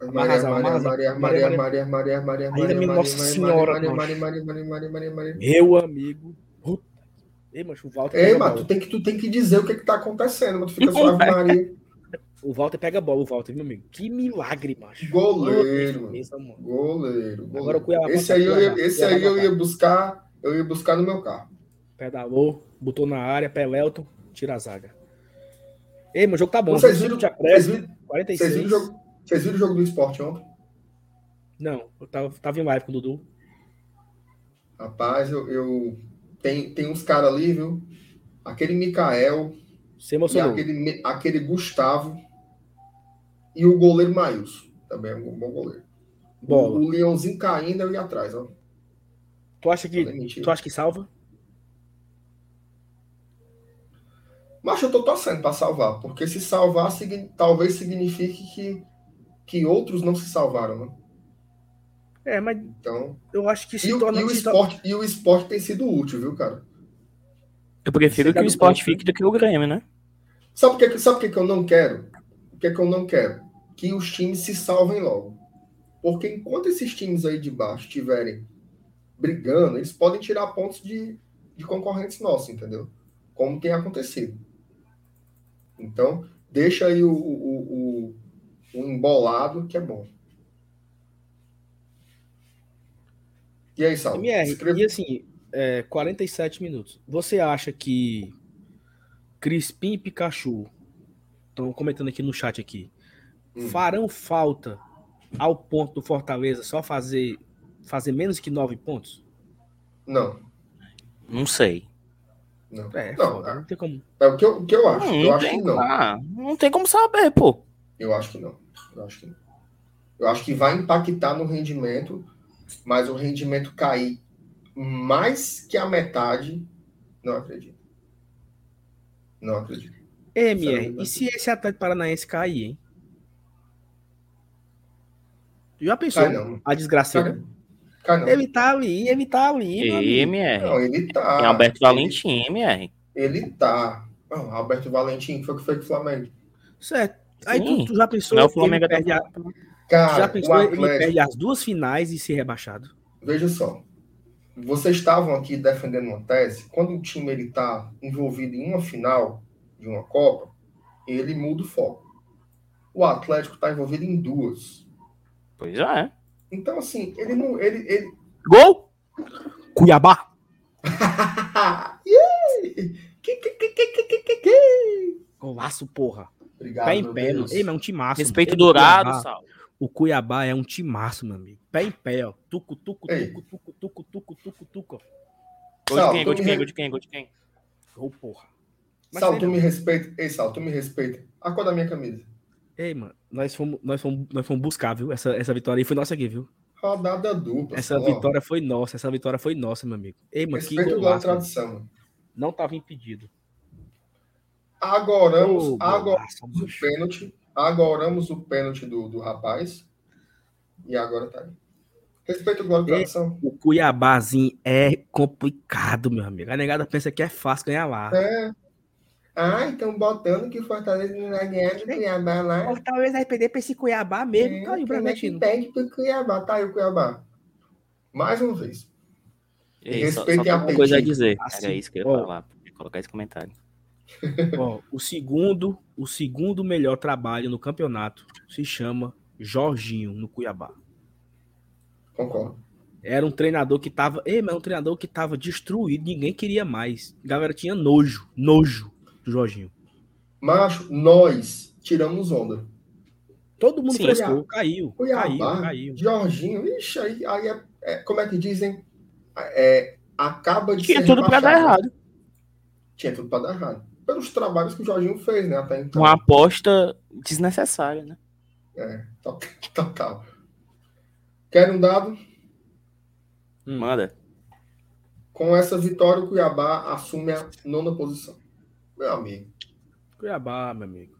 Maria, Maria, Maria, Maria, Maria, Maria, Maria, Maria, Nossa Senhora, meu amigo. Ei, mas o Walter. Ei, mas tu tem, que, tu tem que dizer o que, é que tá acontecendo, mas tu fica só Ave Maria. O Walter pega a bola, o Walter, meu amigo. Que milagre, macho. Goleiro. Goleiro, goleiro. Agora Cuiabá. Esse aí, eu ia, esse aí eu ia buscar, eu ia buscar no meu carro. Pedalou, botou na área, Pelelton, tira a zaga. Ei, meu jogo tá bom. Vocês viram, vocês viram, 46. Vocês viram, o jogo, vocês viram o jogo do esporte ontem? Não, eu tava, tava em live com o Dudu. Rapaz, eu, eu tem, tem uns caras ali, viu? Aquele Mikael. Se emocionou. aquele, aquele Gustavo. E o goleiro Maílson. Também é um bom goleiro. Bola. O, o Leãozinho caindo eu ia atrás, ó. Tu acha que, tu acha que salva? Mas eu tô torcendo para salvar, porque se salvar talvez signifique que, que outros não se salvaram, né? É, mas Então, eu acho que se e, o- torna. e o esporte, e o esporte tem sido útil, viu, cara? Eu prefiro que o esporte ponto, fique do que o Grêmio, né? Sabe por que, sabe por que que eu não quero? O que, que eu não quero? Que os times se salvem logo. Porque enquanto esses times aí de baixo estiverem brigando, eles podem tirar pontos de, de concorrentes nossos, entendeu? Como tem acontecido. Então, deixa aí o, o, o, o embolado, que é bom. E aí, Saulo? MR, Escreva- e assim, é, 47 minutos. Você acha que Crispim e Pikachu, estão comentando aqui no chat aqui, Hum. farão falta ao ponto do Fortaleza só fazer, fazer menos que 9 pontos? Não, Não sei. não. É, Não, foda, não tem como. É o que eu, o que eu acho. Não, eu não acho tem, que não. Ah, não tem como saber, pô. Eu acho que não. Eu acho que não. Eu acho que vai impactar no rendimento, mas o rendimento cair mais que a metade, não acredito. Não acredito. MR, Sabe, e se esse Atlético Paranaense cair, hein? Tu Já pensou Cai não. a desgraceira? Cai, cai não. Ele tá ali, ele tá ali. MR. Não, ele tá. Tem Alberto ele- Valentim, MR. Ele tá. Não, Alberto Valentim foi o que foi com o Flamengo. Certo. Aí tu, tu já pensou Não é o que Flamengo ele perde, a- o Cara, já o pensou ele Atlético, perde as duas finais e ser rebaixado? veja só. Vocês estavam aqui defendendo uma tese. Quando o time ele tá envolvido em uma final de uma Copa, ele muda o foco. O Atlético está envolvido em duas. Pois é. Então, assim, ele não. Ele, ele... Gol! Cuiabá. Yay! Que, que, que, que, que, que, que, que. Golaço, porra. Obrigado. Pé em pé. Ei, mas é um timaço. Respeito mano. dourado, Cuiabá- Sal. O Cuiabá é um timaço, meu amigo. Pé em pé, ó. Tuco, tuco, tuco, tuco, tuco, tuco, tuco, tuco. Gol de quem? Gol de quem? Gol de quem? Gol de quem? Ô, porra. Mas Sal, tu me respeita. Ei, Sal, tu me respeita. A cor da minha camisa. Ei, mano, nós fomos, nós fomos, nós fomos buscar, viu? Essa, essa vitória aí foi nossa aqui, viu? Rodada dupla. Essa ó. vitória foi nossa, essa vitória foi nossa, meu amigo. Ei, mano, que Respeito a golaço. tradição. mano. Não tava impedido. Ô, agoramos golaço, o pênalti. Agoramos o pênalti do, do rapaz. E agora tá aí. Respeito igual a tradição. O Cuiabazinho é complicado, meu amigo. A negada pensa que é fácil ganhar lá. É. Ah, então botando que o Fortaleza não vai ganhar do Cuiabá lá. Ou talvez vai perder pra esse Cuiabá mesmo. É, Tá aí o é Bragantino. pede pro Cuiabá? Tá aí o Cuiabá. Mais uma vez. Ei, só, só a uma coisa a dizer. Assim, Era isso que eu ia ó. falar. Podia colocar esse comentário. Ó, o segundo, o segundo melhor trabalho no campeonato se chama Jorginho no Cuiabá. Concordo. Era um treinador que tava, ei, mas é um treinador que tava destruído, ninguém queria mais. A galera tinha nojo, nojo do Jorginho. Macho, nós tiramos onda. Todo mundo Sim. frescou, caiu, caiu, Cuiabá, caiu. Jorginho, ixi, aí, aí é, é- como é que dizem? É, acaba de Tinha ser tudo pra dar errado. Tinha tudo pra dar errado. Pelos trabalhos que o Jorginho fez, né? Até então. Uma aposta desnecessária, né? É, to- total. Quer um dado? Manda. Com essa vitória, o Cuiabá assume a nona posição. Meu amigo, Cuiabá, meu amigo.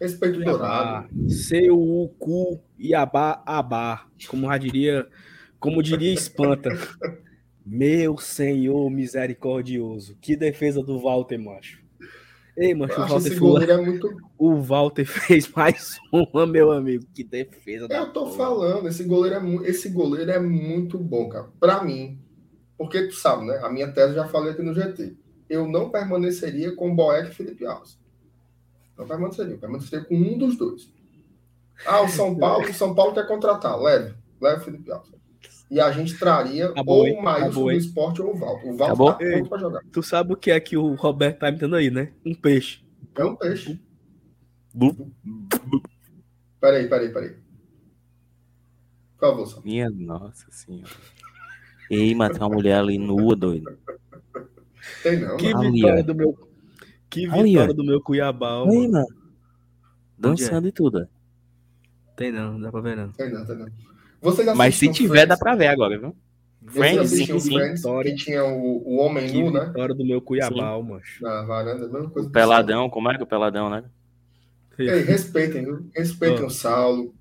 respeito Cuiabá, dourado. seu o cu Iabá abá, como já diria, como diria Espanta. Meu Senhor misericordioso, que defesa do Walter, macho. Ei, Eu o Walter, goleiro é muito. o Walter fez mais uma, meu amigo. Que defesa da Eu tô falando, esse goleiro é, mu- esse goleiro é muito bom, cara. Pra mim. Porque tu sabe, né? A minha tese já falei aqui no GT. Eu não permaneceria com Boeck e Felipe Alves. Não permaneceria. Eu permaneceria com um dos dois. Ah, o São Paulo, o São Paulo quer contratar. Leve. Leve o Felipe Alves. E a gente traria Acabou, ou o Maílson Acabou, do esporte ou o Valdo. O Valdo tá pronto pra jogar. Tu sabe o que é que o Roberto tá imitando aí, né? Um peixe. É um peixe. Bu- Peraí, peraí, peraí. Por favor. Minha nossa senhora. Ei, mas tem uma mulher ali nua, doido. Tem não, Que mano. Ali, vitória do meu. Que Ali, vitória ó. do meu Cuiabá, Ei, mano. mano. Dançando e tudo. Tem não, não dá pra ver não. Tem não, tem não. Vocês Mas se tiver, dá Friends? pra ver agora, viu? Friends, sim, sim. Friends, que tinha o, o Homem Que Nu, né? vitória do meu Cuiabá, macho. Na varanda, a mesma coisa. O Peladão, como é que é o Peladão, né? Saulo. Ei, respeitem, viu? Respeitem Ó. o Saulo.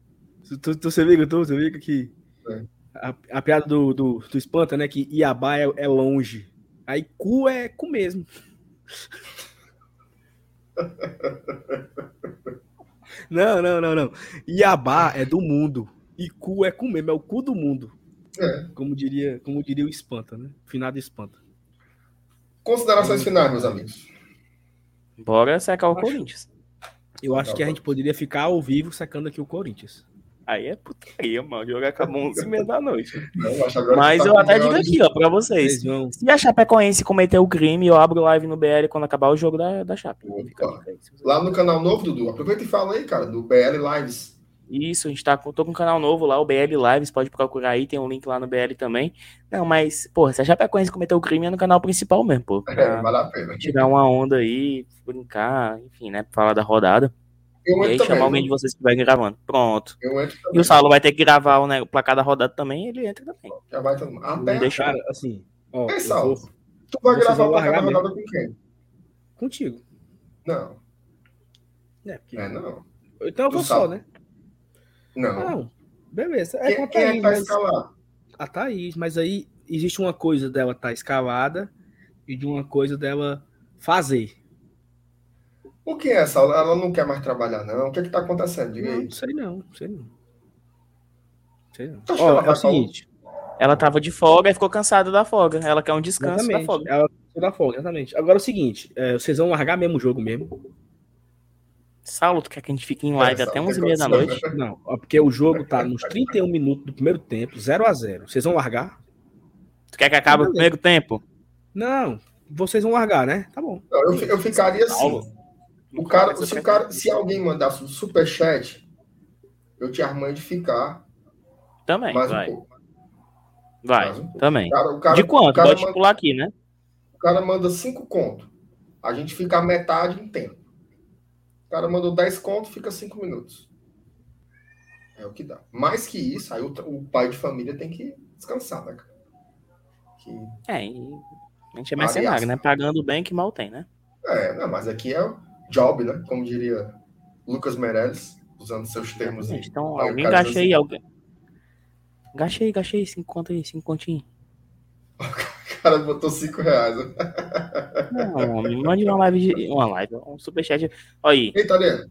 Tu, tu, tu, você viu, tu, você viu que É. a, a piada do, do, do Espanta, né? Que Iabá é, é longe. Aí cu é cu mesmo. Não, não, não, não. Iabá é do mundo. E cu é cu mesmo, é o cu do mundo. É. Como diria, como diria o Espanta, né? Finado Espanta. Considerações finais, meus amigos. Bora secar o Acho- Corinthians. Eu acho que a gente poderia ficar ao vivo secando aqui o Corinthians. Aí é putaria, mano. Jogar acabou 11 e meia da noite. Não, eu acho agora Mas tá eu com até digo aqui, ó, pra vocês. Se a Chapecoense cometer o crime, eu abro live no BL quando acabar o jogo da, da Chape. Aí, Lá no canal novo, Dudu. Aproveita e fala aí, cara, do BL Lives. Isso, a gente tá com, tô com um canal novo lá, o BL Lives, pode procurar aí, tem um link lá no BL também. Não, mas, porra, se a Chapecoense cometer o crime é no canal principal mesmo, pô. É, vale a pena. tirar uma onda aí, brincar, enfim, né, falar da rodada. Eu E aí entro chamar também. alguém de vocês que estiverem gravando. Pronto. Eu entro E também. o Saulo vai ter que gravar o, né, o placar da rodada também, ele entra também. Já vai todo mundo. Não Até. deixa- Cara, assim. Ó, Ei, Saulo. vou Tu vai Vocês gravar pra cada largar rodada com quem? contigo. Não. É, porque... É, não. Então eu vou só, né? Não. Não, beleza. É com Quem, a quem é Thaís, que tá mas... escalado? A Thaís, mas aí existe uma coisa dela estar escalada e de uma coisa dela fazer. O que é essa? Ela não quer mais trabalhar, não. O que é que tá acontecendo? Diga Não, aí. sei não, sei não. Sei não. Tu acha que Ó, é o seguinte. Ela tava de folga e ficou cansada da folga. Ela quer um descanso da Exatamente. folga. Ela da folga, exatamente. Agora é o seguinte, é, vocês vão largar mesmo o jogo mesmo? Saulo, tu quer que a gente fique em live Essa, até o que 11 e meia da aconteceu? noite? Não, porque o jogo tá nos 31 minutos do primeiro tempo, 0 a 0 Vocês vão largar? Tu quer que acabe o primeiro tempo? Não, vocês vão largar, né? Tá bom. Não, eu, eu ficaria assim. Saulo. O cara, se, o cara, se alguém mandasse um superchat, eu te armando de ficar Também, mais vai. um pouco. Vai, Mais um pouco. também. O cara, o cara, De quanto? O cara, Pode manda, pular aqui, né? o cara manda cinco conto. A gente fica a metade em tempo. O cara mandou 10 conto, fica 5 minutos. É o que dá. Mais que isso, aí o, o pai de família tem que descansar, né, cara? Que- É, e a gente é mercenário, né? Pagando bem que mal tem, né? é, não, mas aqui é o job, né? Como diria Lucas Meirelles, usando seus termos aí. Então, alguém cara gaste diz aí, assim, alguém. Gaste aí, gaste aí, cinco conto aí, cinco continhos. O cara botou 5 reais. Não, me mande uma live, de, uma live, um superchat. Olha aí, Italiano.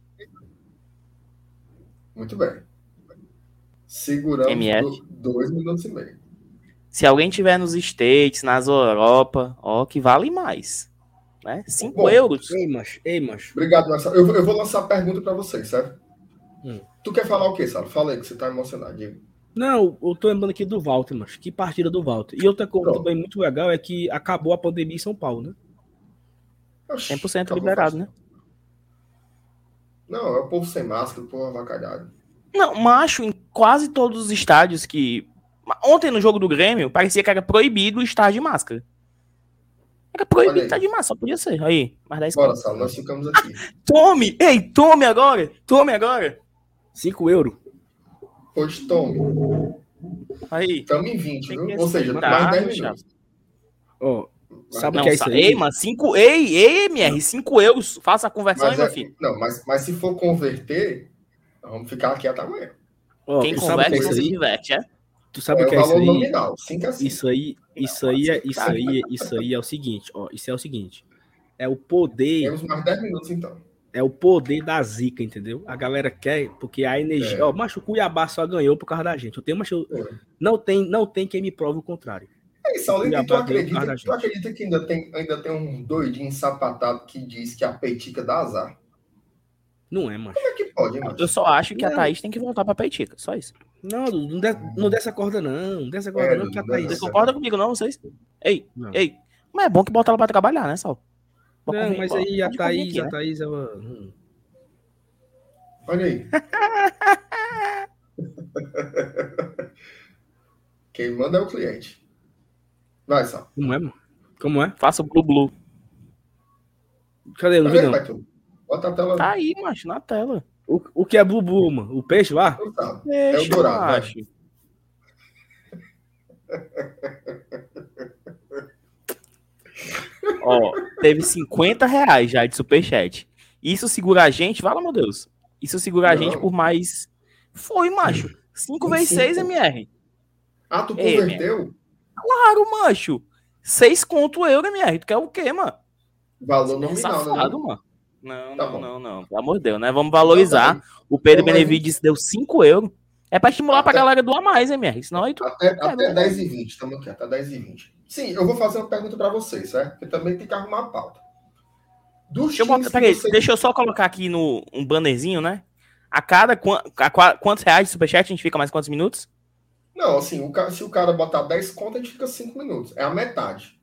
Muito bem. Seguramos dois minutos e meio. se alguém tiver nos States, nas Europa, ó, que vale mais. Né? 5 Bom, euros. Ei, macho, ei, macho. Obrigado, Marcelo. Eu, vou- eu vou lançar a pergunta para vocês, certo? Hum. Tu quer falar o quê, Salo? Fala aí, que você tá emocionado. Diga. Não, eu tô lembrando aqui do Walter, macho. Que partida do Walter. E outra coisa Pronto. também muito legal é que acabou a pandemia em São Paulo, né? Oxi, 100% acabou liberado, fácil. né? Não, é o povo sem máscara, o povo avacalhado. Não, macho, em quase todos os estádios que. Ontem no jogo do Grêmio, parecia que era proibido estar de máscara. Era proibido estar de máscara, só podia ser. Aí, mais 10 Bora. Salo, nós ficamos aqui. Tome! Ei, tome agora! Tome agora! 5 euros. Pois tome. Aí. Estamos em 20, Tem viu? Ou seja, mais 10 meu minutos. Ó, sabe o Não, que é isso aí? ei, mano, 5. Ei, ei, MR, 5 euros. Faça a conversão aí, Mas, meu é- filho. não, mas, mas se for converter, vamos ficar aqui até amanhã. Ó, Quem que converte é não se aí? diverte, é? Tu sabe é o que é isso aí? nominal, 5 a 5. Isso aí, isso aí, é, isso aí, isso aí é o seguinte, ó, isso é o seguinte. É o poder, Temos mais 10 minutos, então. É o poder da zica, entendeu? A galera quer, porque a energia, É. ó, macho, o Cuiabá só ganhou por causa da gente. Eu tenho, macho, É. não tem, não tem quem me prove o contrário. É isso, além de tu acredita, tu acredita que ainda tem, ainda tem um doidinho sapatado que diz que a peitica dá azar? Não é, macho. Como é que pode? Eu só acho que a Não. Thaís tem que voltar pra Peitica, só isso. Não, não, de, não desce a corda não, não desce a corda É, não, que a não Thaís... Vocês Certo. concordam comigo, não, vocês? Ei, Não. ei. Mas é bom que bota ela pra trabalhar, né, Sal? Não, mas aí a Thaís, aqui, a né? Thaís, ela... hum. Olha aí. Quem manda é o cliente. Vai, Sal. Como é, mano? Como é? Faça o Blue Blue. Cadê? Não Tá vi não. Bota a tela. Tá aí, macho, na tela. O, o que é Blue Blue, mano? O peixe lá? Não tá. Deixa, o dourado, vai. Ó, teve 50 reais já de superchat. Isso segura a gente, fala, meu Deus. Isso segura a gente por mais. Foi, macho. 5 vezes Cinco. 6 MR. Ah, tu converteu? Claro, macho. 6 conto euro, MR. Tu quer o quê, mano? Valor É nominal, safado, né? mano. Não, Tá não, não, não. Pelo amor de Deus, né? Vamos valorizar. Não, tá O Pedro Então, Benevides deu 5 euros. É pra estimular pra Até- galera doar mais, MR. Senão aí tu. Até, É, até mas- 10 e 20, estamos aqui, até 10 e 20. Sim, eu vou fazer uma pergunta para vocês, certo? Porque também tem que arrumar a pauta. Dos Deixa eu, peraí, você- deixa eu só colocar aqui no um bannerzinho, né? A cada a qua- quantos reais de superchat a gente fica mais quantos minutos? Não, assim, o ca- se o cara botar 10 contas, a gente fica 5 minutos. É a metade.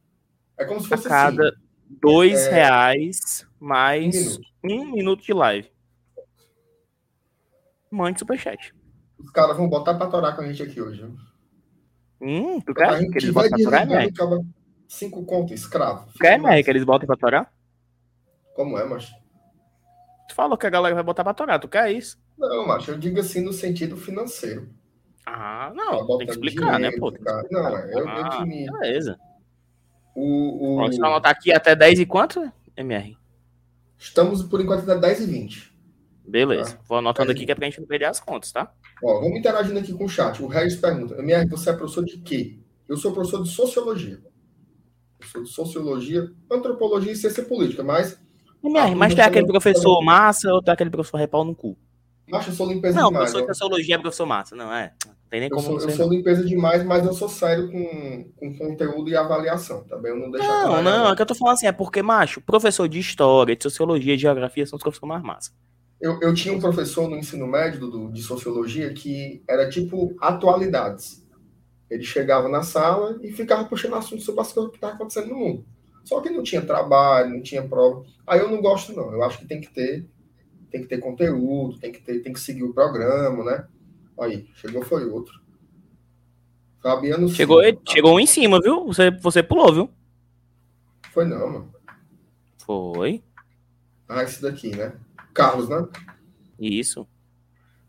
É como se A fosse cada assim, dois é, reais um mais minuto. um minuto de live. Mande superchat. Os caras vão botar pra torar com a gente aqui hoje. Hum, tu A quer que eles botem pra torar, acaba 5 contas, escravo. Quer. MR, que eles botem pra torar? Como é, macho? Tu falou que a galera vai botar pra torar, tu quer isso? Não, macho, eu digo assim no sentido financeiro. Ah, Tá não, tem que explicar, né, dinheiro, pô? cara. Não, é, eu, Ah, me... Beleza. O, o... Deixa eu anotar aqui até 10 e quanto, MR? Estamos, por enquanto, até 10 e 20. Beleza. Tá. Vou anotando aqui que é pra gente não perder as contas, tá? Ó, vamos interagindo aqui com o chat. O Regis pergunta: MR, você é professor de quê? Eu sou professor de sociologia. Eu sou de sociologia, antropologia e ciência política, mas, MR, Ah, mas você é aquele não- professor massa ou tu é aquele professor repau no cu? mas eu sou limpeza Não, demais. professor de sociologia é professor massa. Não, é. Não tem nem Eu como sou, não eu ser, sou não. limpeza demais, mas eu sou sério com, com conteúdo e avaliação. Também eu não deixo Não, não, é que eu tô falando assim, é porque, macho, professor de história, de sociologia, de geografia são os professores mais massa. Eu, eu tinha um professor no ensino médio do, de sociologia que era tipo atualidades. Ele chegava na sala e ficava puxando assuntos sobre as coisas que estavam acontecendo no mundo. Só que não tinha trabalho, não tinha prova. Aí eu não gosto, não. Eu acho que tem que ter, tem que ter conteúdo, tem que ter, tem que seguir o programa, né? Aí, chegou foi outro. Fabiano Chegou, Silva. chegou um em cima, viu? Você, você pulou, viu? Foi não, mano. Foi. Ah, esse daqui, né? Carlos, né? Isso.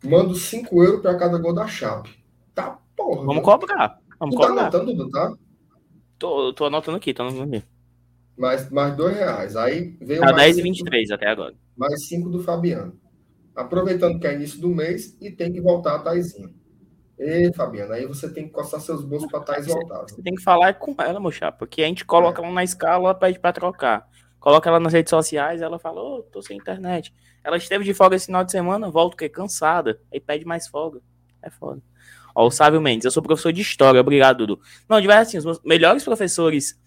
Mando 5 euros para cada gol da Chape. Tá porra. Vamos viu? cobrar. Vamos Tu tá cobrar. anotando, Dudu, tá? Tô, tô anotando aqui, tô anotando aqui. Mais, mais dois reais. Aí veio Tá mais 10 e cinco- 23 até agora. mais cinco do Fabiano. Aproveitando que é início do mês e tem que voltar a Taizinha. Ê, Fabiano, aí você tem que coçar seus bolsos pra Thais voltar. Você tem que falar com ela, meu chapa. Porque a gente coloca ela na escala, ela pede pra trocar. Coloca ela nas redes sociais, ela fala, ô, tô sem internet. Ela esteve de folga esse final de semana, volta o quê? Cansada. Aí pede mais folga. É foda. Ó, o Sávio Mendes, eu sou professor de história, obrigado, Dudu. Não, de verdade, assim, os meus melhores professores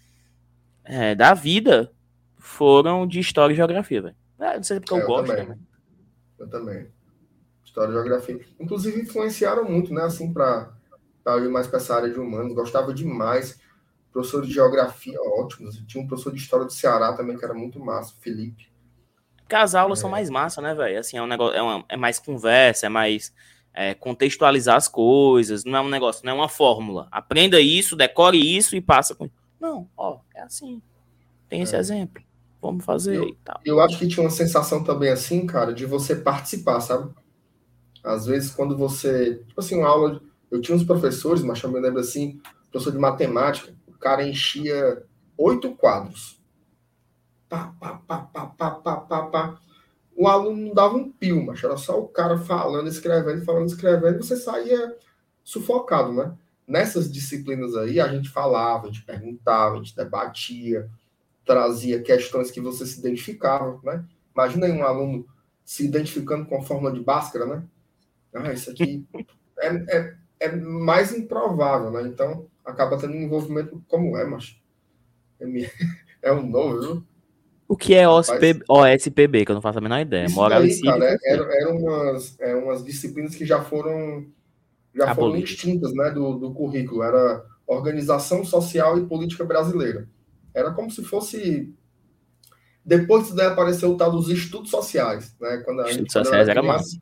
é, da vida foram de história e geografia, velho. É, não sei porque eu, É, eu gosto, também. né? Eu também. História e geografia. Inclusive, influenciaram muito, né? Assim, pra, pra ir mais pra essa área de humanos. Gostava demais. Professor de geografia, ótimos. Tinha um professor de história do Ceará também, que era muito massa, Felipe. Porque as aulas É. são mais massa, né, velho? Assim, é um negócio, é, uma- é mais conversa, é mais é, contextualizar as coisas, não é um negócio, não é uma fórmula. Aprenda isso, decore isso e passa com. Não, ó, é assim. Tem esse É. exemplo. Vamos fazer Eu- e tal. Eu acho que tinha uma sensação também assim, cara, de você participar, sabe? Às vezes, quando você. Tipo assim, uma aula. Eu tinha uns professores, mas eu me lembro assim, professor de matemática, o cara enchia oito quadros. Pá, pá, pá, pá, pá, pá, pá, pá. O aluno não dava um pio, mas era só o cara falando, escrevendo, falando, escrevendo, e você saía sufocado, né? Nessas disciplinas aí, a gente falava, a gente perguntava, a gente debatia, trazia questões que você se identificava, né? Imagina aí um aluno se identificando com a fórmula de Bhaskara, né? Ah, isso aqui é, é, é mais improvável, né? Então, acaba tendo um envolvimento como é, mas é, é um novo, viu? O que é OSP, OSPB, que eu não faço a menor ideia. Isso Moral daí, cívica. cara, eu sei. eram era umas, é, umas disciplinas que já foram já foram extintas, né, do, do currículo. Era organização social e política brasileira. Era como se fosse depois disso daí apareceu o tal dos estudos sociais, né? Quando a Estudos eu sociais era criança, massa.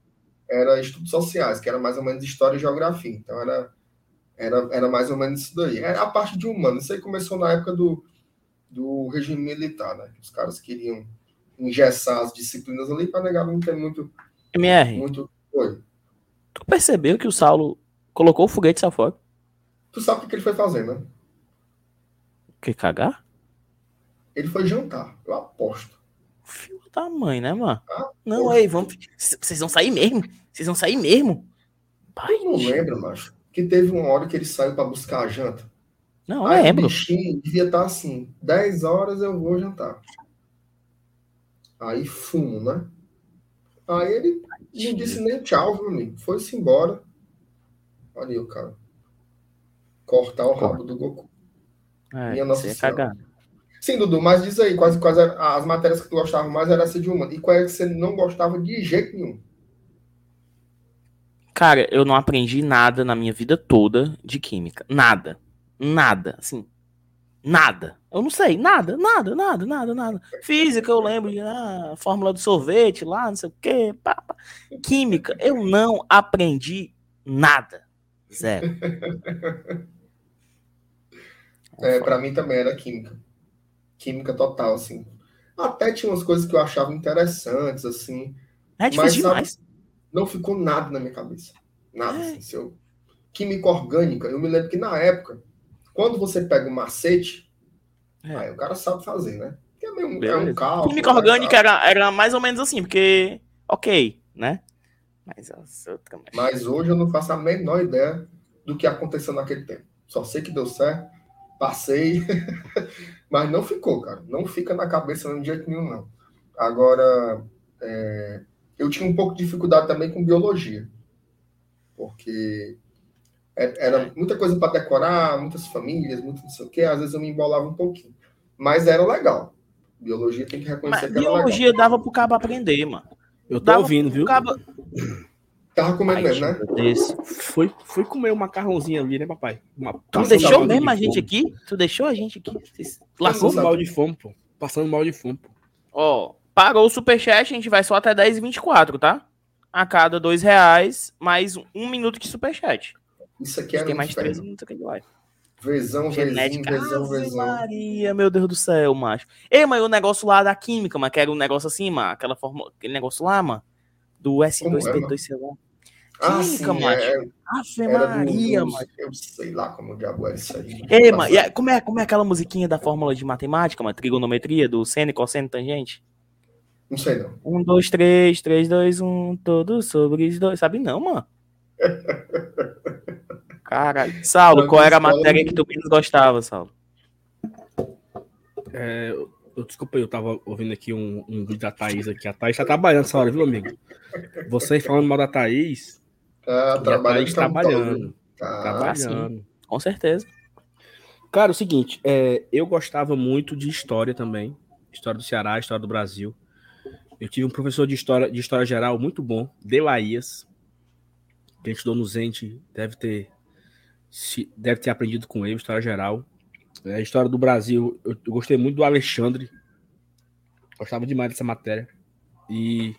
Era estudos sociais, que era mais ou menos história e geografia. Então era era, era mais ou menos isso daí. Era a parte de humano. Isso aí começou na época do, do regime militar, né? Os caras queriam engessar as disciplinas ali para negar não ter muito MR, muito Oi. tu percebeu que o Saulo colocou o foguete saiu fora? Tu sabe o que, ele foi fazer, né? Que cagar? Ele foi jantar, eu aposto. Filho da mãe, né, mano? Ah, Não, poxa. aí, vamos. Vocês vão sair mesmo? Vocês vão sair mesmo? Pai, Tu não lembra, macho? Que teve uma hora que ele saiu pra buscar a janta. Não Aí o lembro. bichinho devia estar assim, 10 horas eu vou jantar. Aí fumo, né? Aí ele não disse nem tchau, viu, amigo? Foi-se embora. Olha aí o cara. Cortar o rabo do Goku. É, Minha Nossa você cagar. Sim, Dudu, mas diz aí, quais, quais eram as matérias que tu gostava mais era essa de uma. E qual é que você não gostava de jeito nenhum? Cara, eu não aprendi nada na minha vida toda de química. Nada. Nada. Assim. Nada. Eu não sei. Nada, nada, nada, nada, nada. Física, eu lembro de ah, fórmula do sorvete lá, não sei o quê. pá, pá. Química, eu não aprendi nada. Zero. É, para mim também era química. Química total, assim. Até tinha umas coisas que eu achava interessantes, assim. É Mas sabe- demais. Não ficou nada na minha cabeça. Nada, É. assim. Se eu... Química orgânica, eu me lembro que na época, quando você pega um macete, É. aí o cara sabe fazer, né? Que é, meio, é um cálculo. Química né, orgânica era, era mais ou menos assim, porque. Ok, né? Mas. Mas hoje eu não faço a menor ideia do que aconteceu naquele tempo. Só sei que deu certo, passei, mas não ficou, cara. Não fica na cabeça de jeito nenhum, não. Agora, é, eu tinha um pouco de dificuldade também com biologia, porque era muita coisa para decorar, muitas famílias, muito não sei o quê, às vezes eu me embolava um pouquinho. Mas era legal. Biologia tem que reconhecer Mas que era legal. biologia dava pro cabo aprender, mano. Eu tô Dava ouvindo, viu? cabo- Tava comendo Ai, mesmo, né? Deus. Fui, fui comer um macarrãozinho ali, né, papai? Uma, Tu passando deixou mal de mesmo a gente aqui? Tu deixou a gente aqui? Vocês- Passando mal de fome, pô. Passando mal de fome, pô. Ó, pagou o superchat, a gente vai só até 10h24, tá? A cada dois reais, mais um minuto de superchat. Isso aqui era Tem um mais três minutos aqui de live. Vezão, vezinho, Genética. vezão, Ave vezão. Maria, meu Deus do céu, macho. Ei, mas o negócio lá da química, mano, que era um negócio assim, mano, aquela forma, aquele negócio lá, mano, do Como é, S2P2, sei lá. Ah, Química, sim, macho. é, Ave era do, Maria, dos- mano. Eu sei lá como o diabo era isso aí. Ei, mano, e a- como é, como é aquela musiquinha da fórmula de matemática, mano, trigonometria, do seno, cosseno, tangente? Não sei não. Um, dois, três, três, dois, um, todo sobre os dois. Sabe não, mano? Caralho. Saulo, qual era a matéria que tu menos gostava, Saulo? É, eu, eu- desculpa, eu tava ouvindo aqui um, um vídeo da Thaís aqui. A Thaís tá trabalhando essa hora, viu, amigo? Vocês falando mal da Thaís, a trabalhando Thaís tá trabalhando. Tá. Trabalhando. Com certeza. Cara, o seguinte, é, eu gostava muito de história também. História do Ceará, história do Brasil. Eu tive um professor de história, de história geral muito bom, Delaías, que a gente estudou no Zente, deve ter, deve ter aprendido com ele, história geral. É, história do Brasil, eu, eu gostei muito do Alexandre. Gostava demais dessa matéria. E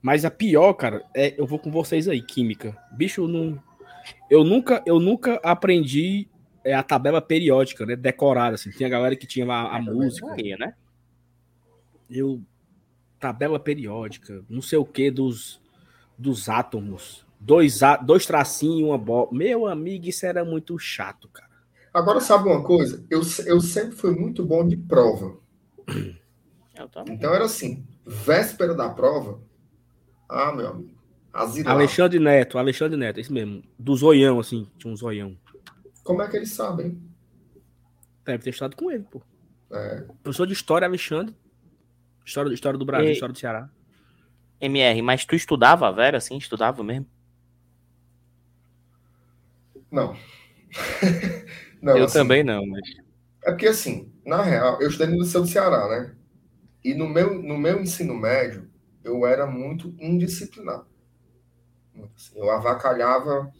mas a pior, cara, é eu vou com vocês aí, química. Bicho, eu não eu nunca eu nunca aprendi é, a tabela periódica, né, decorada assim. Tinha galera que tinha lá a música. Maria, né? Eu tabela periódica, não sei o que dos dos átomos. Dois, á- dois tracinhos e uma bola. Meu amigo, isso era muito chato, cara. Agora, sabe uma coisa? Eu, eu sempre fui muito bom de prova. Então era assim, véspera da prova. Ah, meu amigo. Alexandre Neto, Alexandre Neto, esse mesmo. Do zoião, assim, tinha um zoião. Como é que eles sabem? Deve ter estudado com ele, pô. É, Professor de história, Alexandre. História, história do Brasil, E- história do Ceará. MR, mas tu estudava, Vera, assim? Estudava mesmo? Não. não, eu assim, também não, mas... É porque, assim, na real, eu estudei no Liceu do Ceará, né? E no meu, no meu ensino médio, eu era muito indisciplinado. Assim, Eu avacalhava,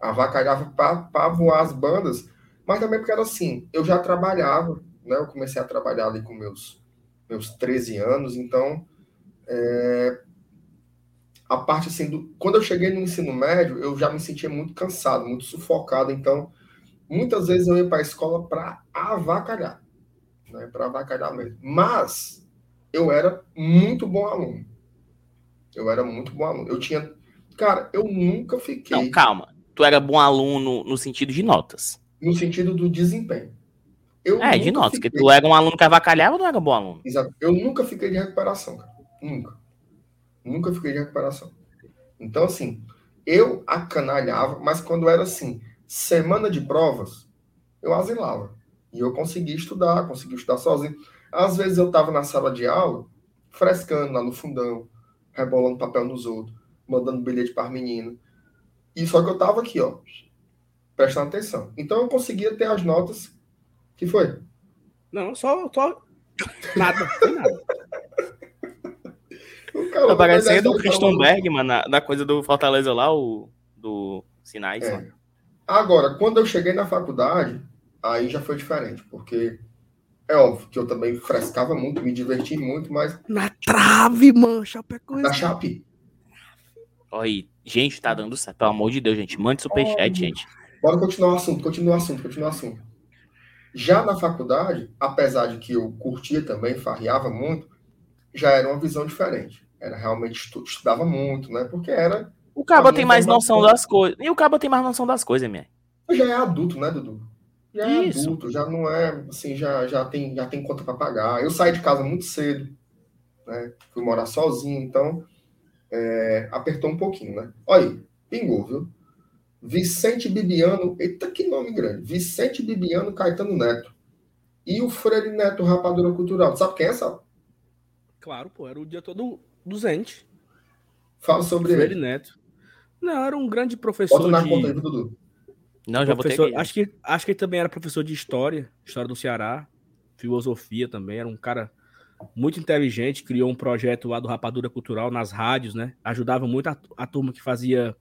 avacalhava para voar as bandas, mas também porque era assim, eu já trabalhava, né? Eu comecei a trabalhar ali com meus, meus 13 anos, então é, a parte assim, do, quando eu cheguei no ensino médio, eu já me sentia muito cansado, muito sufocado, então muitas vezes eu ia para a escola para avacalhar, né? Para avacalhar mesmo. Mas eu era muito bom aluno. Eu era muito bom aluno. Eu tinha, cara, eu nunca fiquei. Não, calma. tu era bom aluno no sentido de notas. No sentido do desempenho. Eu é, de notas, fiquei... porque tu era um aluno que avacalhava ou não era bom aluno? Exato. Eu nunca fiquei de recuperação, cara. Nunca. Nunca fiquei de recuperação. Então, assim, eu acanalhava, mas quando era assim, semana de provas, eu asilava. E eu conseguia estudar, conseguia estudar sozinho. Às vezes eu estava na sala de aula, frescando lá no fundão, rebolando papel nos outros, mandando bilhete para as meninas. E só que eu estava aqui, ó, prestando atenção. Então eu conseguia ter as notas. que foi? Não, só. só... Nada, nada. Tá parecendo o Christenberg, mano, na, na, coisa do Fortaleza lá, o do Sinais. É. Agora, quando eu cheguei na faculdade, aí já foi diferente, porque é óbvio que eu também frescava muito, me diverti muito, mas. Na trave, mano, Chapecoense. Na Chape. Olha gente, tá dando certo. Pelo amor de Deus, gente. Mande superchat, oh, gente. Bora continuar o assunto, continuar o assunto, continuar o assunto. Já na faculdade, apesar de que eu curtia também, farreava muito, já era uma visão diferente. Era realmente estudava muito, né? Porque era. O Cabo tem mais noção das coisas. E o Cabo tem mais noção das coisas, minha. Já é adulto, né, Dudu? já é Isso. adulto, já não é assim, já, já, tem, já tem conta para pagar. Eu saí de casa muito cedo, né? Fui morar sozinho, então é, apertou um pouquinho, né? Olha aí, pingou, viu? Vicente Bibiano, eita que nome grande. Vicente Bibiano Caetano Neto. E o Freire Neto, Rapadura Cultural. Sabe quem é, sabe? Claro, pô, era o dia todo do Zente. Fala sobre Freire ele. Neto. Não, era um grande professor Bota na de... conta aí, Dudu. Não, já professor, acho que acho que ele também era professor de história, história do Ceará, filosofia também, era um cara muito inteligente, criou um projeto lá do Rapadura Cultural nas rádios, né? Ajudava muito a, a turma que fazia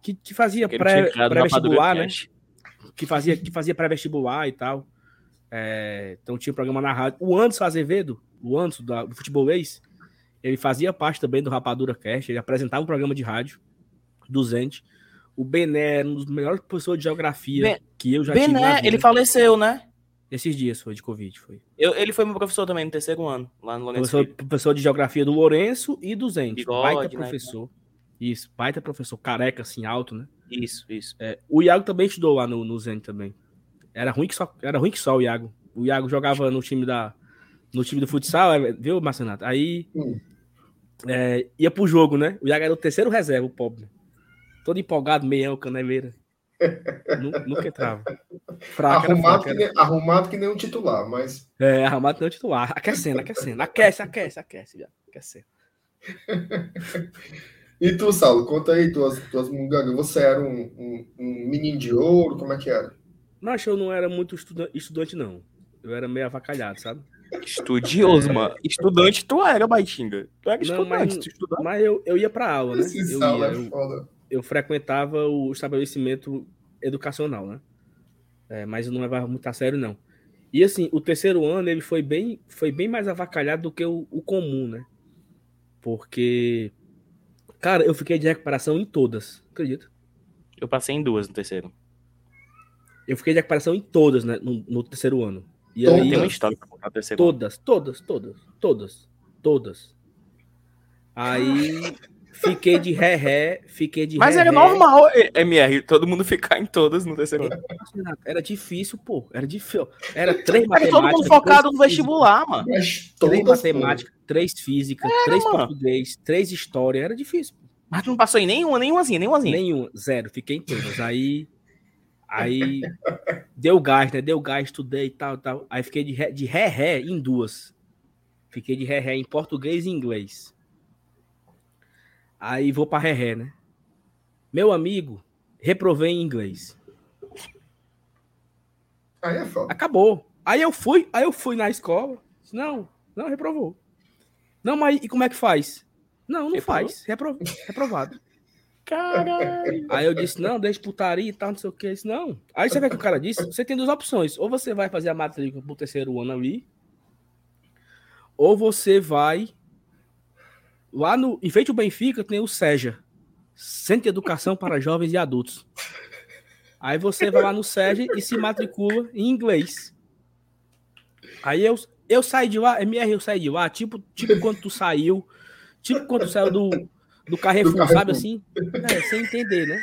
que, que fazia pré-vestibular, pré né? Que fazia que fazia pré-vestibular e tal. É, então tinha um programa na rádio. O Anderson Azevedo, o Anderson da, do futebolês, ele fazia parte também do Rapadura Cast, ele apresentava um programa de rádio do Zente. O Bené era um dos melhores professores de geografia ben... que eu já Bené, tive. Bené, ele faleceu, né? Esses dias foi de Covid, foi. Eu, ele foi meu professor também no terceiro ano, lá no Lourenço. Professor, professor de geografia do Lourenço e do Zente. Bigode, baita né? professor. Né? Isso, baita professor, careca, assim, alto, né? Isso, isso. É, o Iago também estudou lá no, no Zente também. Era ruim que só, era ruim que só o Iago. O Iago jogava no time da no time do futsal, é, viu, Marcenato? Aí hum. É, ia pro jogo, né? O Iago era o terceiro reserva, o pobre todo empolgado, meião, caneveira. Nunca entrava. Fraca, arrumado, fraca, que nem, arrumado que nem um titular, mas. É, arrumado que nem um titular. Aquecendo, aquecendo. Aquece, aquece, aquece, já. Aquecendo. e tu, Saulo, conta aí tuas, tuas mungangas. Você era um, um, um, menino de ouro? Como é que era? Mas eu não era muito estudante, não. Eu era meio avacalhado, sabe? Estudioso, mano. Estudante, tu era, Baitinga. Tu era estudante, não, mas, mas eu, eu ia pra aula, né? Eu ia, é eu, eu frequentava o estabelecimento educacional, né? É, mas eu não levava muito a sério, não. E assim, o terceiro ano ele foi bem, foi bem mais avacalhado do que o, o comum, né? Porque, cara, eu fiquei de recuperação em todas, acredito. Eu passei em duas no terceiro. Eu fiquei de recuperação em todas, né? No, no terceiro ano. E todas. aí, tem uma história pra contar terceiro Todas, todas, todas, todas, todas. Aí Fiquei de ré-ré, fiquei de Mas ré, era normal, MR, todo mundo ficar em todas no terceiro ano. Era difícil, pô. Era difícil. Era três matemáticas. Era todo mundo focado no vestibular, mano. Três matemática, três física, era, três mano. português, três história. Era difícil. Mas tu não passou em nenhuma, nenhumazinha, nenhumazinha. Nenhuma, zero. Fiquei em todas. Aí. Aí. deu gás, né? Deu gás, estudei e tal, tal. Aí fiquei de ré, de ré, ré em duas. Fiquei de ré, ré em português e inglês. Aí vou para Ré, né? Meu amigo, reprovei em inglês. Aí é foda. Acabou. Aí eu fui, aí eu fui na escola. Não, não reprovou. Não, mas e como é que faz? Não, não Reprovou? faz. Repro... Reprovado. Caralho. Aí eu disse, não, deixa putaria e tal, não sei o que. Disse, não. Aí você vê que o cara disse, você tem duas opções. Ou você vai fazer a matrícula pro terceiro ano ali, ou você vai Lá no, em frente ao Benfica tem o SEJA, Centro de Educação para Jovens e Adultos. Aí você vai lá no SEJA e se matricula em inglês. Aí eu, eu saí de lá, MR, eu saí de lá, tipo, tipo quando tu saiu, tipo quando tu saiu do, do Carrefour, do Carrefour. sabe assim? É, sem entender, né?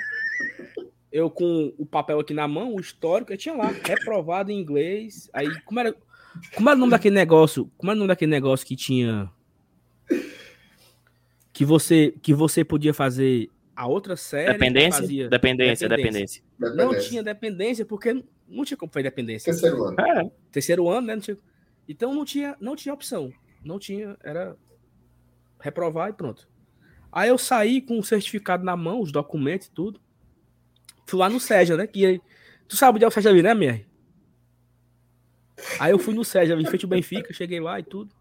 eu com o papel aqui na mão, o histórico, eu tinha lá, reprovado em inglês. Aí, como era, como era o nome daquele negócio? Como era o nome daquele negócio que tinha. Que você, que você podia fazer a outra série. Dependência? Fazia... Dependência, dependência. Não tinha dependência, porque não tinha como fazer dependência. Terceiro ano. É. Terceiro ano, né? Não tinha... Então não tinha, não tinha opção. Não tinha, era reprovar e pronto. Aí eu saí com o certificado na mão, os documentos e tudo. Fui lá no Seja, né? Que, tu sabe onde é o Seja ali, né, MR? Aí eu fui no Seja, em frente Benfica, cheguei lá e tudo.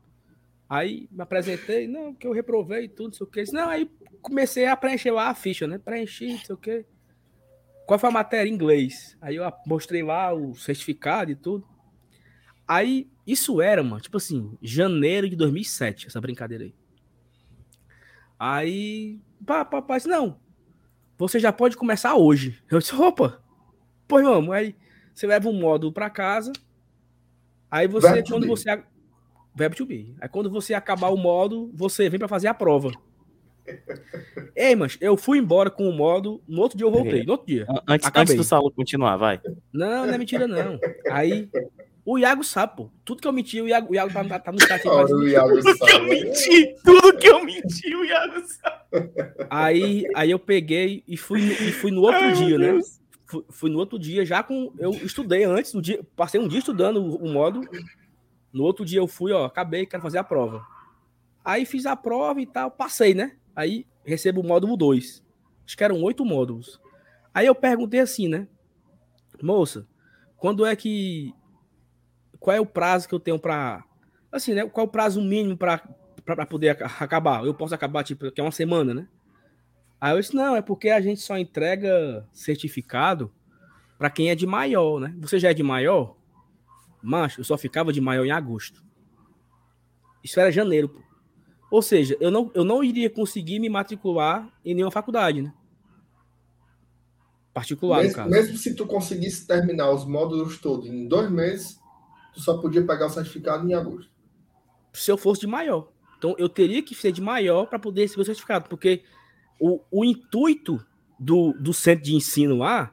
Aí me apresentei, não, que eu reprovei e tudo, não sei o que. Não, aí comecei a preencher lá a ficha, né? Preenchi, não sei o que. Qual foi a matéria? Inglês. Aí eu mostrei lá o certificado e tudo. Aí, isso era, mano, tipo assim, janeiro de 2007, essa brincadeira aí. Aí, papai disse, não, você já pode começar hoje. Eu disse, opa, pois vamos. Aí você leva um módulo para casa. Aí você, quando você. Verbo to be. Aí quando você acabar o módulo, você vem para fazer a prova. Ei, mas eu fui embora com o módulo, no outro dia eu voltei, no outro dia. Antes, antes do Saulo continuar, vai. Não, não é mentira, não. Aí o Iago sabe, pô. Tudo que eu menti, o Iago, o Iago tá, tá no chat. Mas... O Iago tudo sabe. que eu menti, tudo que eu menti, o Iago sabe. Aí, aí eu peguei e fui, e fui no outro Ai, dia, né? Fui, fui, no outro dia, já com. Eu estudei antes, no dia, passei um dia estudando o, o módulo. No outro dia eu fui, ó, acabei, quero fazer a prova. Aí fiz a prova e tal, passei, né? Aí recebo o módulo 2. Acho que eram oito módulos. Aí eu perguntei assim, né? Moça, quando é que qual é o prazo que eu tenho para assim, né? Qual é o prazo mínimo para poder acabar? Eu posso acabar tipo que é uma semana, né? Aí eu disse: "Não, é porque a gente só entrega certificado para quem é de maior, né? Você já é de maior? Macho, eu só ficava de maior em agosto. Isso era janeiro, pô. Ou seja, eu não, eu não iria conseguir me matricular em nenhuma faculdade, né? Particular, mesmo, no caso. Mesmo se tu conseguisse terminar os módulos todos em dois meses, tu só podia pegar o certificado em agosto. Se eu fosse de maior. Então eu teria que ser de maior para poder receber o certificado, porque o, o intuito do, do centro de ensino lá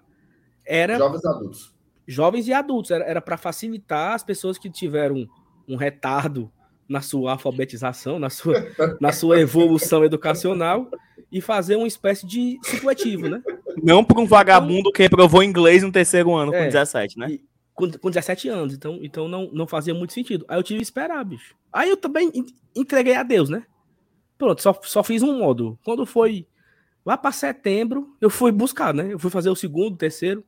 era. Jovens adultos. Jovens e adultos. Era para facilitar as pessoas que tiveram um retardo na sua alfabetização, na sua, na sua evolução educacional e fazer uma espécie de supletivo, né? Não para um vagabundo que reprovou inglês no terceiro ano é, com 17, né? E, com, com 17 anos, então, então não, não fazia muito sentido. Aí eu tive que esperar, bicho. Aí eu também entreguei a Deus, né? Pronto, só, só fiz um módulo. Quando foi lá para setembro, eu fui buscar, né? Eu fui fazer o segundo, o terceiro.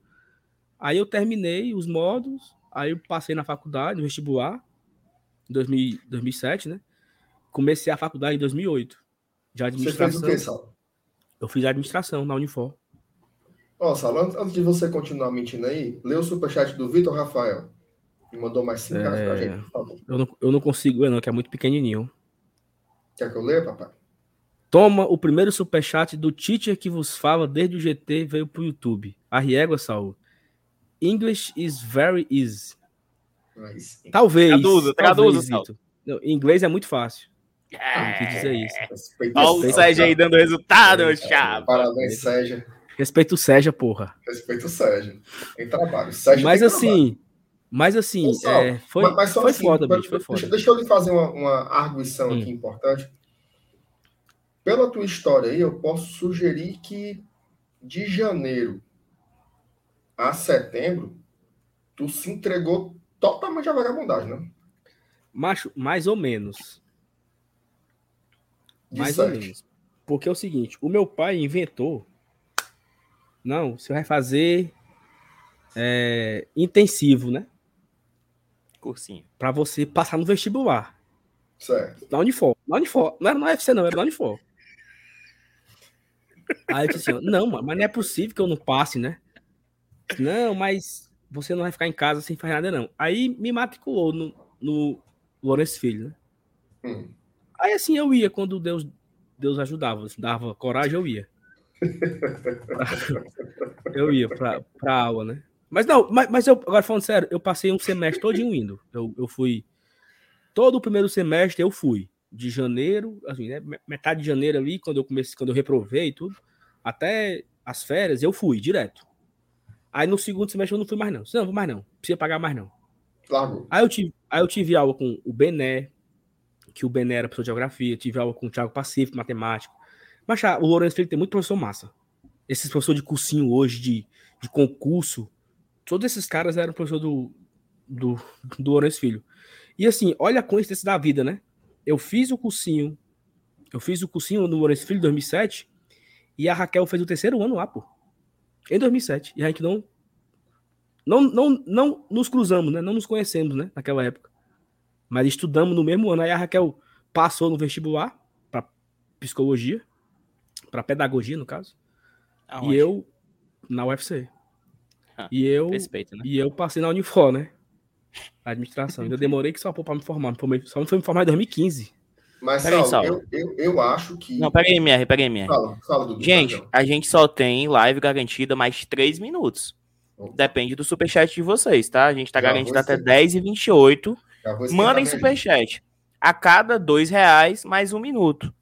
Aí eu terminei os módulos, aí eu passei na faculdade, no vestibular, em 2000, 2007, né? Comecei a faculdade em 2008, de administração. Você fez o quê, Eu fiz administração na Unifor. Ó, Salo, antes de você continuar mentindo aí, lê o superchat do Vitor Rafael. Me mandou mais cinco é... reais pra gente, por favor. Eu não, eu não consigo, não, que é muito pequenininho. Quer que eu leia, papai? Toma o primeiro superchat do teacher que vos fala desde o GT veio pro YouTube. A riégua, Saul. English is very easy. Mas, talvez. Traduza, traduza, Saul. Em inglês é muito fácil. É. Que dizer isso. Olha o Sérgio aí dando resultado, meu chapa. Parabéns, Sérgio. Respeito o Sérgio, porra. Respeito o Sérgio. Tem trabalho. Sérgio mas, assim, mas assim, é, foi, mas, foi assim, foda, bicho, foi foda. Deixa, deixa, eu lhe fazer uma, uma arguição hum. aqui importante. Pela tua história aí, eu posso sugerir que de janeiro a setembro, tu se entregou totalmente à vagabundagem, né? Macho, mais ou menos. De mais sete. ou menos. Porque é o seguinte, o meu pai inventou não, você vai fazer é, intensivo, né? Cursinho. Para você passar no vestibular. Certo. Na Unifor. Na Unifor. Não era na UFC, não, era na Unifor. Aí eu disse assim, não, mas não é possível que eu não passe, né? Não, mas você não vai ficar em casa sem fazer nada, não. Aí me matriculou no, no Lourenço Filho, né? Hum. Aí assim eu ia quando Deus, Deus ajudava, dava coragem, eu ia. eu ia pra, pra aula, né? Mas não, mas, mas eu, agora falando sério, eu passei um semestre todinho indo. Eu, eu fui. Todo o primeiro semestre eu fui. De janeiro, assim, né? Metade de janeiro ali, quando eu comecei, quando eu reprovei e tudo, até as férias, eu fui direto. Aí no segundo semestre eu não fui mais, não. Não, vou mais não. Precisa pagar mais, não. Largou. Aí eu tive, aí eu tive aula com o Bené, que o Bené era professor de geografia, tive aula com o Thiago Pacífico, matemático. Ah, o Lourenço Filho tem muito professor massa. Esses professores de cursinho hoje, de, de concurso, todos esses caras eram professor do, do, do Lourenço Filho. E assim, olha a coincidência da vida, né? Eu fiz o cursinho, eu fiz o cursinho no Lourenço Filho em 2007, e a Raquel fez o terceiro ano lá, pô. Em 2007. E a gente não não, não, não nos cruzamos, né? Não nos conhecemos, né? Naquela época. Mas estudamos no mesmo ano. Aí a Raquel passou no vestibular para psicologia, para pedagogia, no caso. Aonde? E eu na UFC. Ah, e eu Respeito, né? e eu passei na Unifor, né? Administração. Ainda demorei que só para me formar. Me formei- Só me foi me formar em 2015. Mas, Peraí, Saulo, Saulo. eu, eu, eu acho que. Não, pega aí, MR, pega aí, MR. Fala, fala, Dudu. Gente, a gente só tem live garantida mais 3 minutos. Depende do superchat de vocês, tá? A gente tá Já garantido até ser- 10 e 28. Já vou esquentar Mandem superchat. A cada dois reais, mais um minuto.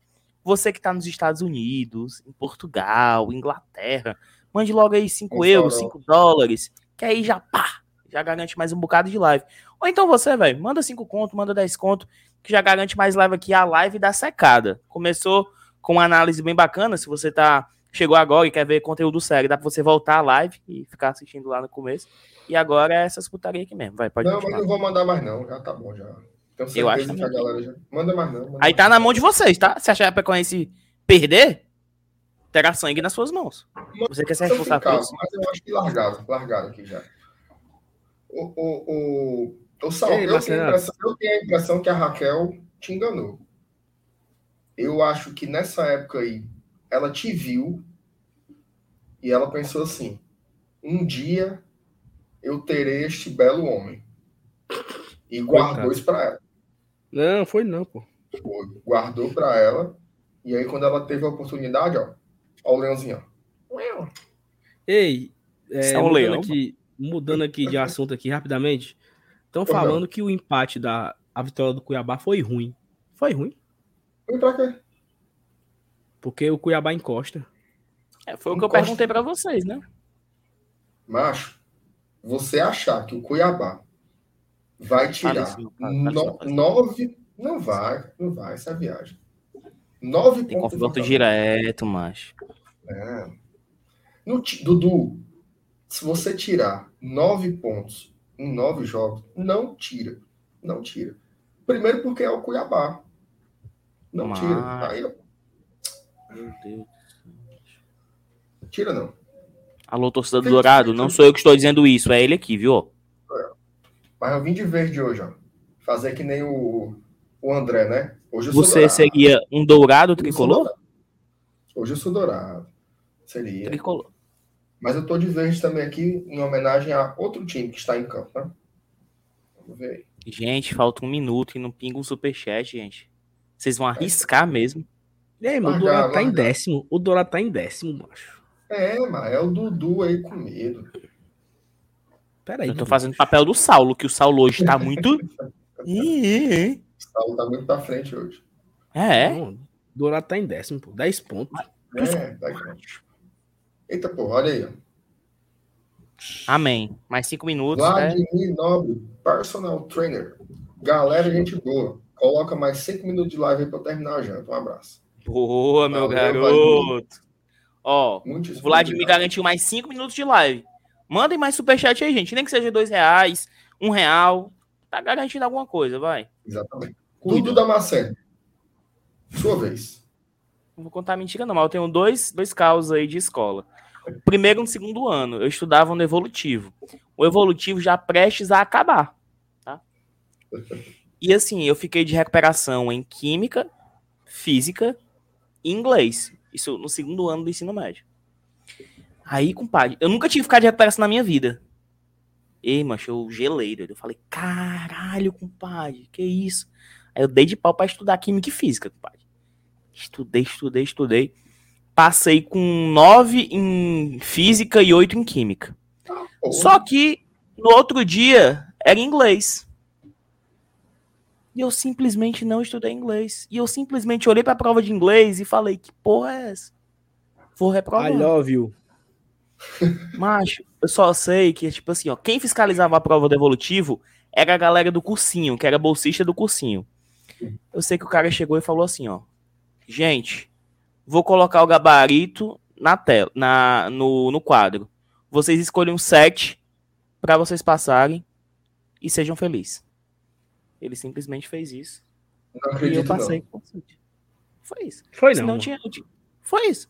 Você que tá nos Estados Unidos, em Portugal, Inglaterra, mande logo aí 5 Um euros, farol. 5 dólares, que aí já pá, já garante mais um bocado de live. Ou então você, velho, manda 5 conto, manda 10 conto, que já garante mais live aqui, a live da secada. Começou com uma análise bem bacana, se você tá chegou agora e quer ver conteúdo sério, dá pra você voltar à live e ficar assistindo lá no começo. E agora é essas putaria aqui mesmo, vai, pode Não, mas continuar. não vou mandar mais, não. Já tá bom, já. Tenho Eu acho que a galera já. Manda mais, não. manda Aí mais. tá na mão de vocês, tá? Se a Chapecoense perder, terá sangue nas suas mãos. Você quer ser Eu responsável por isso? mas eu acho que largaram, largaram aqui já. O, o, o, o Saulo, Ei, eu, tenho a Marcelo. impressão, eu tenho a impressão que a Raquel te enganou. Eu acho que nessa época aí, ela te viu e ela pensou assim: um dia eu terei este belo homem. E guardou Coitado. isso pra ela. Não, foi não, pô. Foi, guardou pra ela. E aí, quando ela teve a oportunidade, ó, ó o leãozinho, ó. Ei, é, é um mudando, leão, aqui, mudando aqui de assunto aqui rapidamente. Estão Pois não. falando que o empate da a vitória do Cuiabá foi ruim. Foi ruim, Foi pra quê? porque o Cuiabá encosta. É, foi o que eu Encosta. perguntei pra vocês, né? Macho, você achar que o Cuiabá vai tirar fala no- nove. Não vai, não vai, essa viagem. Nove Tem pontos. confronto direto, macho. É. No Dudu, se você tirar nove pontos em nove jogos, não tira. Não tira. Primeiro porque é o Cuiabá. Não Mas- tira. Aí, ó, Meu Deus. tira não. Alô, torcida do Dourado, não sou eu que estou dizendo isso, é ele aqui, viu? Mas eu vim de verde hoje, ó. Fazer que nem o, o André, né? Hoje eu sou Você dourado. seria um dourado tricolor? dourado. Hoje eu sou dourado. Seria. Tricolor. Mas eu tô de verde também aqui em homenagem a outro time que está em campo, né? Vamos ver aí. Gente, falta um minuto e não pinga um superchat, gente. Vocês vão arriscar mesmo. E aí, mano, o Dourado tá em largar. décimo. O Dourado tá em décimo, macho. É, mas é o Dudu aí com medo. Pera aí. Eu tô fazendo papel do Saulo, que o Saulo hoje tá muito. Ih, O Saulo tá muito pra frente hoje. É, Não, o Dourado tá em décimo, pô. 10 pontos. É, daqui. Eita, pô, olha aí. ó. amém. Mais cinco minutos, né? Vladimir Nobre, personal trainer. Galera, gente boa. Coloca mais cinco minutos de live aí pra eu terminar a janta. Um abraço. Boa, meu Valeu, garoto. Ó, Muito o Vladimir garantiu mais cinco minutos de live. Mandem mais superchat aí, gente. Nem que seja dois reais, um real. Tá garantindo alguma coisa, vai. Exatamente. Cuida. Dudu Damasceno. Sua vez. Não vou contar mentira, não, mas eu tenho dois, dois casos aí de escola. Primeiro e segundo ano, eu estudava no evolutivo. O evolutivo já prestes a acabar. Tá? E assim, eu fiquei de recuperação em química, física e inglês. Isso no segundo ano do ensino médio. Aí, compadre, eu nunca tive que ficar de recuperação na minha vida. Ei, macho, eu gelei, doido. Eu falei, caralho, compadre, que isso? Aí eu dei de pau pra estudar química e física, compadre. Estudei, estudei, estudei. Passei com nove em física e oito em química. Pô, Só que no outro dia era inglês. E eu simplesmente não estudei inglês. E eu simplesmente olhei pra prova de inglês e falei: que porra é essa? Vou reprovar. I love you. Macho, eu só sei que, tipo assim, ó, quem fiscalizava a prova do evolutivo era a galera do cursinho, que era bolsista do cursinho. Eu sei que o cara chegou e falou assim, ó. Gente, vou colocar o gabarito na tela, na, no, no quadro. Vocês escolhem um set para vocês passarem e sejam felizes. Ele simplesmente fez isso. Não acredito, e eu passei não. Foi isso. Foi não. não tinha, Foi isso.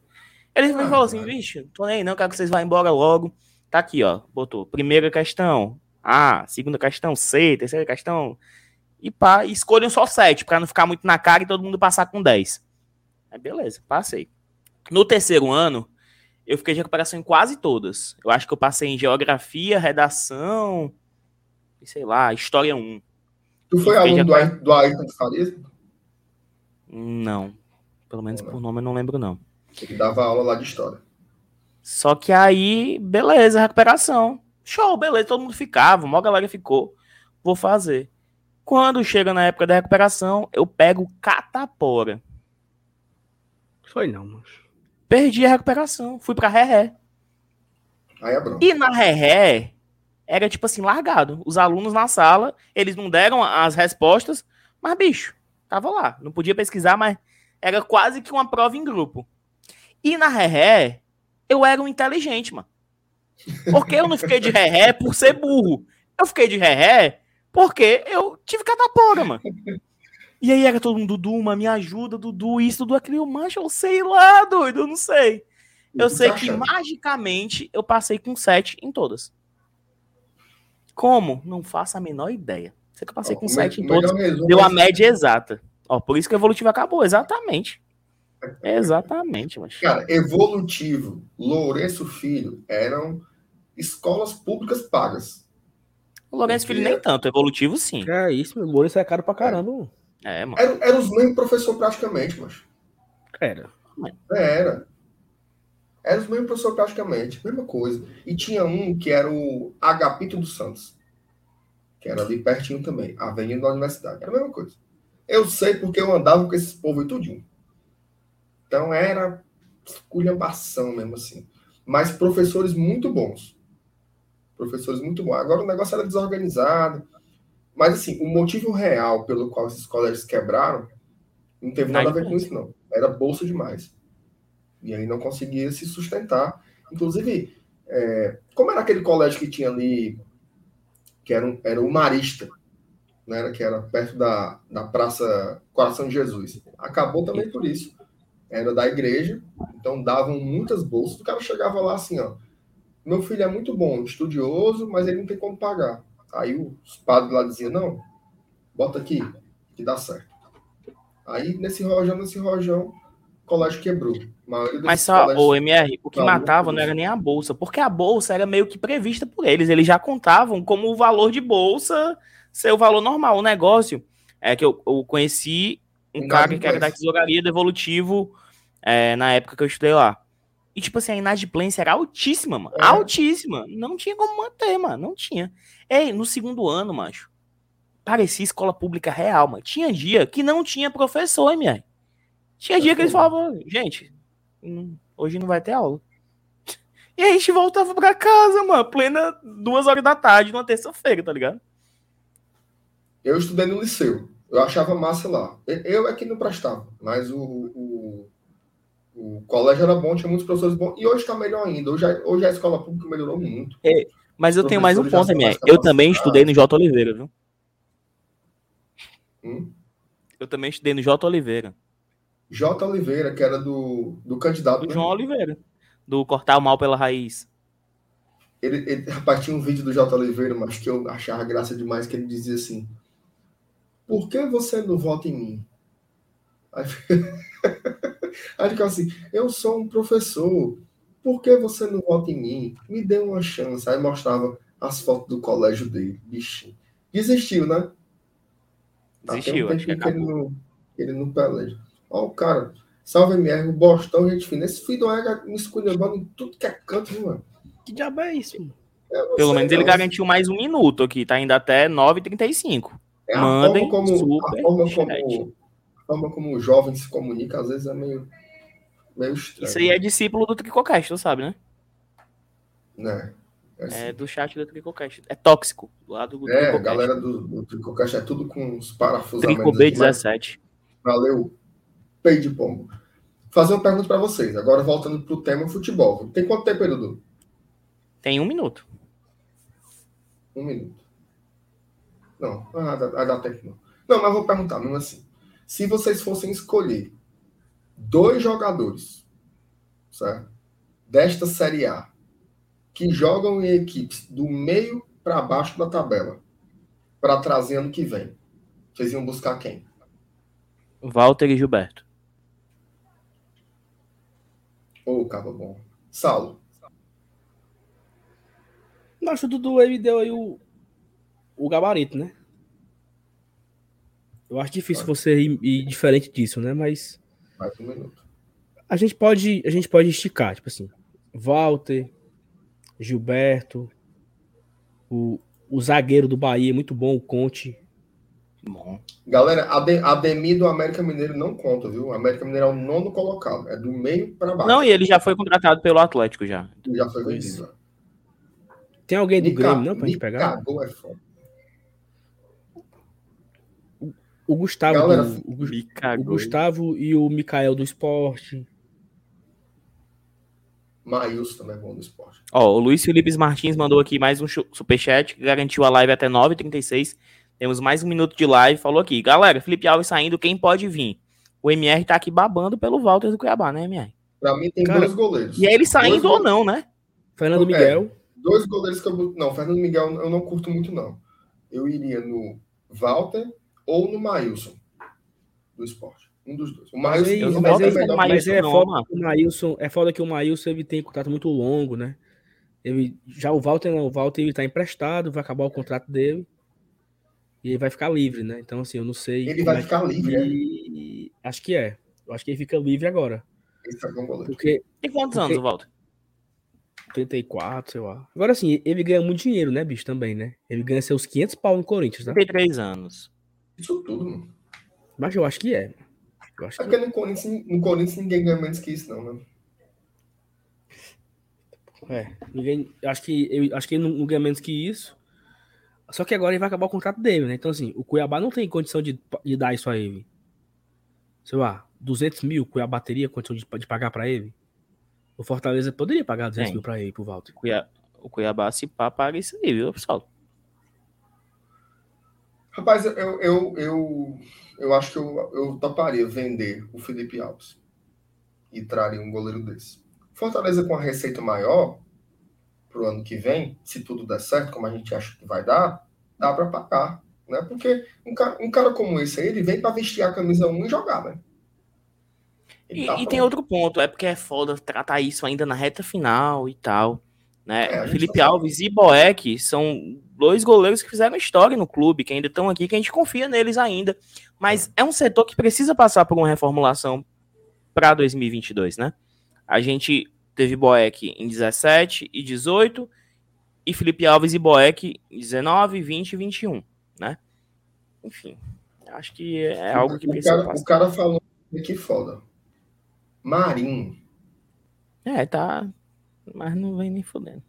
Ele Ah, falou assim, bicho, tô nem aí não, quero que vocês vá embora logo. Tá aqui, ó. Botou primeira questão A, segunda questão C, terceira questão. E pá, escolham só sete, pra não ficar muito na cara e todo mundo passar com 10. Aí beleza, passei. No terceiro ano, eu fiquei de recuperação em quase todas. Eu acho que eu passei em geografia, redação, e sei lá, história 1. Tu foi aluno do, do Ayrton de Farias? Não. Pelo menos Não, por nome eu não lembro, não. Ele dava aula lá de história. Só que aí, beleza, recuperação. Show, beleza, todo mundo ficava, a maior galera ficou. Vou fazer. Quando chega na época da recuperação, eu pego catapora. Foi não, mano. Perdi a recuperação, fui pra ré Aí é bronca. E na ré era tipo assim, largado. Os alunos na sala, eles não deram as respostas, mas bicho, tava lá. Não podia pesquisar, mas era quase que uma prova em grupo. E na ré eu era um inteligente, mano. Porque eu não fiquei de ré por ser burro. Eu fiquei de ré porque eu tive catapora, mano. E aí era todo mundo, Dudu, mano, me ajuda, Dudu, isso, Dudu, aquele, eu mancho, eu sei lá, doido, eu não sei. Eu sei tá que achando? magicamente eu passei com 7 em todas. Como? Não faço a menor ideia. Sei que eu passei Ó, com o 7 em todas. Deu é a esse. média exata. Ó, por isso que o evolutivo acabou, exatamente. Exatamente, mas. Cara, Evolutivo, Lourenço Filho eram escolas públicas pagas. O Lourenço Filho nem tanto, evolutivo sim. É isso, meu. Lourenço é caro pra caramba. mano. É, mano. Eram, eram os mesmos professores praticamente, mas. Era. Era. Era os mesmos professores praticamente, mesma coisa. E tinha um que era o Agapito dos Santos, que era ali pertinho também, a avenida da universidade. Era a mesma coisa. Eu sei porque eu andava com esses povos e tudinho. Então era esculhambação mesmo assim. Mas professores muito bons. Professores muito bons. Agora o negócio era desorganizado. Mas assim, o motivo real pelo qual esses colégios quebraram não teve nada a ver com isso, não. Era bolsa demais. E aí não conseguia se sustentar. Inclusive, é, como era aquele colégio que tinha ali, que era, um, era o Marista, né, que era perto da, da Praça Coração de Jesus. Acabou também por isso. Era da igreja, então davam muitas bolsas. O cara chegava lá assim, ó. Meu filho é muito bom, estudioso, mas ele não tem como pagar. Aí os padres lá diziam, não, bota aqui, que dá certo. Aí, nesse rojão, nesse rojão, o colégio quebrou. Mas só, colégios- o MR, o que Tá, matava não era nem a bolsa, porque a bolsa era meio que prevista por eles. Eles já contavam como o valor de bolsa ser o valor normal. O negócio é que eu, eu conheci um cara que era da tesouraria do evolutivo é, na época que eu estudei lá. E, tipo assim, a inadimplência era altíssima, mano. É. Altíssima. Não tinha como manter, mano. Não tinha. Ei, no segundo ano, macho, parecia escola pública real, mano. Tinha dia que não tinha professor, MR. Tinha dia que eles falavam, gente, hoje não vai ter aula. E a gente voltava pra casa, mano, plena duas horas da tarde, numa terça-feira, tá ligado? Eu estudei no liceu. Eu achava massa lá. Eu é que não prestava, mas o, o, o colégio era bom, tinha muitos professores bons. E hoje está melhor ainda. Hoje, a- hoje a escola pública melhorou muito. Mas eu tenho mais um ponto, mais Eu também estudei no J. Oliveira, viu? Hum? Eu também estudei no J. Oliveira. J. Oliveira, que era do, do candidato. Do né? João Oliveira. Do Cortar o Mal pela Raiz. Ele, ele, rapaz, tinha um vídeo do J. Oliveira, mas que eu achava graça demais, que ele dizia assim: Por que você não vota em mim? Aí, aí ele ficava assim: Eu sou um professor, por que você não vota em mim? Me dê uma chance. Aí mostrava as fotos do colégio dele, bichinho. Desistiu, né? Tá Desistiu, um acho que que ele não, ele não peleja. Ó, o cara, salve MR, o Bostão, gente fina. Esse filho do Ega me esculhambando em tudo que é canto, viu, mano. Que diabo é isso, mano? Pelo menos ele não. garantiu mais um minuto aqui, tá indo até 9h35. É a Mandem forma como, super a forma como, forma como o jovem se comunica, às vezes é meio, meio estranho. Isso aí é discípulo do Tricocast, tu sabe, né? Né? É, assim. é do chat do Tricocast. É tóxico. Do lado do É, a galera do, do Tricocast é tudo com os parafusos. Trico B17. Valeu. Pei de pombo. Fazer uma pergunta para vocês. Agora voltando pro tema futebol. Tem quanto tempo Dudu? Tem um minuto. Um minuto. Não, ah, dá, dá tempo não. Não, mas vou perguntar mesmo assim. Se vocês fossem escolher dois jogadores, certo? Desta Série A, que jogam em equipes do meio para baixo da tabela, para trazer ano que vem, vocês iam buscar quem? Walter e Gilberto. Ô, oh, cabo bom. Saulo. Acho que o Dudu ele deu aí o, o gabarito, né? Eu acho difícil você ir, ir, diferente disso, né? Mas. Mais um minuto. A gente pode, a gente pode esticar, tipo assim. Walter, Gilberto, o, o zagueiro do Bahia, muito bom, o Conte. Bom. Galera, a Demi do América Mineiro não conta, viu? O América Mineiro é o nono colocado, é do meio para baixo. Não, e ele já foi contratado pelo Atlético já. Já foi vendido. Tem alguém do Grêmio, não, pra gente pegar? Cagou, é foda. O Gustavo, Galera, do, o, o, Gustavo e o Mikael do esporte. Maílson também é bom do esporte. Ó, o Luiz Felipe Martins mandou aqui mais um superchat que garantiu a live até 9h36. Temos mais um minuto de live. Falou aqui, galera, Felipe Alves saindo, quem pode vir? O MR tá aqui babando pelo Walter do Cuiabá, né, MR? Pra mim tem Cara, dois goleiros. E é ele saindo ou não, né? Fernando Miguel. É, dois goleiros que eu. Não, Fernando Miguel eu não curto muito, não. Eu iria no Walter ou no Maílson do esporte. Um dos dois. O Maílson, mas, mas, mas, mas é, foda, o Maílson, é foda que o Maílson ele tem contrato muito longo, né? Ele, já o Walter não, o Walter ele tá emprestado, vai acabar o contrato dele. E ele vai ficar livre, né? Então, assim, eu não sei. Ele vai é ficar livre, é? Acho que é. Eu acho que ele fica livre agora. Esse é porque, Tem quantos porque... anos o Walter? 34, sei lá. Agora, assim, ele ganha muito dinheiro, né, bicho, também, né? Ele ganha seus 500 pau no Corinthians, né? 33 anos. Isso tudo, mano. Mas eu acho que é. Eu acho é porque que... no, Corinthians, no Corinthians ninguém ganha menos que isso, não, né? É, ninguém. Acho que, eu acho que ele não ganha menos que isso. Só que agora ele vai acabar o contrato dele, né? Então, assim, o Cuiabá não tem condição de, de dar isso a ele. Sei lá, 200 mil, o Cuiabá teria condição de, de pagar para ele? O Fortaleza poderia pagar 200 tem. mil para ele, pro Walter. O Cuiabá, o Cuiabá se pá, paga isso aí, viu, pessoal? Rapaz, eu, eu, eu, eu acho que eu, eu toparia vender o Felipe Alves e traria um goleiro desse. Fortaleza com a receita maior para o ano que vem, se tudo der certo, como a gente acha que vai dar, dá para pagar. Né? Porque um cara, um cara como esse aí, ele vem para vestir a camisa 1 e jogar, né? E, tá e tem outro ponto, é porque é foda tratar isso ainda na reta final e tal. Né? É, Felipe tá Alves e Boeck são dois goleiros que fizeram história no clube, que ainda estão aqui, que a gente confia neles ainda. Mas é um setor que precisa passar por uma reformulação para 2022, né? A gente teve Boeck em 17 e 18 e Felipe Alves e Boeck em 19, 20 e 21, né? Enfim, acho que é algo que precisa o cara, passar. O cara falou que foda. Marinho. É, tá, mas não vem nem fudendo.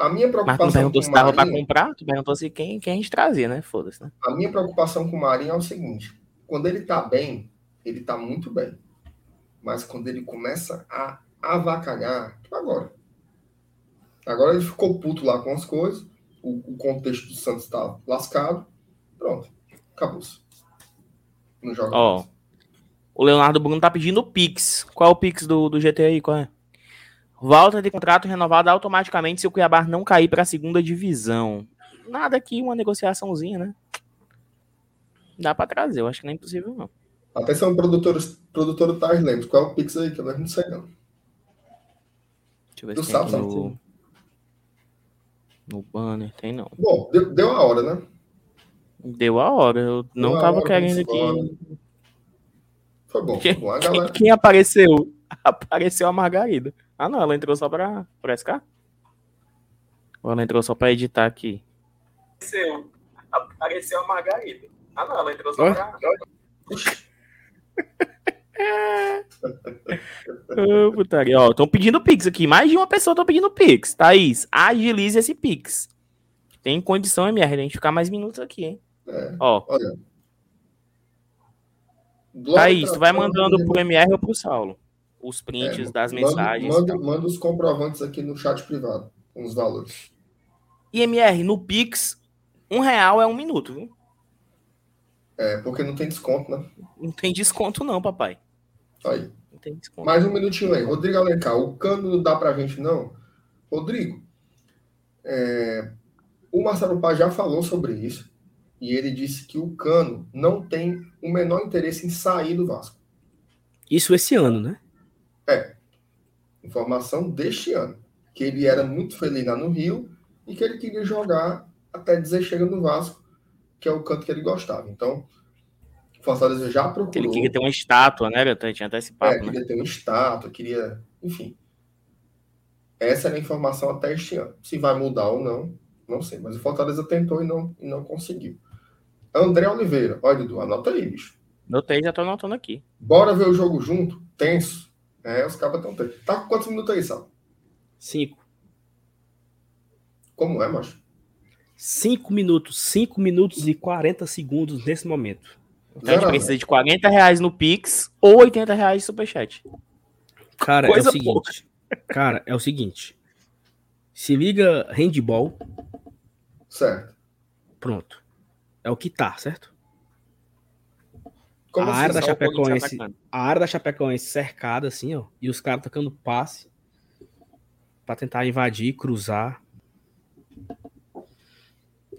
A minha preocupação. Mas tu perguntou se tava para comprar, tu perguntou se quem, quem a gente trazia, né? Foda-se, né? A minha preocupação com o Marinho é o seguinte: quando ele tá bem, ele tá muito bem. Mas quando ele começa a avacalhar, tipo agora. Agora ele ficou puto lá com as coisas, o, o contexto do Santos tá lascado. Pronto, acabou-se. Não joga Ó, mais. o Leonardo Bruno tá pedindo o Pix. Qual é o Pix do, do GTI? Qual é? Volta de contrato renovado automaticamente se o Cuiabá não cair para a segunda divisão. Nada aqui, uma negociaçãozinha, né? Dá para trazer, eu acho que não é impossível, não. Atenção, produtor, produtor Tais Lemos. Qual é o Pix aí? Que eu não sei, não. Deixa eu ver tu se sabe, no... no banner. Tem não. Bom, deu, deu a hora, né? Deu a hora. Eu deu não tava hora, querendo aqui. Foi bom. Foi bom. A galera... Quem apareceu? Apareceu a Margarida. Ah, não, ela entrou só pra, pra SK? Ou ela entrou só pra editar aqui? Apareceu. Apareceu a Margarida. Ah, não, ela entrou só pra. Ô, putaria. Ó, estão pedindo Pix aqui. Mais de uma pessoa estão pedindo Pix. Thaís, agilize esse Pix. Tem condição, MR, de a gente ficar mais minutos aqui, hein? É, Ó, olha. Thaís, tu vai mandando pro MR ou pro Saulo? Os prints É, das manda- mensagens. Manda, manda os comprovantes aqui no chat privado, com os valores. E MR, no Pix, um real é um minuto, viu? É, porque não tem desconto, né? Não tem desconto, não, papai. Aí. Não tem desconto. Mais um minutinho aí. Rodrigo Alencar, o cano não dá pra gente, não? Rodrigo, é, o Marcelo Paz já falou sobre isso e ele disse que o cano não tem o menor interesse em sair do Vasco. Isso esse ano, né? Informação deste ano. Que ele era muito feliz lá no Rio e que ele queria jogar até dizer chega no Vasco, que é o canto que ele gostava. Então, o Fortaleza já procurou. Ele queria ter uma estátua, né, Gato? Tinha até esse papo, É, né? queria ter uma estátua, queria. Enfim. Essa era a informação até este ano. Se vai mudar ou não, não sei. Mas o Fortaleza tentou e não, e não conseguiu. André Oliveira. Olha, Dudu, anota aí, bicho. Notei, já tô anotando aqui. Bora ver o jogo junto? Tenso. É, os cabas estão tensos. Tá com quantos minutos aí, Sal? Cinco. Como é, macho? Cinco minutos. Cinco minutos e 40 segundos nesse momento. Então a gente precisa de 40 reais no Pix ou 80 reais de Superchat. Cara, Coisa é o seguinte. Cara, é o seguinte. Se liga handball, Certo. pronto. É o que tá, certo? Como A área da assim? Chapecoense. A área da Chapecoense cercada, assim, ó. E os caras tocando passe pra tentar invadir, cruzar.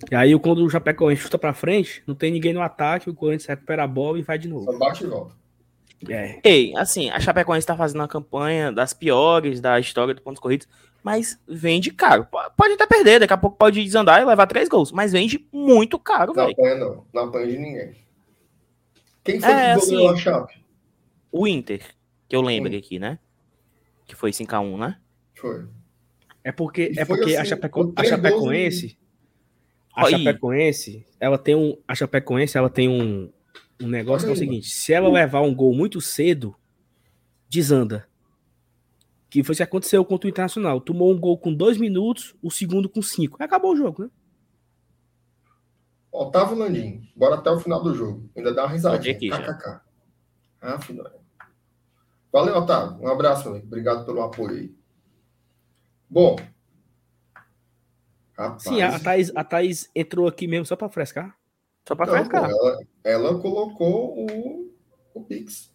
E aí, quando o Chapecoense chuta pra frente, não tem ninguém no ataque, o Corinthians recupera a bola e vai de novo. Só bate e volta. É. Ei, assim, a Chapecoense tá fazendo uma campanha das piores da história do pontos corridos, mas vende caro. Pode até perder, daqui a pouco pode desandar e levar três gols, mas vende muito caro, Não velho. apanha, não. Não apanha de ninguém. Quem foi É, que goleou assim, a Chape? O Inter, que eu lembro aqui, né? Que foi 5x1, né? Foi. É porque, E é porque a, assim, Chapeco, a Chapecoense. A. Chapecoense, ela tem um. A Chapecoense, ela tem um, um negócio que é o seguinte: se ela levar um gol muito cedo, desanda. Que foi o que aconteceu contra o Internacional. Tomou um gol com dois minutos, o segundo com cinco. Acabou o jogo, né? Otávio Landim, bora até o final do jogo. Ainda dá uma risadinha. aqui já. KKK. Ah, final. Valeu, Otávio. Um abraço, meu amigo. Obrigado pelo apoio aí. Bom. Rapaz, Sim, a, Thaís, a Thaís entrou aqui mesmo só pra frescar. Só pra não, pô, frescar. ela, ela colocou o, o Pix.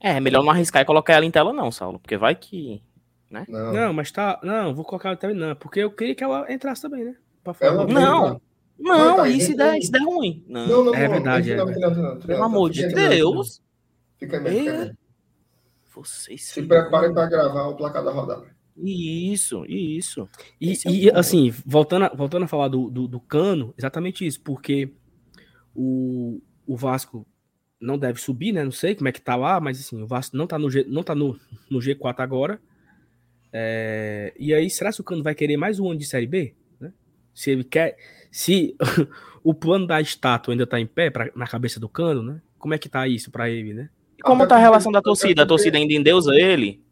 É, melhor não arriscar e colocar ela em tela, não, Saulo, porque vai que. Não, Não, mas tá. Não, vou colocar também não, porque eu queria que ela entrasse também, né? Pra falar. Ela Não. Não, e se vai. der, e se der ruim? Não. não, não. É não, verdade, não, é não, não, não, Pelo amor de. Deus. Fica aí mesmo, É. Vocês. Se preparem para gravar o placar da rodada. Isso, isso. E, é e, assim, voltando a, voltando a falar do, do, do Cano, exatamente isso, porque o, o Vasco não deve subir, né? Não sei como é que tá lá, mas assim, o Vasco não tá no, G, não tá no, no G4 agora. É, e aí, será que o Cano vai querer mais um ano de Série B? Né? Se ele quer. Se o plano da estátua ainda tá em pé pra, na cabeça do Cano, né? Como é que tá isso pra ele, né? E como tá a relação da torcida? A torcida ainda endeusa ele?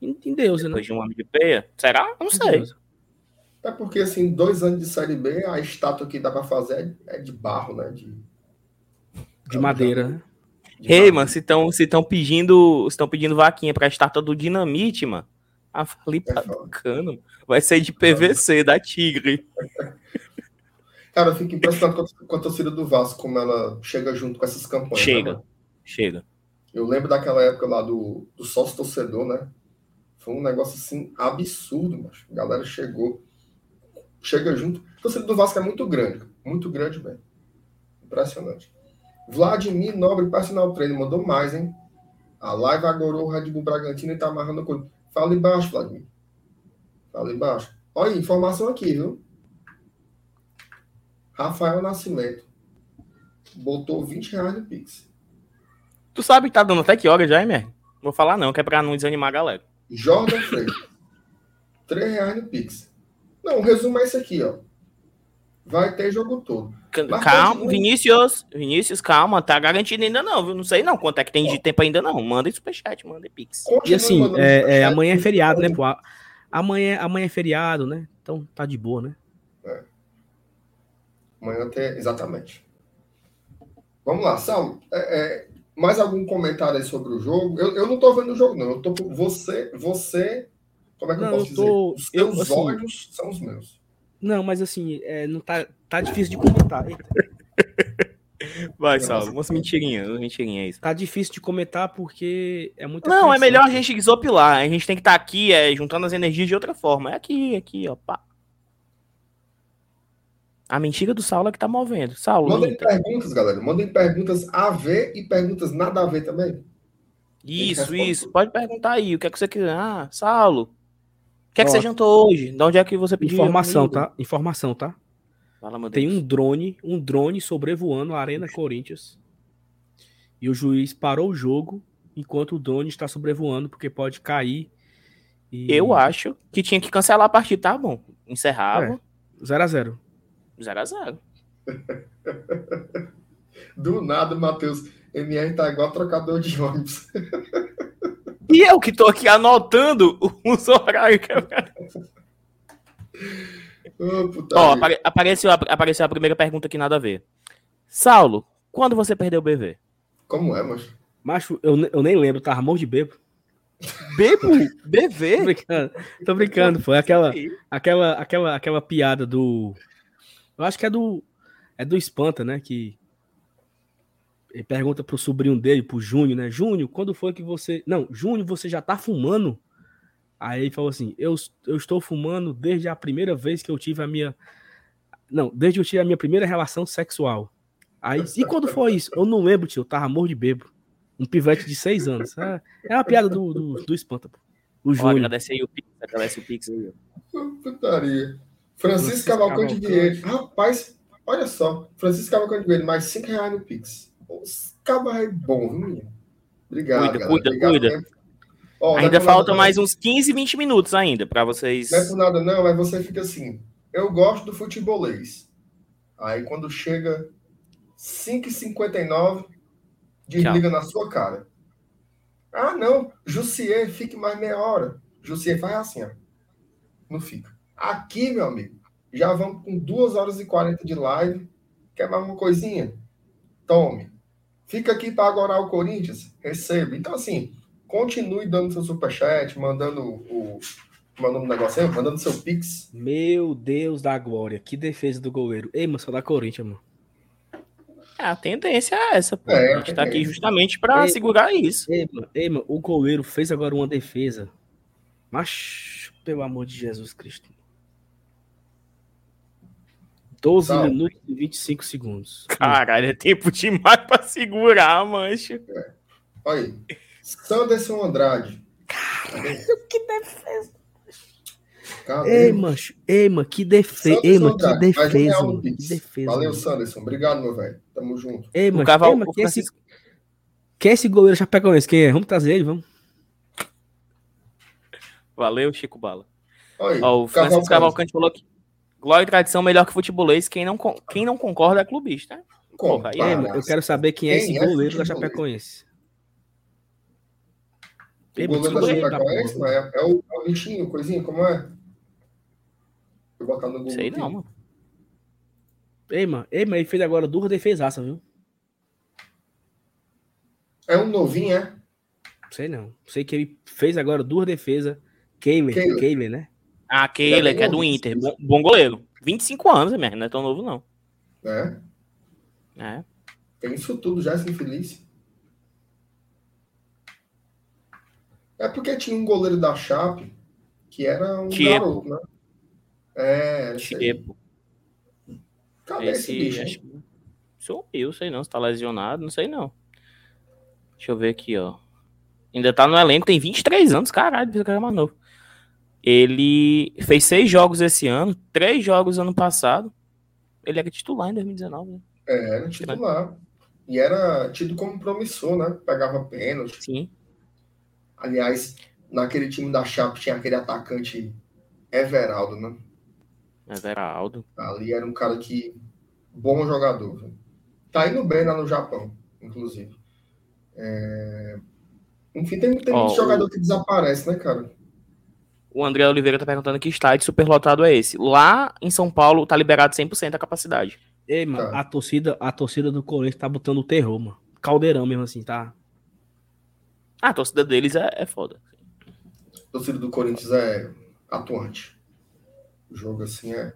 Em, em Deus, né? Depois de um ano de peia? Será? Não sei. Deus. É porque, assim, dois anos de Série B, a estátua que dá para fazer é é de barro, né? De, De madeira, né? Ei, barro. mano, se estão se tão pedindo, se tão pedindo vaquinha pra estátua do Dinamite, mano. A Falipa É do foda. Cano vai ser de PVC, da Tigre. Cara, eu fico impressionado com a, torcida do Vasco, como ela chega junto com essas campanhas. né, Chega, mano? chega. Eu lembro daquela época lá do, do sócio torcedor, né? Foi um negócio assim absurdo, mas a galera chegou, chega junto. A torcida do Vasco é muito grande, muito grande mesmo. Impressionante. Vladimir Nobre, personal trainer, mandou mais, hein? A live agorou o Red Bull Bragantino e tá amarrando a coisa. Fala embaixo, Vladimir. Fala embaixo. Olha, informação aqui, viu? Rafael Nascimento botou 20 reais no Pix. Tu sabe que tá dando até que hora já, hein, Mer? Vou falar não, que é pra não desanimar a galera. Jordan Freire. 3 reais no Pix. Não, o resumo é esse aqui, ó. Vai ter jogo todo. Mas calma, continua. Vinícius, Vinícius, calma, tá garantido ainda não, viu? Não sei não quanto é que tem de tempo ainda não. Manda superchat, manda pix. Continua e assim, é, é, amanhã é feriado, né, pô? Amanhã, amanhã é feriado, né? Então tá de boa, né? É. Amanhã tem, exatamente. Vamos lá, Sal. É, é, mais algum comentário aí sobre o jogo? Eu, eu não tô vendo o jogo, não. Eu tô você, você. Como é que não, eu posso eu tô, dizer? Os teus assim, olhos são os meus. Não, mas assim, é, não tá, tá difícil de comentar. Vai, Saulo, umas mentirinhas, umas mentirinhas isso. Tá difícil de comentar porque é muito. Não, é melhor a gente desopilar. A gente tem que estar tá aqui é, juntando as energias de outra forma. É aqui, aqui, ó. Pá. A mentira do Saulo é que tá movendo. Saulo. Mandem linda. perguntas, galera. Mandem perguntas a ver e perguntas nada a ver também. Isso, isso. Pode perguntar aí. O que é que você quiser? Ah, Saulo. O que é que você jantou hoje? De onde é que você pediu? Informação, tá? Informação, tá? Fala, Tem um drone, um drone sobrevoando a Arena Corinthians. E o juiz parou o jogo enquanto o drone está sobrevoando, porque pode cair. E... Eu acho que tinha que cancelar a partida, tá bom? Encerrava. 0x0. 0x0. Do nada, Matheus. MR tá igual trocador de ônibus. E eu que tô aqui anotando os horários que oh, Ó, apare apareceu, apareceu a primeira pergunta que nada a ver. Saulo, quando você perdeu o BV? Como é, macho? Macho, eu, eu nem lembro, tava morto de bebo. Bebo? BV? tô brincando, tô brincando, foi aquela, aquela, aquela, aquela piada do eu acho que é do. É do Espanta, né? Que ele pergunta pro sobrinho dele, pro Júnior, né? Júnior, quando foi que você. Não, Júnior, você já tá fumando? Aí ele falou assim: eu, eu estou fumando desde a primeira vez que eu tive a minha. Não, desde que eu tive a minha primeira relação sexual. Aí, e quando foi isso? Eu não lembro, tio. Eu tava morto de bebo. Um pivete de seis anos. É, é uma piada do, do, do Espanta, pô. O Júnior. Agradece aí o Pix, agradece o Pix aí. Putaria. Francisco Cavalcante Vieira. Rapaz, olha só. Francisco Cavalcante Vieira, mais 5 reais no Pix. Os cabas é bom, viu, menino? Obrigado. Cuida, cuida, Obrigado, cuida. Oh, ainda falta mais uns 15, 20 minutos ainda para vocês. Não é por nada, não, mas você fica assim. Eu gosto do futebolês. Aí quando chega 5h59, desliga Tchau. na sua cara. Ah, não, Jussier, fique mais meia hora. Jussier faz assim, ó. Não fica. Aqui, meu amigo, já vamos com 2 horas e 40 de live. Quer mais uma coisinha? Tome. Fica aqui para agora o Corinthians? Receba. Então, assim, continue dando seu superchat, mandando o. Mandando um negócio aí, mandando seu pix. Meu Deus da glória, que defesa do goleiro. Ei, mas só da Corinthians, mano. É, a tendência é essa, pô. É, a gente tá aqui justamente para segurar isso. Ei, mano, ei, mano, o goleiro fez agora uma defesa. Mas, pelo amor de Jesus Cristo. 12 Não. minutos e 25 segundos. Caralho, é tempo demais pra segurar, mancha. É. Olha aí. Sanderson Andrade. Caralho, que defesa. Cadê? Ei, mancho. Ei, mano, que defesa. Ei, mano, que defesa. Um que defesa. Valeu, mano. Sanderson. Obrigado, meu velho. Tamo junto. Ei, mano, Caval... ei, quem, é esse... quem é esse goleiro Chapecoense? Quem é? Vamos trazer ele, vamos. Valeu, Chico Bala. Oi, Ó, o Francisco Cavalcante falou que Glória e tradição melhor que futebolês. Quem não, quem não concorda é clubista. Porra, aí, é, eu quero saber quem, é esse é goleiro da Chapecoense. O goleiro da Chapecoense é, é, o, é o coisinha, como é? Eu botar no Google. Sei não, mano. Ei, mano, ei, mas ele fez agora duas defesaças, viu? É um novinho, é? Sei não. Sei que ele fez agora duas defesas. Keiler, Keiler, né? Ah, Keiler, é que é do Inter. Bom, bom goleiro. 25 anos, é mesmo, não é tão novo, não. É. É. Tem isso tudo já, esse infeliz. É porque tinha um goleiro da Chape que era um Tiepo. garoto, né? É, Tiepo. Cadê esse, esse bicho? Acho... Sumiu, sei não, se tá lesionado, não sei não. Deixa eu ver aqui, ó. Ainda tá no elenco, tem 23 anos, caralho, que era mais novo. Ele fez seis jogos esse ano, três jogos ano passado. Ele era titular em 2019. Né? É, era titular. E era tido como promissor, né? Pegava pênalti. Sim. Aliás, naquele time da Chape tinha aquele atacante Everaldo, né? Everaldo. Ali era um cara que. Bom jogador. Viu? Tá indo bem lá no Japão, inclusive. É... Enfim, tem, tem Ó, muito o- jogador que desaparece, né, cara? O André Oliveira tá perguntando que estádio superlotado é esse. Lá em São Paulo tá liberado 100% a capacidade. Ei, mano, Tá. a torcida, a torcida do Corinthians tá botando o terror, mano. Caldeirão mesmo assim, tá? Ah, a torcida deles é, é foda. A torcida do Corinthians é atuante. O jogo assim é.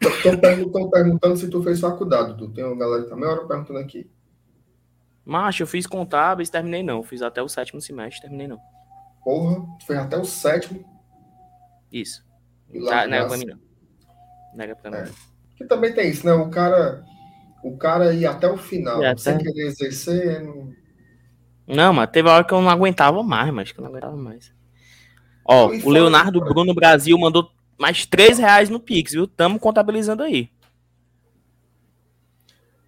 Estão perguntando, perguntando se tu fez faculdade, Dudu. Tem uma galera que tá meia hora perguntando aqui. Macho, eu fiz contábeis, terminei não. Fiz até o sétimo semestre, terminei não. Porra, tu fez até o sétimo. Isso. E lá nega pra mim não. Nega pra mim. É. não. Que também tem isso, né? O cara, o cara ir até o final, É, sem até- querer exercer, não- Não, mas teve hora que eu não aguentava mais, mas que eu não aguentava mais. Ó, E o Leonardo Bruno Brasil mandou mais 3 reais no Pix, viu? Tamo contabilizando aí.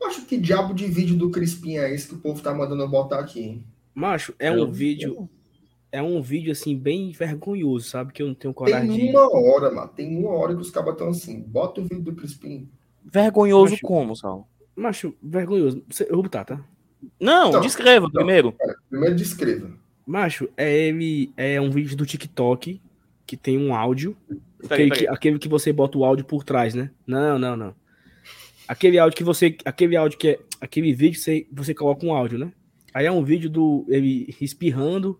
Acho que diabo de vídeo do Crispim é esse que o povo tá mandando eu botar aqui, hein? Macho, é um Eu- vídeo, é um vídeo assim bem vergonhoso, sabe? Que eu não tenho Tem coragem de. uma hora, mano. Tem uma hora que os cabas estão assim. Bota o vídeo do Crispim. Vergonhoso Macho. como, Sal? Macho, vergonhoso. Eu vou botar, tá? Não, Não. descreva primeiro. Primeiro descreva. Macho, é ele. É um vídeo do TikTok que tem um áudio. Peraí, Aquele, peraí. que, aquele que você bota o áudio por trás, né? Não, não, não. Aquele áudio que você. Aquele áudio que é. Aquele vídeo que você, você coloca um áudio, né? Aí é um vídeo do ele espirrando.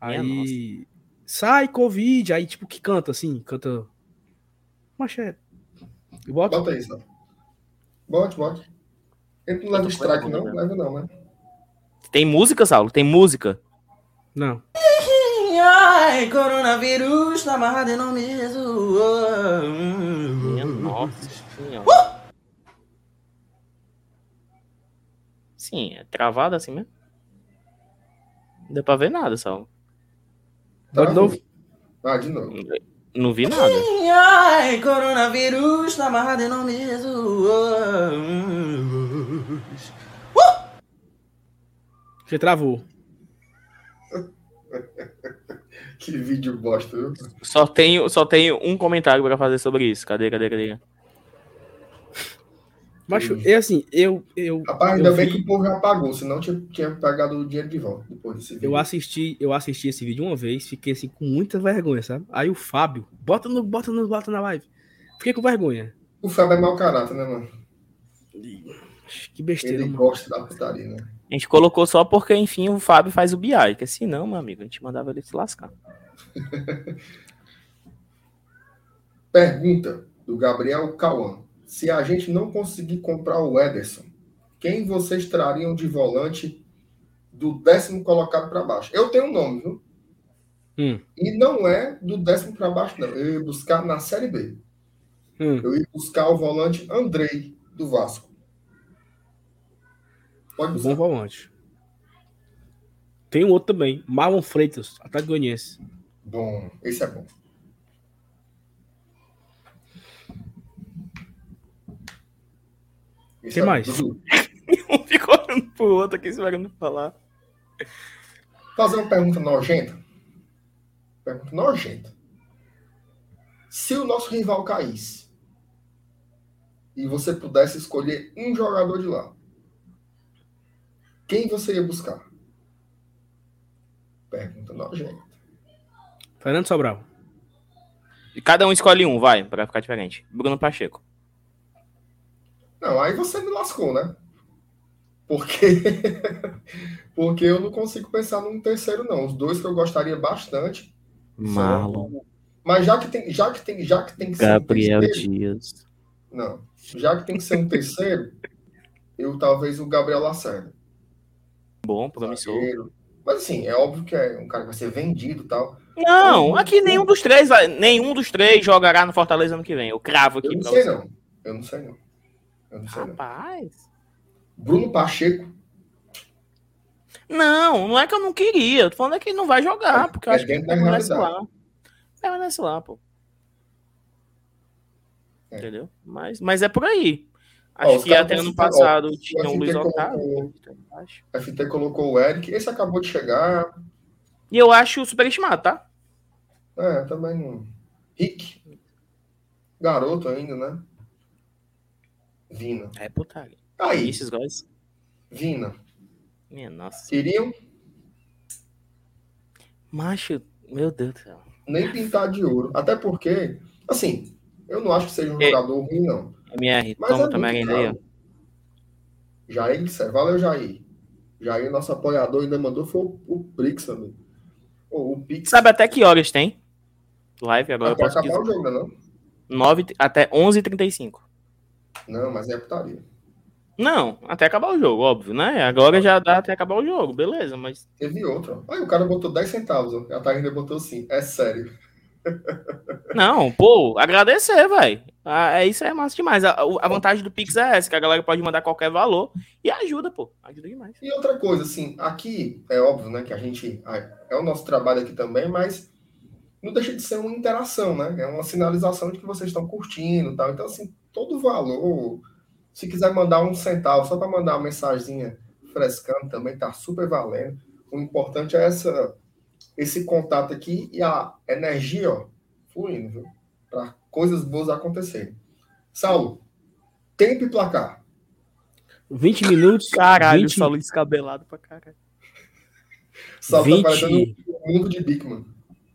Aí. Sai, Covid. Aí, tipo, que canta assim, canta. Macho. Eu boto. Bota aí, só. Bote, bote. Ele não leva strike, não? né? Leva não, né? Tem música, Saulo? Tem música? Não. Ai, coronavírus tá amarrado em nome de Jesus. Minha nossa senhora. Sim, é travado assim mesmo. Não deu pra ver nada, Saulo. Bota de novo. Ah, de novo. Não vi nada. Ai, coronavírus tá amarrado em nome de Jesus. Você travou. Que vídeo bosta, viu? Só tenho, só tenho um comentário pra fazer sobre isso. Cadê, cadê, cadê? Macho, é assim, eu. eu Rapaz, ainda eu bem vi- que o povo já pagou, senão tinha, tinha pegado o dinheiro de volta depois desse vídeo. Eu assisti, eu assisti esse vídeo uma vez, fiquei assim com muita vergonha, sabe? Aí o Fábio, bota no, bota no, bota na live. Fiquei com vergonha. O Fábio é mau caráter, né, mano? Que besteira, Ele mano. gosta da putaria, né? A gente colocou só porque, enfim, o Fábio faz o BI. Que se não, meu amigo, a gente mandava ele se lascar. Pergunta do Gabriel Cauã. Se a gente não conseguir comprar o Ederson, quem vocês trariam de volante do décimo colocado para baixo? Eu tenho um nome, viu? Hum. E não é do décimo para baixo, não. Eu ia buscar na Série B. Hum. Eu ia buscar o volante Andrei, do Vasco. Pode buscar. Bom volante. Tem um outro também, Marlon Freitas, Atlético Goianiense. Bom, esse é bom. É bom. mais? Dudu, Um ficou olhando pro outro aqui, esperando falar. Fazer uma pergunta nojenta. Pergunta nojenta. Se o nosso rival caísse e você pudesse escolher um jogador de lá, quem você ia buscar? Pergunta nojenta. Fernando Sobral. E cada um escolhe um, vai, pra ficar diferente. Bruno Pacheco. Não, aí você me lascou, né? Porque porque eu não consigo pensar num terceiro não. Os dois que eu gostaria bastante. são- Marlon. Mas já que tem, já que tem, já que tem que ser um Gabriel terceiro, Dias. não. Já que tem que ser um terceiro, eu talvez o Gabriel Lacerda. Bom, promissor. Mas assim, é óbvio que é um cara que vai ser vendido e tal. Não, aqui nenhum dos três vai, nenhum dos três jogará no Fortaleza ano que vem. Eu cravo aqui Eu não sei você. não. Eu não sei não. Eu não sei não. Rapaz. Bruno Pacheco Não, não é que eu não queria. Eu tô falando é que ele não vai jogar, porque eu É acho que ele dentro da permanece lá. Permanece lá, pô. É. Entendeu? Mas, mas é por aí. Ó, Acho os que até ano passado ó, tinha o Luiz Otávio. acho. a FT colocou o Eric. Esse acabou de chegar. E eu acho superestimado, tá? É, também não. Rick. Garoto ainda, né? Vina. É putaria. Aí, Esses gols. Vina. Minha nossa. Queriam Macho, meu Deus do céu. nem pintar de ouro. Até porque, assim, eu não acho que seja um Ei. jogador ruim, não. MR, Mas toma é ainda aí. Jair disser, valeu, Jair. Jair, nosso apoiador, ainda mandou foi o, o Prix, amigo. O, o Pix. Sabe até que horas tem? Live agora eu até posso acabar dizer. o jogo, né, não? 9, até 11h35. Não, mas é putaria. Não, até acabar o jogo, óbvio, né? Agora já dá até acabar o jogo, beleza, mas. Teve outro. Aí o cara botou 10 centavos, ó. A Thaís botou assim. É sério. Não, pô, agradecer, velho. Ah, é isso aí é massa demais. A, a vantagem do Pix é essa, que a galera pode mandar qualquer valor e ajuda, pô. Ajuda demais. E outra coisa, assim, aqui é óbvio, né, que a gente. É o nosso trabalho aqui também, mas não deixa de ser uma interação, né? É uma sinalização de que vocês estão curtindo e tal. Então, assim, todo valor. Se quiser mandar um centavo só para mandar uma mensagenzinha frescando também, tá super valendo. O importante é essa, esse contato aqui e a energia, ó, fluindo, viu? Para coisas boas acontecerem. Saulo, tempo e placar. 20 minutos. Caralho, 20, Saulo descabelado pra caralho. Saulo 20, tá parecendo o mundo de Bigman.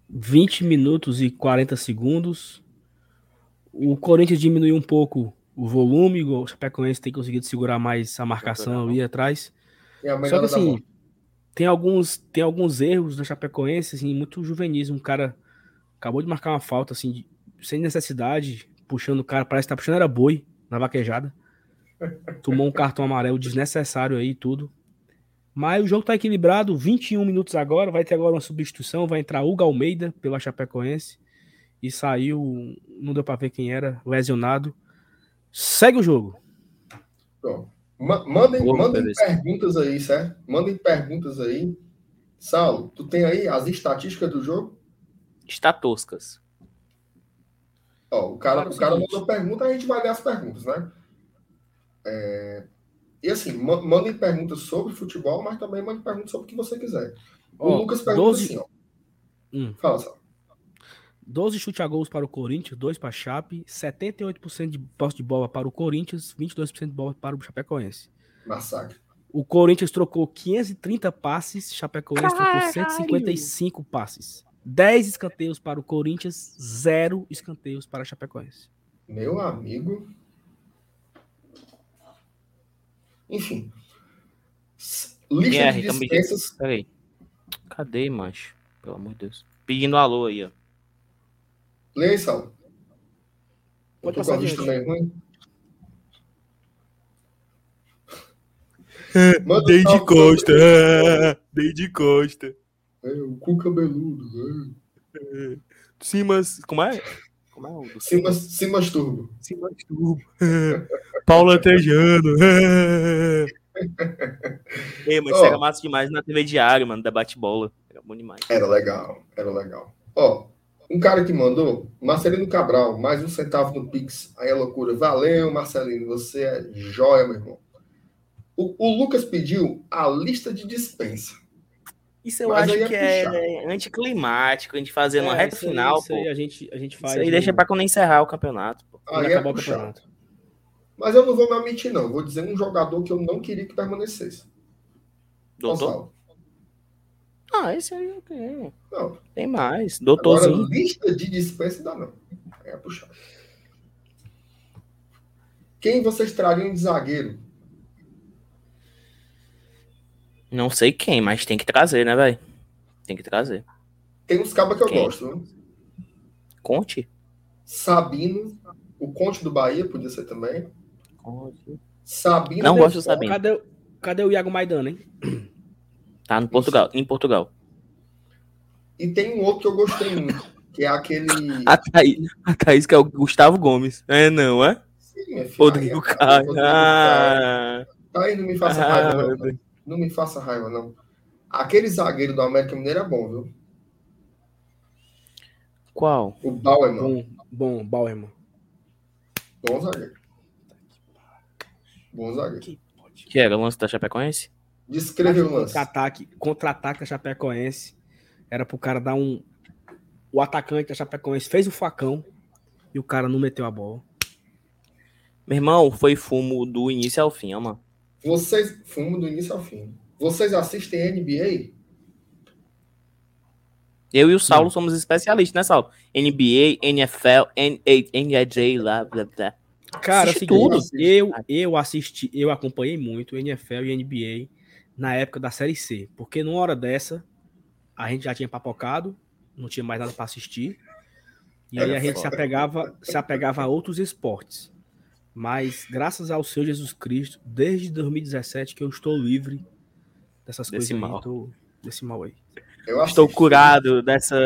20 minutos e 40 segundos. O Corinthians diminuiu um pouco o volume, o Chapecoense tem conseguido segurar mais a marcação ali atrás. A Só que assim, tem alguns, tem alguns erros da Chapecoense, assim, muito juvenis. Um cara acabou de marcar uma falta, assim, de- sem necessidade, puxando o cara, parece que tá puxando era boi na vaquejada. Tomou um cartão amarelo desnecessário aí e tudo. Mas o jogo tá equilibrado, 21 minutos agora, vai ter agora uma substituição, vai entrar Hugo Almeida pela Chapecoense e saiu, não deu pra ver quem era, lesionado. Segue o jogo. Mandem, Boa, mandem beleza. perguntas aí, certo? Mandem perguntas aí. Saulo, tu tem aí as estatísticas do jogo? Está toscas. Ó, o cara, Fala o cara mandou pergunta, a gente vai ler as perguntas, né? É, E assim, ma- mandem perguntas sobre futebol, mas também mandem perguntas sobre o que você quiser. O Ó, Lucas pergunta 12 assim, ó. Hum. Fala, Saulo. 12 chute a gols para o Corinthians, 2 para a Chape, 78% de posse de bola para o Corinthians, 22% de bola para o Chapecoense. Massacre. O Corinthians trocou 530 passes, Chapecoense trocou Caralho! 155 passes. 10 escanteios para o Corinthians, 0 escanteios para a Chapecoense. Meu amigo. Enfim. Lista MR, de dispensas. Peraí. Cadê, macho? Pelo amor de Deus. Pedindo alô aí, ó. Lê aí, Saulo. Eu Pode tô com passar a vista meio ruim. Manda um salve pra- Dei de costa. É, o cu cabeludo. É. Simas. Como é? Como é o do Simas, Simas Turbo. Simas Turbo. Paula Tejano. Ei, mas isso Ó. era massa demais na TV Diário, mano, da bate-bola. Era bom demais. Era legal, era legal. Ó, um cara que mandou, Marcelino Cabral, mais um centavo no Pix. Aí é loucura. Valeu, Marcelino, você é joia, meu irmão. O, o Lucas pediu a lista de dispensa. Isso eu Mas acho é que é anticlimático, a gente fazer É, reta isso aí- final, isso aí a gente, a gente faz. Isso aí deixa pra quando encerrar o campeonato, pô. quando Aí é o campeonato. Mas eu não vou me omitir, não. Vou dizer um jogador que eu não queria que permanecesse. Doutor? Gonçalo. Ah, esse aí ok. Não. Tem mais. Agora, Doutorzinho. lista de dispensa ainda não. É puxado. Quem vocês trariam de zagueiro? Não sei quem, mas tem que trazer, né, velho? Tem que trazer. Tem uns cabas que eu Quem? gosto. Né? Conte. Sabino, o Conte do Bahia, podia ser também. Conte. Sabino. Não gosto do. Sabino. Cadê, o- cadê o Iago Maidana, hein? Tá no Portugal, em Portugal. E tem um outro que eu gostei muito, que é aquele. A Thaís, a Thaís que é o Gustavo Gomes. É, não, é? Sim, é- Caio. Rodrigo Caio. Ah, Tá aí, não me faça Ah, raiva, meu não. Deus. Não me faça raiva, não. Aquele zagueiro do América Mineiro é bom, viu? qual? O Bauerman. Bom, bom, Bauerman. Bom zagueiro. Bom zagueiro. Que era o lance da Chapecoense? Descreveu o lance. Contra-ataque, contra-ataque da Chapecoense. Era pro cara dar um. O atacante da Chapecoense fez o facão. e o cara não meteu a bola. Meu irmão, foi fumo do início ao fim, ó, mano. Vocês. Fumo do início ao fim. Vocês assistem NBA? Eu e o Saulo somos especialistas, né, Saulo? NBA, NFL, NJ, lá, blá, blá. Cara, assim, tudo. eu, eu assisti, eu acompanhei muito NFL e NBA na época da Série C, porque numa hora dessa a gente já tinha papocado, não tinha mais nada para assistir, e aí a gente se apegava, se apegava a outros esportes. Mas graças ao Senhor Jesus Cristo, desde 2017 que eu estou livre dessas Desse coisas mal. aí, tô- desse mal aí. Eu Estou assisti. curado dessa,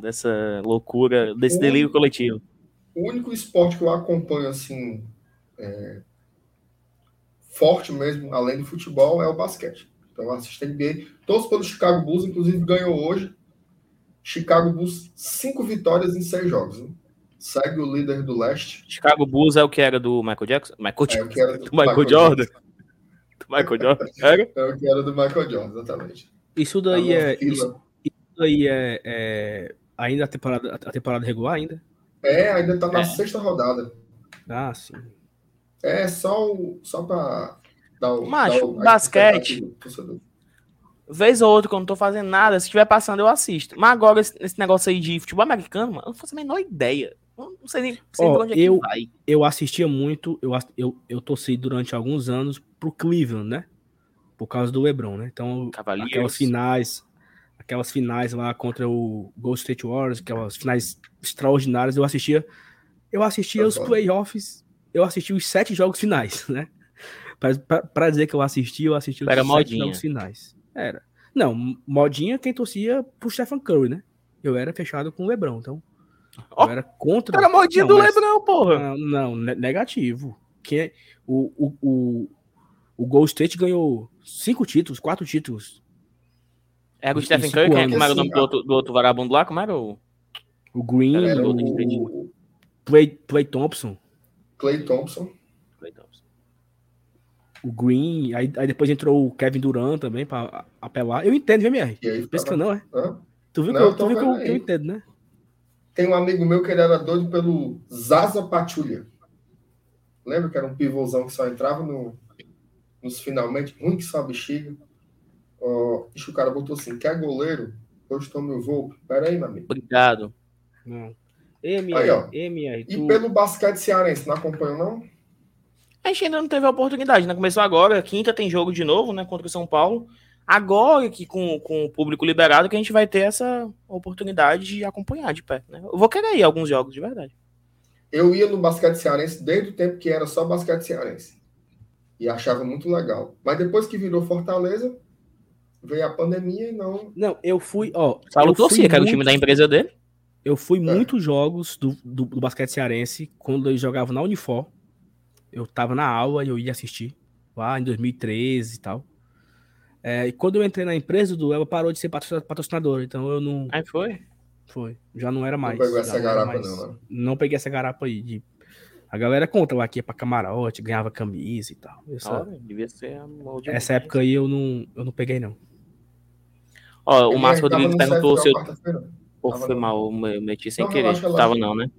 dessa loucura, desse Ui. delírio coletivo. O único esporte que eu acompanho, assim, é, forte mesmo, além do futebol, é o basquete. Então, eu assisto NBA. Todos pelo Chicago Bulls, inclusive ganhou hoje. Chicago Bulls, cinco vitórias em seis jogos. né? Segue o líder do leste. Chicago Bulls é o que era do Michael Jackson? Michael É o Jackson. que era Do Michael Jordan? Do Michael Jordan? Era? É o que era do Michael Jordan, exatamente. Isso daí é, isso, isso daí é, é ainda a temporada, a temporada regular ainda? É, ainda tá na É. sexta rodada. Ah, sim. É só, o, só pra o. Macho, dar o- basquete. Vez ou outra, quando eu não tô fazendo nada, se estiver passando, eu assisto. Mas agora, esse, esse negócio aí de futebol americano, mano, eu não faço a menor ideia. Eu não sei nem sei pra onde é eu- que vai. eu assistia muito, eu, eu, eu torci durante alguns anos pro Cleveland, né? Por causa do LeBron, né? Então, Cavaleiros. aquelas finais, aquelas finais lá contra o Gold State Warriors, aquelas finais extraordinárias, eu assistia, eu assistia Tá os bom. playoffs, eu assistia os sete jogos finais, né? Pra dizer que eu assisti, eu assisti os Era modinha. finais. Era. Não, modinha quem torcia pro Stephen Curry, né? Eu era fechado com o LeBron, então Ó, eu era contra. Era modinha Não, do mas- Lebron, porra. não, não, ne- negativo. Quem é- o, o, o, o Gold State ganhou cinco títulos, quatro títulos. Era o Stephen Curry, quem- anos. como era o nome do outro, do outro vagabundo lá? Como era o... O Green, Era o Golden State. o Clay, Clay Thompson, Clay Thompson. O Green, aí, aí depois entrou o Kevin Durant também pra a- apelar. Eu entendo, VMR. E Pensa que eu não, é? Hã? Tu viu, Não, que, eu, tô tu viu que, eu, que eu entendo, né? Tem um amigo meu que ele era doido pelo Zaza Pachulia. Lembra que era um pivôzão que só entrava no, nos finalmente, ruim que só a bexiga. Ixi, o cara botou assim: quer goleiro? Hoje o voo. Pera aí, meu amigo. Obrigado. Não. MR, Aí, ó. MR, E tu... pelo basquete cearense, não acompanhou, não? A gente ainda não teve a oportunidade, né? Começou agora, quinta tem jogo de novo, né? Contra o São Paulo. Agora que com, com o público liberado que a gente vai ter essa oportunidade de acompanhar de perto, né? Eu vou querer ir a alguns jogos, de verdade. Eu ia no basquete cearense desde o tempo que era só basquete cearense. E achava muito legal. Mas depois que virou Fortaleza, veio a pandemia e não. Não, eu fui, ó... Saulo eu torcia, que era o time da empresa dele. Eu fui É. muitos jogos do, do, do basquete cearense quando eles jogavam na Unifor. Eu tava na aula e eu ia assistir lá em 2013 e tal. É, e quando eu entrei na empresa, o Duelo parou de ser patrocina- patrocinador, então eu não. Aí foi. Foi. Já não era mais. pegou já essa garapa, mais- não, né? Não peguei essa garapa aí. de- A galera conta lá que ia pra camarote, ganhava camisa e tal. Essa, Olha, devia ser a essa época aí eu não, eu não peguei, não. Ó, o Márcio tava Rodrigues no perguntou se eu. Tava foi não. mal, eu me- meti sem Não, querer. Tava não, né?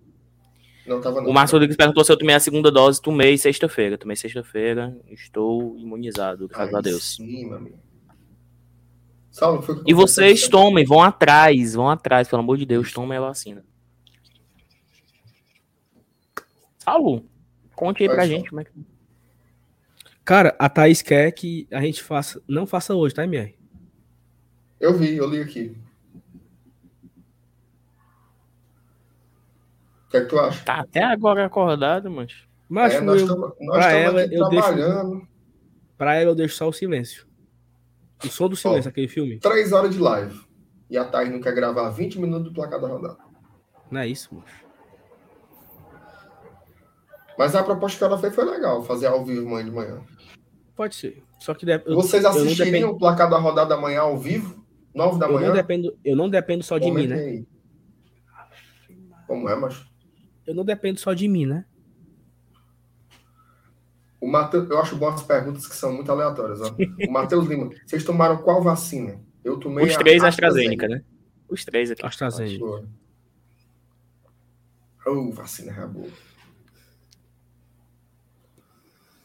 Não, tava não. O Márcio Rodrigues perguntou se eu tomei a segunda dose, tomei sexta-feira. Tomei sexta-feira, estou imunizado, graças a Aí Deus. Sim, meu amigo. Saulo, foi E vocês tomem, vão atrás, vão atrás, pelo amor de Deus, tomem a vacina. Saulo, conte aí Vai, pra Saulo. gente como é que. Cara, a Thaís quer que a gente faça. Não faça hoje, tá, MR? Eu vi, eu li aqui. Que é que tu acha? Tá até agora acordado, mas. Mas É, nós estamos eu deixo- trabalhando. pra ela eu deixo só o silêncio. O som do silêncio, Ó. aquele filme. Três horas de live. E a Thaís não quer gravar 20 minutos do placar da rodada. Não é isso, mano. Mas a proposta que ela fez foi legal, fazer ao vivo amanhã de manhã. Pode ser. Só que eu, Vocês assistiriam dependo, o placar da rodada amanhã ao vivo? 9 da eu manhã? não dependo, eu não dependo só de mim, né? aí. Como é, macho? Eu não dependo só de mim, né? O Mateus, eu acho boas perguntas que são muito aleatórias. Ó. O Matheus Lima, vocês tomaram qual vacina? Eu tomei Os a três AstraZeneca, né? Os três aqui. AstraZeneca. Oh, vacina é boa.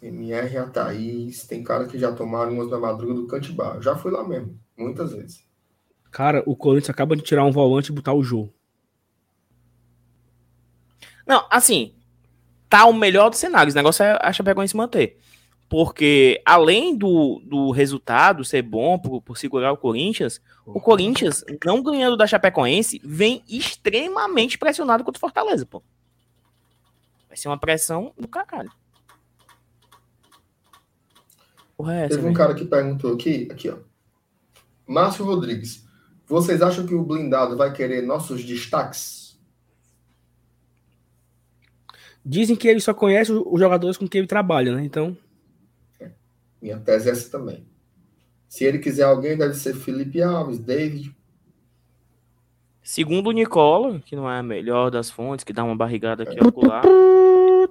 MR a Thaís. Tem cara que já tomaram umas na madruga do Cantibar. Já fui lá mesmo, muitas vezes. Cara, o Corinthians acaba de tirar um volante e botar o jogo. Não, assim, tá o melhor dos cenários. O negócio é a Chapecoense manter. Porque, além do, do resultado ser bom por, por segurar o Corinthians, o Corinthians, não ganhando da Chapecoense, vem extremamente pressionado contra o Fortaleza, pô. Vai ser uma pressão do caralho. Porra é essa, Teve um cara que perguntou aqui, aqui, ó. Márcio Rodrigues, vocês acham que o blindado vai querer nossos destaques? Dizem que ele só conhece os jogadores com quem ele trabalha, né? Então. Minha tese é essa também. Se ele quiser alguém, deve ser Felipe Alves, David. Segundo o Nicola, que não é a melhor das fontes, que dá uma barrigada aqui ao pular.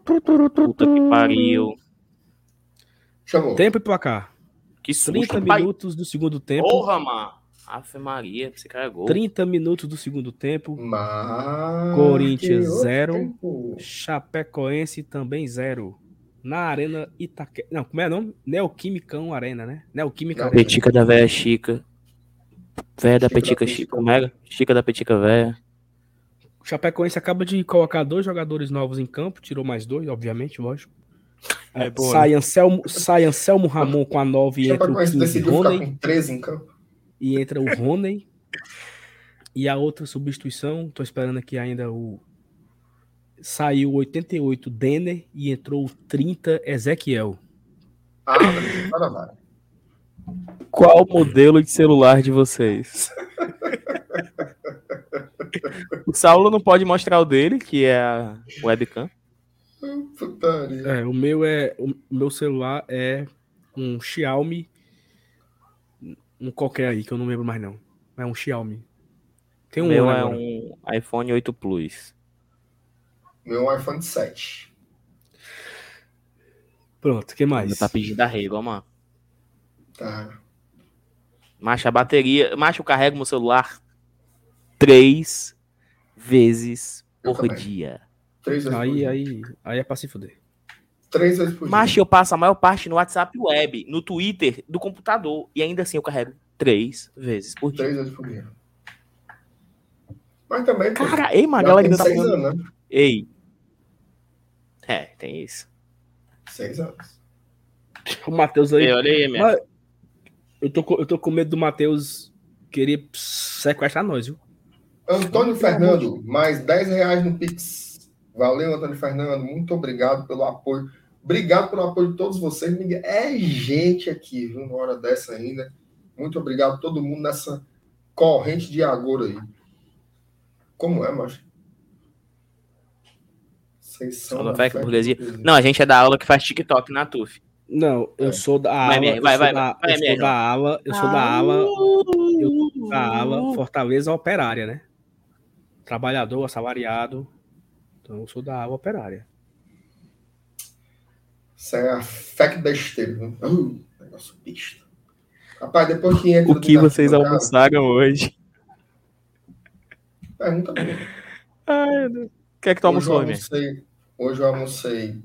Puta que pariu. Chamou. Tempo e placar. Que susto, 30 pai. minutos do segundo tempo. Porra, mano. Ave Maria, esse cara é gol. 30 minutos do segundo tempo. Mas... Corinthians 0. Chapecoense também 0 na Arena Itaque... Não, como é o nome? Neoquimicão Arena, né? Neoquímica Arena. Petica da Véia Chica. Véia da Petica Chica. Como é? Chica da Petica Véia. O Chapecoense acaba de colocar dois jogadores novos em campo, tirou mais dois, obviamente, lógico. É, boa, sai, né? Anselmo, sai Anselmo Ramon com a 9 e entra o Rony. com 13 em campo. E entra o Rony. e a outra substituição, tô esperando aqui ainda o saiu 88 Denner e entrou 30 Ezequiel. Ah, para Qual o modelo de celular de vocês? o Saulo não pode mostrar o dele, que é a webcam. É, o meu é o meu celular é um Xiaomi um qualquer aí que eu não lembro mais não. É um Xiaomi. Tem um meu é agora. um iPhone 8 Plus. Meu iPhone 7. Pronto, o que mais? Tá pedindo arrego, mano. Tá. Macho, a bateria. Macho, eu carrego meu celular três vezes eu por também. dia. Três vezes aí, por dia. Aí, aí é pra se fuder. Três vezes por dia. eu passo a maior parte no WhatsApp web, no Twitter, do computador. E ainda assim eu carrego três vezes por dia. Três vezes por dia. Mas também. Cara, ei, mano, a galera ainda tá falando. Anos, né? Ei, é, tem isso. Seis anos. O Matheus aí. Eu, olha aí, minha. Eu tô, eu tô com medo do Matheus querer sequestrar nós, viu? Antônio Fernando, mais 10 reais no Pix. Valeu, Antônio Fernando. Muito obrigado pelo apoio. Obrigado pelo apoio de todos vocês. É gente aqui, viu? Uma hora dessa ainda. Muito obrigado a todo mundo nessa corrente de agora aí. Como é, macho? Vocês são burguesia. Não, a gente é da aula que faz TikTok na TUF. Não, eu é. sou da ala. Vai, vai, vai, da, vai, eu sou da ala. Eu sou da ala. Eu sou da ala Fortaleza Operária, né? Trabalhador, assalariado. Então eu sou da ala operária. Isso é a FEC besteira. Uh, negócio besta. Rapaz, depois que entra. O que vocês almoçaram hoje? Pergunta boa. Ai, Deus que é que tu almoçou, hoje almocei, hoje eu almocei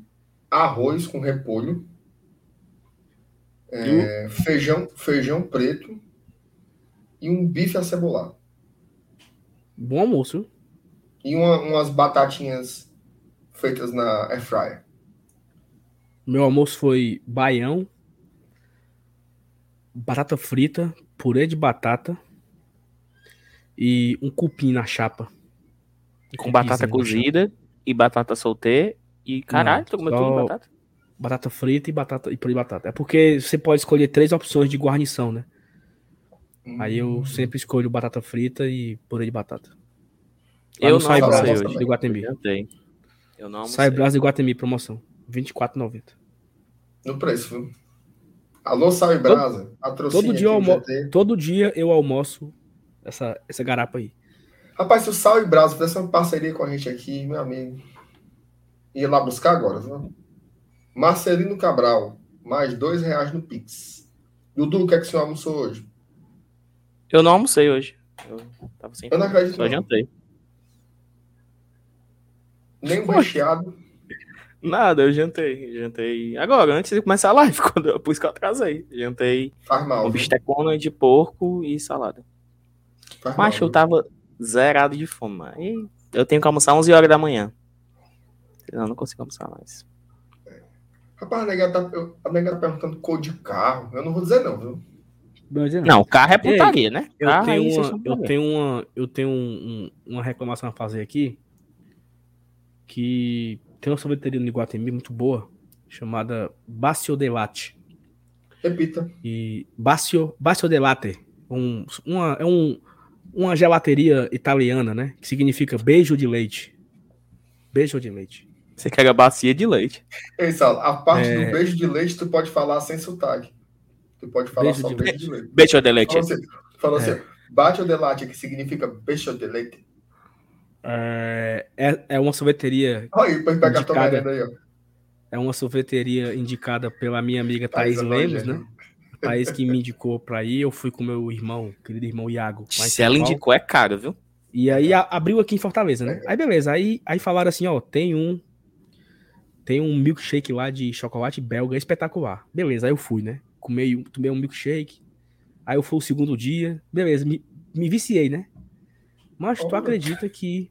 arroz com repolho, é, feijão, feijão preto e um bife acebolado. Bom almoço. E uma, umas batatinhas feitas na air fryer. Meu almoço foi baião, batata frita, purê de batata e um cupim na chapa. Com batata cozida e batata solteira. E caralho, tu comeu tudo batata? Batata frita e batata e purê de batata. É porque você pode escolher três opções de guarnição, né? Hum. Aí eu hum. sempre escolho batata frita e purê de batata. Lá eu não sai Brasa hoje. De Guatemi. Eu não Sai Brasa de Guatemi, promoção. R$24,90. No preço, viu? Alô, Sai Brasa. Todo, todo dia, eu almo... todo dia eu almoço essa, essa garapa aí. Rapaz, se o Sal e Brasa fizesse uma parceria com a gente aqui, meu amigo, ia lá buscar agora, viu? Marcelino Cabral, mais dois reais no Pix. Dudu, o que é que o senhor almoçou hoje? Eu não almocei hoje. Eu, tava sem eu não acredito. Só jantei. Nem um recheado. Nada, eu jantei. Jantei agora, antes de começar a live, quando eu, por isso que eu atrasei. Jantei Faz mal. um bistecona de porco e salada. Faz mal, Mas eu tava zerado de fome. E eu tenho que almoçar 11 horas da manhã. Senão eu não consigo almoçar mais. Rapaz, a nega, tá, a nega tá perguntando cor de carro. Eu não vou dizer não, viu? Não, Não, carro é Ei, putaria, né? Eu Carro tenho, uma, eu tenho uma, eu tenho um- um- uma reclamação a fazer aqui. Que tem uma sorveteria no Iguatemi muito boa, chamada Bacio de Latte. Repita. E Bacio, Bacio de Latte. Um, uma, é um, uma gelateria italiana, né? Que significa beijo de leite. Beijo de leite. Você quer a bacia de leite. Ei, Saulo, a parte É. do beijo de leite tu pode falar sem sotaque. Tu pode falar Beijo só de beijo de leite. Beijo de leite. Falou assim, falou É. assim bate o delate, que significa beijo de leite. É, é, é uma sorveteria. Olha aí, depois pega a tua Indicada. merenda aí, ó. É uma sorveteria indicada pela minha amiga Thaís Thaís Lemos, Evangelho. né? Thaís que me indicou pra ir. Eu fui com meu irmão, querido irmão Iago. Se ela indicou, é caro, viu? E aí a- abriu aqui em Fortaleza, né? Aí beleza, aí, aí falaram assim, ó, tem um tem um milkshake lá de chocolate belga espetacular. Beleza, aí eu fui, né? Comei, um- tomei um milkshake. Aí eu fui o segundo dia. Beleza, me, me viciei, né? Mas tu acredita que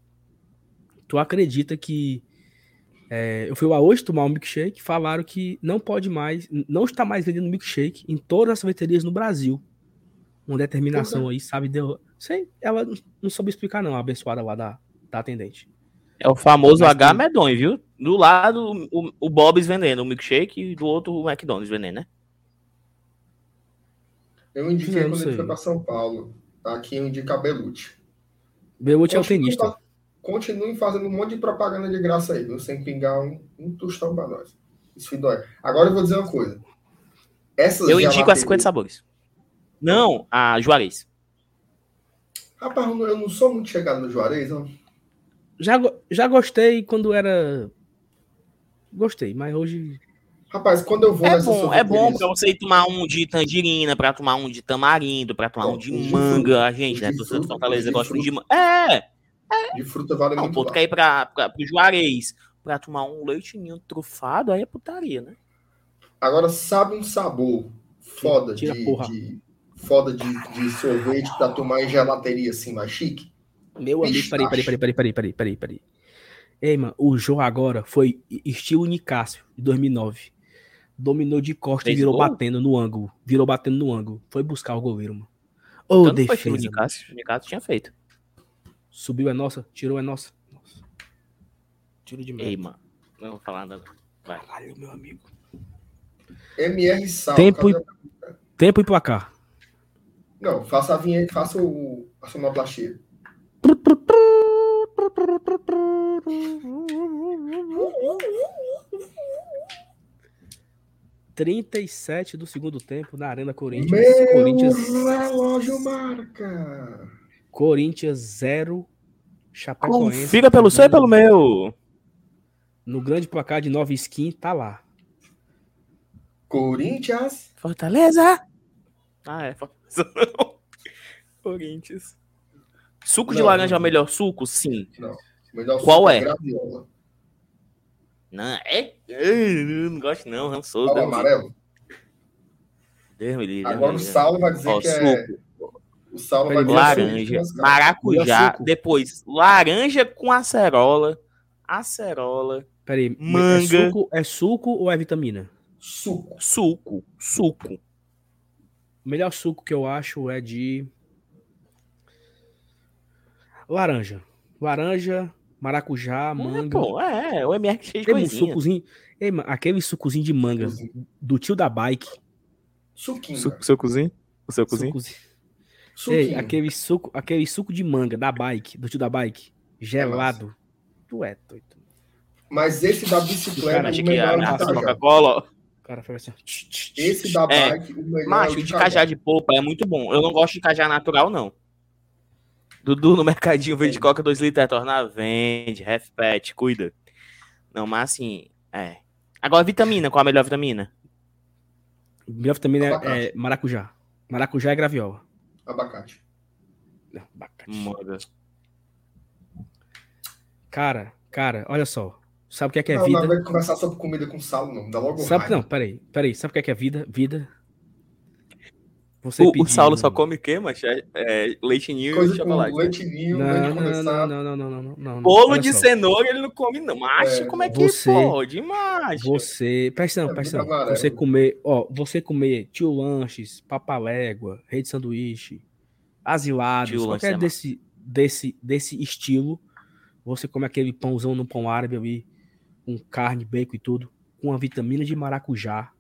tu acredita que é, eu fui lá hoje tomar um milkshake, falaram que não pode mais, não está mais vendendo milkshake em todas as sorveterias no Brasil. Uma determinação aí, sabe? Deu, sei, ela não- soube explicar não, a abençoada lá da, da atendente. É o famoso Mas H tem- medonho, viu? Do lado, o, o Bob's vendendo o milkshake e do outro o McDonald's vendendo, né? Eu indiquei Não quando sei. ele foi pra São Paulo. Aqui eu indico a. Belute é o Continue tenista. Continuem fazendo um monte de propaganda de graça aí, viu? Sem pingar um, um tostão pra nós. Isso dói. Agora eu vou dizer uma coisa. Essas Eu indico a gelaterias- 50 sabores. Não, a Juarez. Rapaz, eu não- eu sou muito chegado no Juarez, não. Já, já gostei quando era. Gostei, mas hoje. Rapaz, quando eu vou É bom, é bom pra você ir tomar um de tangerina, pra tomar um de tamarindo, pra tomar um de manga. fruta, A gente, os né? Torcedor Fortaleza gosta de manga. É! De fruta vale Não, muito pô, tu quer ir pra, pra, pro Juarez pra tomar um leitinho trufado, aí é putaria, né? Agora, sabe um sabor foda Tira de, porra. de- foda de, de sorvete pra tomar em gelateria assim, mais chique? Meu amigo, peraí, peraí, peraí, peraí, peraí, peraí, peraí, peraí. Ei, mano, o jogo agora foi estilo Nicásio, de 2009. Dominou de costa e virou gol? batendo no ângulo. Virou batendo no ângulo. Foi buscar o goleiro, mano. Ô, Então filho defesa. de Cássio. De Cássio tinha feito. Subiu é nossa, tirou é nossa. Nossa. Tiro de Ei, meta. mano. Não vou falar nada. Vai. Caralho, meu amigo. MR Sal. Tempo cadê? Tempo e placar. Não, faça a vinheta, faça o, a sonoplastia. Trinta e sete do segundo tempo na Arena Corinthians. Meu Corinthians, relógio marca. Corinthians 0. Chapecoense. Confira pelo seu e pelo meu. No grande placar de nova skin, tá lá. Corinthians. Fortaleza. Ah, é. Fortaleza não. Corinthians. Suco de Não, laranja é o não. melhor suco? Sim. Melhor Qual suco é? Graviola. Não, é? Eu não gosto não, rançoso. Qual o Deus me amarelo? Deus me livre, Agora o. Saulo vai dizer Ó, que é. suco, O Saulo vai dizer laranja, que é suco de maracujá, suco. depois laranja com acerola, acerola, Peraí, Manga. É suco, é suco ou é vitamina? Suco. suco, suco. O melhor suco que eu acho é de. Laranja. Laranja, maracujá, É, manga. pô, é, o MR cheio de Tem um sucozinho. Ei, mano, aquele sucozinho de manga do tio da bike. Suquinho. Su- seu cozinho? O seu cozinho? Sucozinho. Suquinho. Ei, aquele suco, aquele suco de manga da bike, do tio da bike, gelado. tu é doido. Mas esse da bicicleta, Cara, o Achei que melhor a é o de. Coca-Cola, ó. O cara foi assim. Esse da É. bike, o melhor é Macho, o o de cajá de polpa é muito bom. Eu não gosto de cajá natural, não. Dudu no mercadinho vende coca 2 litros, é tornar, vende, pet, cuida. Não, mas assim, é. Agora, vitamina, qual a melhor vitamina? Melhor vitamina é, Abacate. é maracujá. Maracujá é graviola. Abacate. Não, abacate. Manga. Cara, Cara, olha só. Sabe o que é que é não, vida? não vai conversar sobre comida com sal, não. Dá logo Sabe, raiva. não, peraí, peraí. Sabe o que é que é vida? Vida. Você O, o Saulo só come o quê, macho? É, é leite ninho Coisa e chocolate. leitinho, leite Não, não, não, não, não, não, não, não, não. Bolo de só. cenoura ele não come, não. Macho, É, como é que você- pode, macho? Você, presta É atenção, presta atenção. amarelo. Você comer, ó, você comer tio lanches, papalégua, rede sanduíche, asilados, qualquer é desse, desse, desse estilo, você come aquele pãozão no pão árabe ali, com carne, bacon e tudo, com a vitamina de maracujá.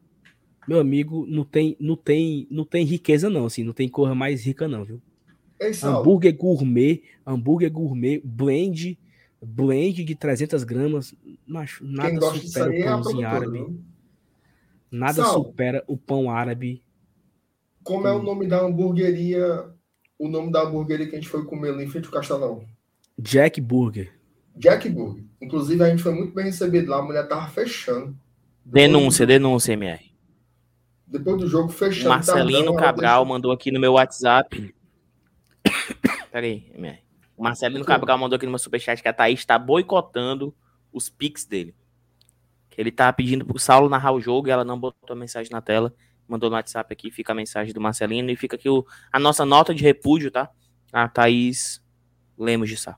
Meu amigo, não tem, não tem, não tem riqueza não, assim, não tem cor mais rica não, viu? Ei, Hambúrguer gourmet, hambúrguer gourmet, blend, blend de 300 gramas, macho, quem nada supera o é pãozinho produtora, árabe. Nada Sal. supera o pão árabe. Como é o nome da hamburgueria? O nome da hamburgueria que a gente foi comer ali em frente ao Castelão? Jack Burger. Jack Burger. Inclusive, a gente foi muito bem recebido lá. A mulher tava fechando. Denúncia, denúncia, MR. Depois do jogo, O fechando. Marcelino Cabral mandou aqui no meu WhatsApp. Peraí, MR. O Marcelino Cabral mandou aqui no meu superchat que a Thaís tá boicotando os pics dele. Que ele tá pedindo pro Saulo narrar o jogo e ela não botou a mensagem na tela. Mandou no WhatsApp aqui, fica a mensagem do Marcelino e fica aqui o, a nossa nota de repúdio, tá? A Thaís Lemos de Sá.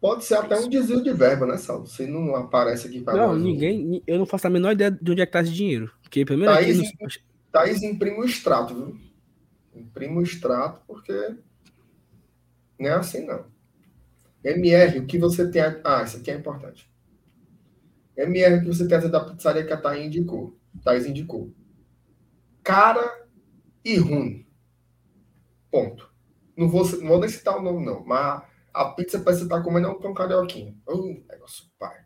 Pode ser até um desvio de verba, né, Saulo? Se não aparece aqui para Não, nós. ninguém. ni- Eu não faço a menor ideia de onde é que tá esse dinheiro. Porque primeiro aqui Thaís, no- Thaís imprime o extrato, viu? Imprime o extrato, porque não é assim, não. MR, o que você tem. Ah, isso aqui é importante. MR, o que você tem a da pizzaria que a Thaís indicou? Thaís indicou. Cara e ruim. Ponto. Não vou, não vou nem citar o nome, não. Mas a pizza que você tá comendo é um pão carioquinho. Uh, negócio pai.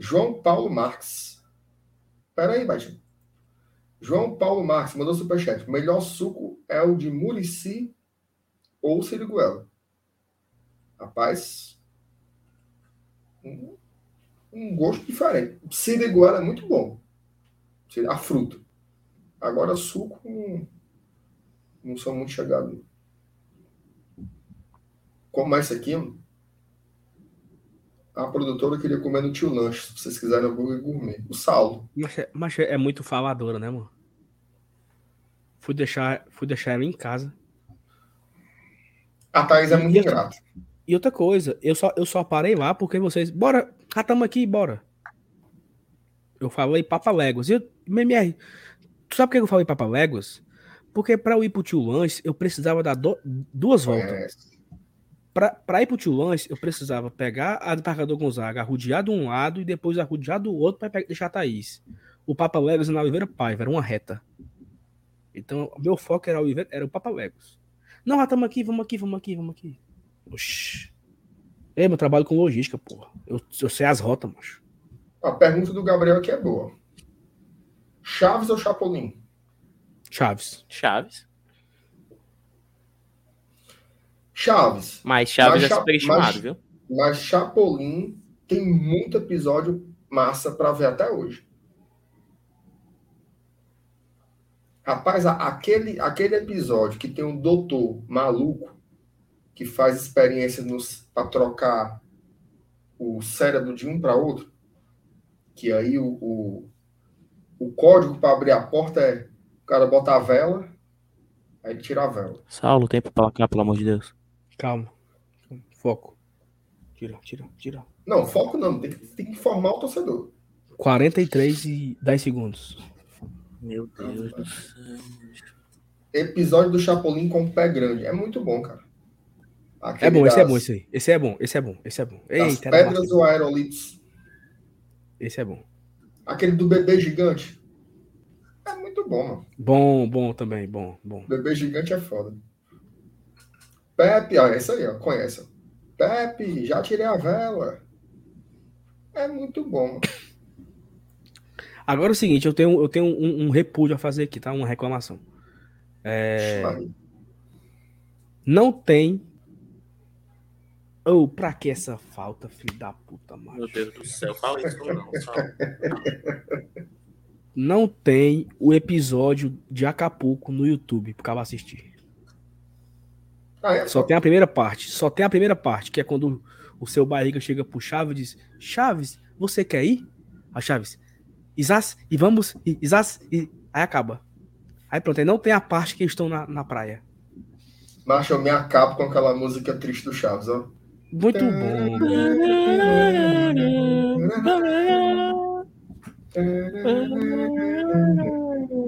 João Paulo Marques. Pera aí, Baixinho. João Paulo Marques mandou superchat. O melhor suco é o de Murici ou Siriguela. Rapaz, um, um gosto diferente. Siriguela é muito bom. A fruta. Agora, suco, não, não sou muito chegado. Como é isso aqui? A produtora queria comer no tio lanche, se vocês quiserem hambúrguer gourmet. O Saulo. Mas, é- mas é muito faladora, né, mano? Fui deixar, fui deixar ela em casa. A Thaís é muito ingrata. E outra coisa, eu só, eu só parei lá porque vocês. Bora, já tamo aqui, bora. Eu falei Papaléguas. E eu, MMR, tu sabe por que eu falei Papaléguas? Porque pra eu ir pro tio Lanche, eu precisava dar do- duas voltas. Conhece. Pra, pra ir pro tio Lanche, eu precisava pegar a do Embarcador Gonzaga, arrodear de um lado e depois arrodear do outro pra pe- deixar a Thaís. O Papa Legos na Oliveira Paiva, era uma reta. Então, o meu foco era, Oliveira, era o Papa Legos. Não, já estamos aqui, vamos aqui, vamos aqui, vamos aqui. Oxi. Ei, meu trabalho com logística, porra. Eu, eu sei as rotas, macho. A pergunta do Gabriel aqui é boa. Chaves ou Chapolin? Chaves. Chaves. Chaves. Mas Chaves Mas é superestimado, mas- viu? Mas Chapolin tem muito episódio massa pra ver até hoje. Rapaz, aquele, aquele episódio que tem um doutor maluco que faz experiência nos para trocar o cérebro de um para outro, que aí o, o, o código para abrir a porta é o cara bota a vela, aí tira a vela. Saulo, tempo pra cá, pelo amor de Deus. Calma. Foco. Tira, tira, tira. Não, foco não, tem que, tem que informar o torcedor. 43 e 10 segundos. Meu Deus do céu. Episódio do Chapolin com o pé grande. É muito bom, cara. É Aquele bom, esse é das- bom, esse aí. Esse é bom, esse é bom, esse é bom. Das era pedras ou aerolitos. Esse é bom. Aquele do bebê gigante. É muito bom, mano. Bom, bom também, bom, bom. Bebê gigante é foda. Pepe, ó, essa aí, ó. Pepe, já tirei a vela. É muito bom. Agora é o seguinte, eu tenho, eu tenho um, um repúdio a fazer aqui, tá? Uma reclamação. É, não tem. Ou pra que essa falta, filho da puta, mano? Meu Deus do céu, fala isso não, Saulo. Não tem o episódio de Acapulco no YouTube pro cara assistir. Ah, é Só tem a primeira parte. Só tem a primeira parte, que é quando o seu barriga chega pro Chaves e diz: Chaves, você quer ir? A Chaves, Isas, e vamos, e, Isas, e. Aí acaba. Aí pronto, aí não tem a parte que estão na, na praia. Macho, eu me acabo com aquela música triste do Chaves, ó. Muito bom.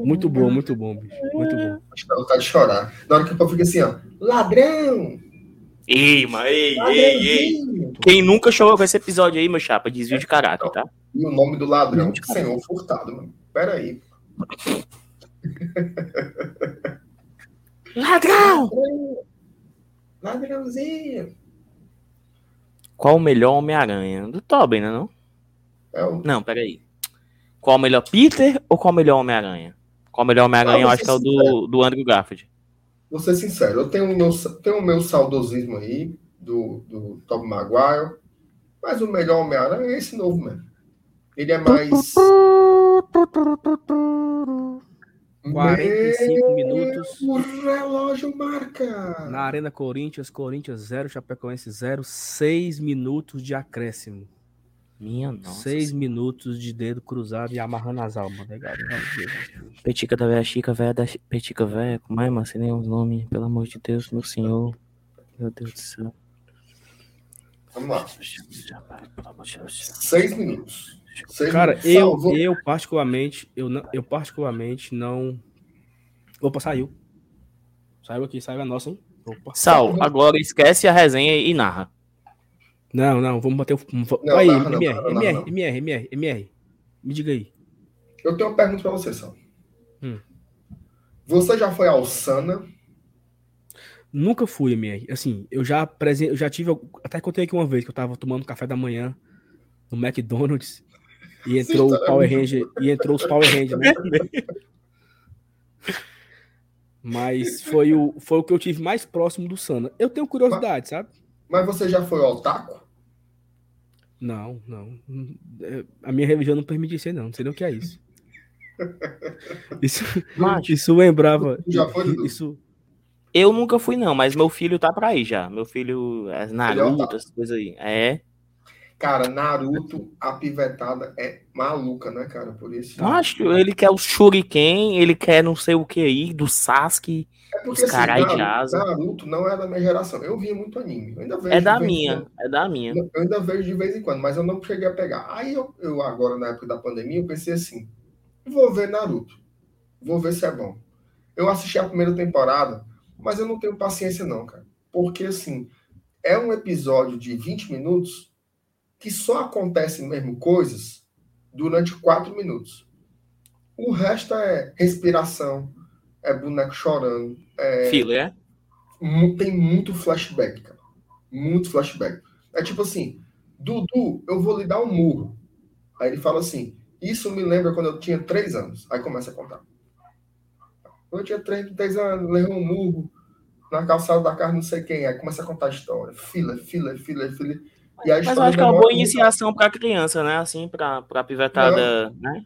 Muito bom, muito bom, bicho. Muito bom. Acho que dá vontade de chorar. Na hora que o povo fica assim, ó. Ladrão! Ei, mas ei, ei, ei. Quem nunca chorou com esse episódio aí, meu chapa? Desvio de caráter, tá? E o nome do ladrão? Senhor Furtado, mano. Pera aí. Ladrão! Ladrãozinho! Qual o melhor Homem-Aranha? Do Tobin, né? Não? É o... Não, peraí. Qual o melhor Peter ou qual o melhor Homem-Aranha? Qual o melhor Homem-Aranha? Ah, eu acho que é o do, do Andrew Garfield. Vou ser sincero, eu tenho o meu, tenho o meu saudosismo aí do, do Tobey Maguire, mas o melhor Homem-Aranha é esse novo mesmo. Ele é mais. 45 minutos. O relógio marca. Na Arena Corinthians, Corinthians 0, Chapecoense 0, 6 minutos de acréscimo. Minha nossa. 6 minutos de dedo cruzado e amarrando as almas. Legal. Petica da velha Chica, velha da Petica velha. Como é? Sei nem os nomes. Pelo amor de Deus, meu senhor. Meu Deus do céu. Vamos lá. Seis minutos. Seis Cara, minutos. eu, Salvou. eu particularmente, eu, não, eu particularmente não. Opa, saiu. Saiu aqui, saiu a nossa, hein? Opa. Sal, agora esquece a resenha e narra. Não, não, vamos bater o. Não, aí, não, MR, não, MR, não. MR, MR, MR. Me diga aí. Eu tenho uma pergunta pra você, Sal. Hum. Você já foi ao Sana? Nunca fui, MR. Assim, eu já, presen... eu já tive. Até contei aqui uma vez que eu tava tomando café da manhã no McDonald's e entrou o é Power Ranger. E entrou os Power Rangers, né? Mas foi o, foi o que eu tive mais próximo do Sana. Eu tenho curiosidade, sabe? Mas você já foi ao taco? Não, não. É, A minha religião não permite ser, não. Não sei nem o que é isso. Isso, Macho. isso lembrava. Já foi, Dudu? Isso, Eu nunca fui, não, mas meu filho tá pra ir já. Meu filho é Naruto, otaku. essas coisas aí. É. Cara, Naruto, a pivetada é maluca, né, cara? Por isso. Macho, ele quer o Shuriken, ele quer não sei o que aí, do Sasuke. É os carai de Naruto, asa. Naruto não é da minha geração. Eu via muito anime. Eu ainda vejo É de da minha, é da minha. Eu ainda vejo de vez em quando, mas eu não cheguei a pegar. Aí eu, eu agora, na época da pandemia, eu pensei assim: vou ver Naruto. Vou ver se é bom. Eu assisti a primeira temporada, mas eu não tenho paciência, não, cara. Porque, assim, é um episódio de 20 minutos que só acontecem mesmo coisas durante 4 minutos. O resto é respiração, é boneco chorando, é Filho, é? tem muito flashback, cara. Muito flashback. É tipo assim, Dudu, eu vou lhe dar um murro. Aí ele fala assim, isso me lembra quando eu tinha três anos. Aí começa a contar. Quando eu tinha três, três anos, levou um murro na calçada da casa, não sei quem. Aí começa a contar a história. Fila, fila, fila, fila. E a Mas eu acho que é uma boa iniciação pra criança, né? Assim, pra, pra pivetada, né?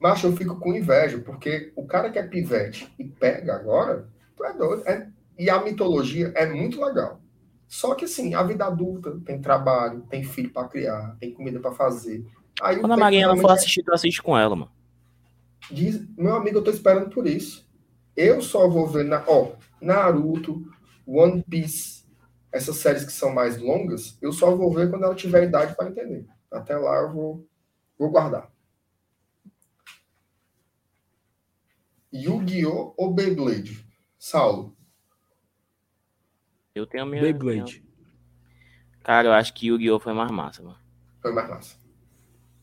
Macho, eu fico com inveja, porque o cara que é pivete e pega agora, tu é doido. É- e a mitologia é muito legal. Só que assim, a vida adulta tem trabalho, tem filho pra criar, tem comida pra fazer. Aí Quando a Marinha não for realmente assistir, tu assiste com ela, mano. diz, meu amigo, eu tô esperando por isso. Eu só vou ver na, ó, Naruto, One Piece, essas séries que são mais longas, eu só vou ver quando ela tiver idade para entender. Até lá eu vou, vou guardar. Yu-Gi-Oh! ou Beyblade? Saulo. Eu tenho a minha. Beyblade. minha- Cara, eu acho que Yu-Gi-Oh! foi mais massa, mano. Foi mais massa.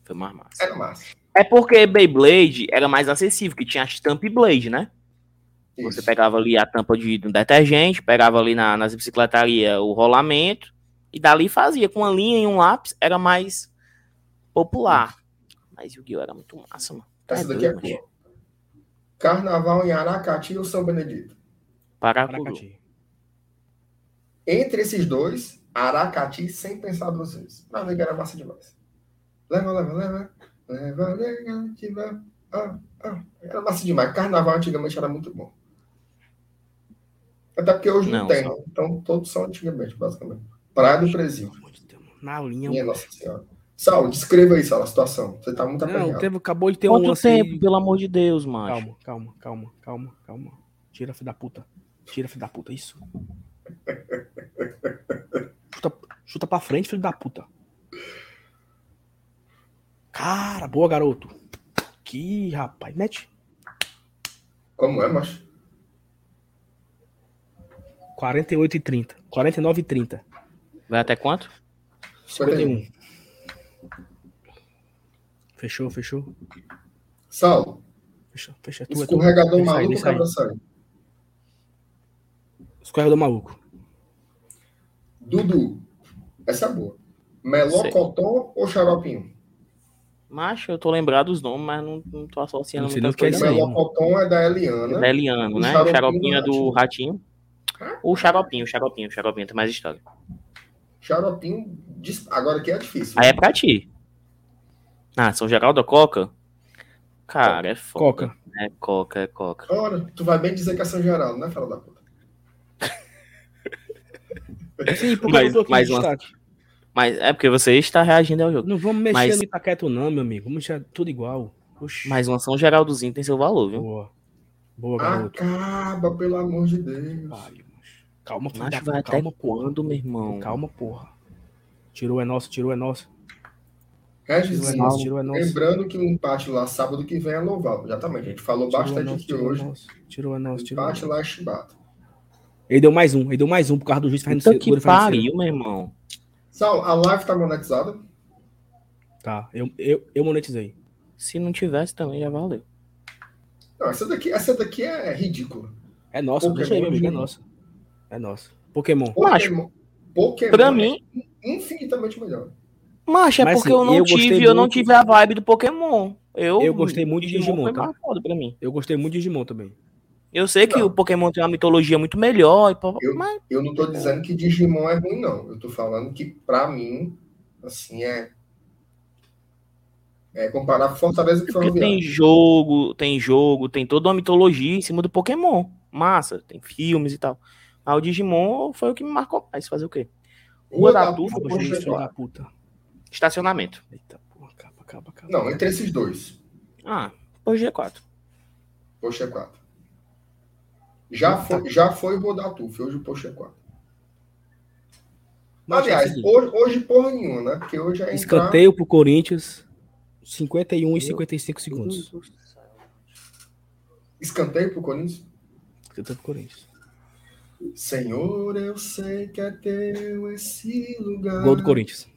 Foi mais massa. Era massa. É porque Beyblade era mais acessível, que tinha as Stamp Blade, né? Você Isso. pegava ali a tampa de um detergente, pegava ali na, nas bicicletarias o rolamento, e dali fazia com uma linha e um lápis, era mais popular. Mas Yu-Gi-Oh! era muito massa, mano. Tá Essa daqui é doido, macho. Carnaval em Aracati ou São Benedito? Paracuru. Paracati. Entre esses dois, Aracati sem pensar duas vezes. Pra mim era massa demais. Leva, leva, leva. Leva, leva, leva. Ah, ah. Era massa demais. Carnaval antigamente era muito bom. Até porque hoje não, Não, tem, só-? Então todos são antigamente, basicamente. Praia do Presídio. Mano. Na linha. Minha Nossa Senhora. Saulo, descreva aí, Saulo, a situação. Você tá muito Não, aperreado. teve, acabou de ter um Quanto lance tempo, aí- pelo amor de Deus, macho? Calma, calma, calma, calma, calma. Tira, filho da puta. Tira, filho da puta. Isso. Chuta, chuta pra frente, filho da puta. Cara, boa, garoto. Que rapaz. Mete. Como é, macho? 48 e 30. 49 e 30. Vai até quanto? 51. Fechou, fechou. Saulo, Fechou, fechou. É tu, é tu. escorregador maluco, cabra sai. Escorregador maluco. Dudu, essa é boa. Melocotão ou xaropinho? Macho, eu tô lembrado dos nomes, mas não, não tô associando Não muita que é. Melocotão é da Eliana. Da Eliano, O né? xaropinho O xaropinho é do do Ratinho. O xaropinho, o xaropinho, o xaropinho tem mais história. Xaropinho, agora aqui é difícil. Aí é pra ti. Ah, São Geraldo ou Coca? Cara, é foda. Coca. É Coca, é Coca. Ora, tu vai bem dizer que é São Geraldo, né, fala da puta? Sim, porque Mas- eu tô aqui mas no uma-. Mas é porque você está reagindo ao jogo. Não vamos mexer Mas- no Itaqueto, não, meu amigo. Vamos deixar tudo igual. Oxi. Mas uma São Geraldozinho tem seu valor, viu? Boa. Boa, garoto. Acaba, pelo amor de Deus. Calma, filho puta. até Calma, porra. quando, meu irmão? Calma, porra. Tirou é nosso, tirou é nosso. Regis, é é nosso. lembrando que o empate lá sábado que vem é louvável. Exatamente, a gente falou Tirou é bastante aqui é hoje. nosso. Tirou é O nosso, tirou é empate lá é chibata. Ele deu mais um, ele deu mais um por causa do juiz fazendo Puta seguro que pariu, meu irmão. Sal, a live tá monetizada? Tá, eu, eu, eu monetizei. Se não tivesse também, já valeu. Não, essa daqui, essa daqui é ridícula. É nossa, deixa aí, meu amigo, é Pokémon. nossa. É nossa. Pokémon. Pokémon, Pokémon Pra é mim, infinitamente melhor. Macho, é Mas, porque assim, eu não eu tive, eu não tive a vibe do Pokémon. Eu, Eu gostei muito de Digimon, foi tá? mais foda pra mim. Eu gostei muito de Digimon também. Eu sei que Não. o Pokémon tem uma mitologia muito melhor, e Eu- mas Eu não tô dizendo que Digimon é ruim, não. Eu tô falando que, pra mim, assim, é. É comparar Fortaleza com porque tem jogo, tem jogo, tem toda uma mitologia em cima do Pokémon. Massa, tem filmes e tal. Mas o Digimon foi o que me marcou mais. Fazer o quê? Rua da Poxa, filho da puta. Estacionamento. Eita porra, acaba, acaba, acaba. Não, entre esses dois. Ah, depois G4. Poxa, é 4. Já foi, já foi Rua da Tufa, hoje o Poxa é 4. Mas o Aliás, seguinte, hoje, hoje porra nenhuma, né? Porque hoje é entrar... Escanteio pro Corinthians, 51 e 55 segundos. Escanteio pro Corinthians. Escanteio pro Corinthians. Senhor, eu sei que é teu esse lugar. Gol do Corinthians.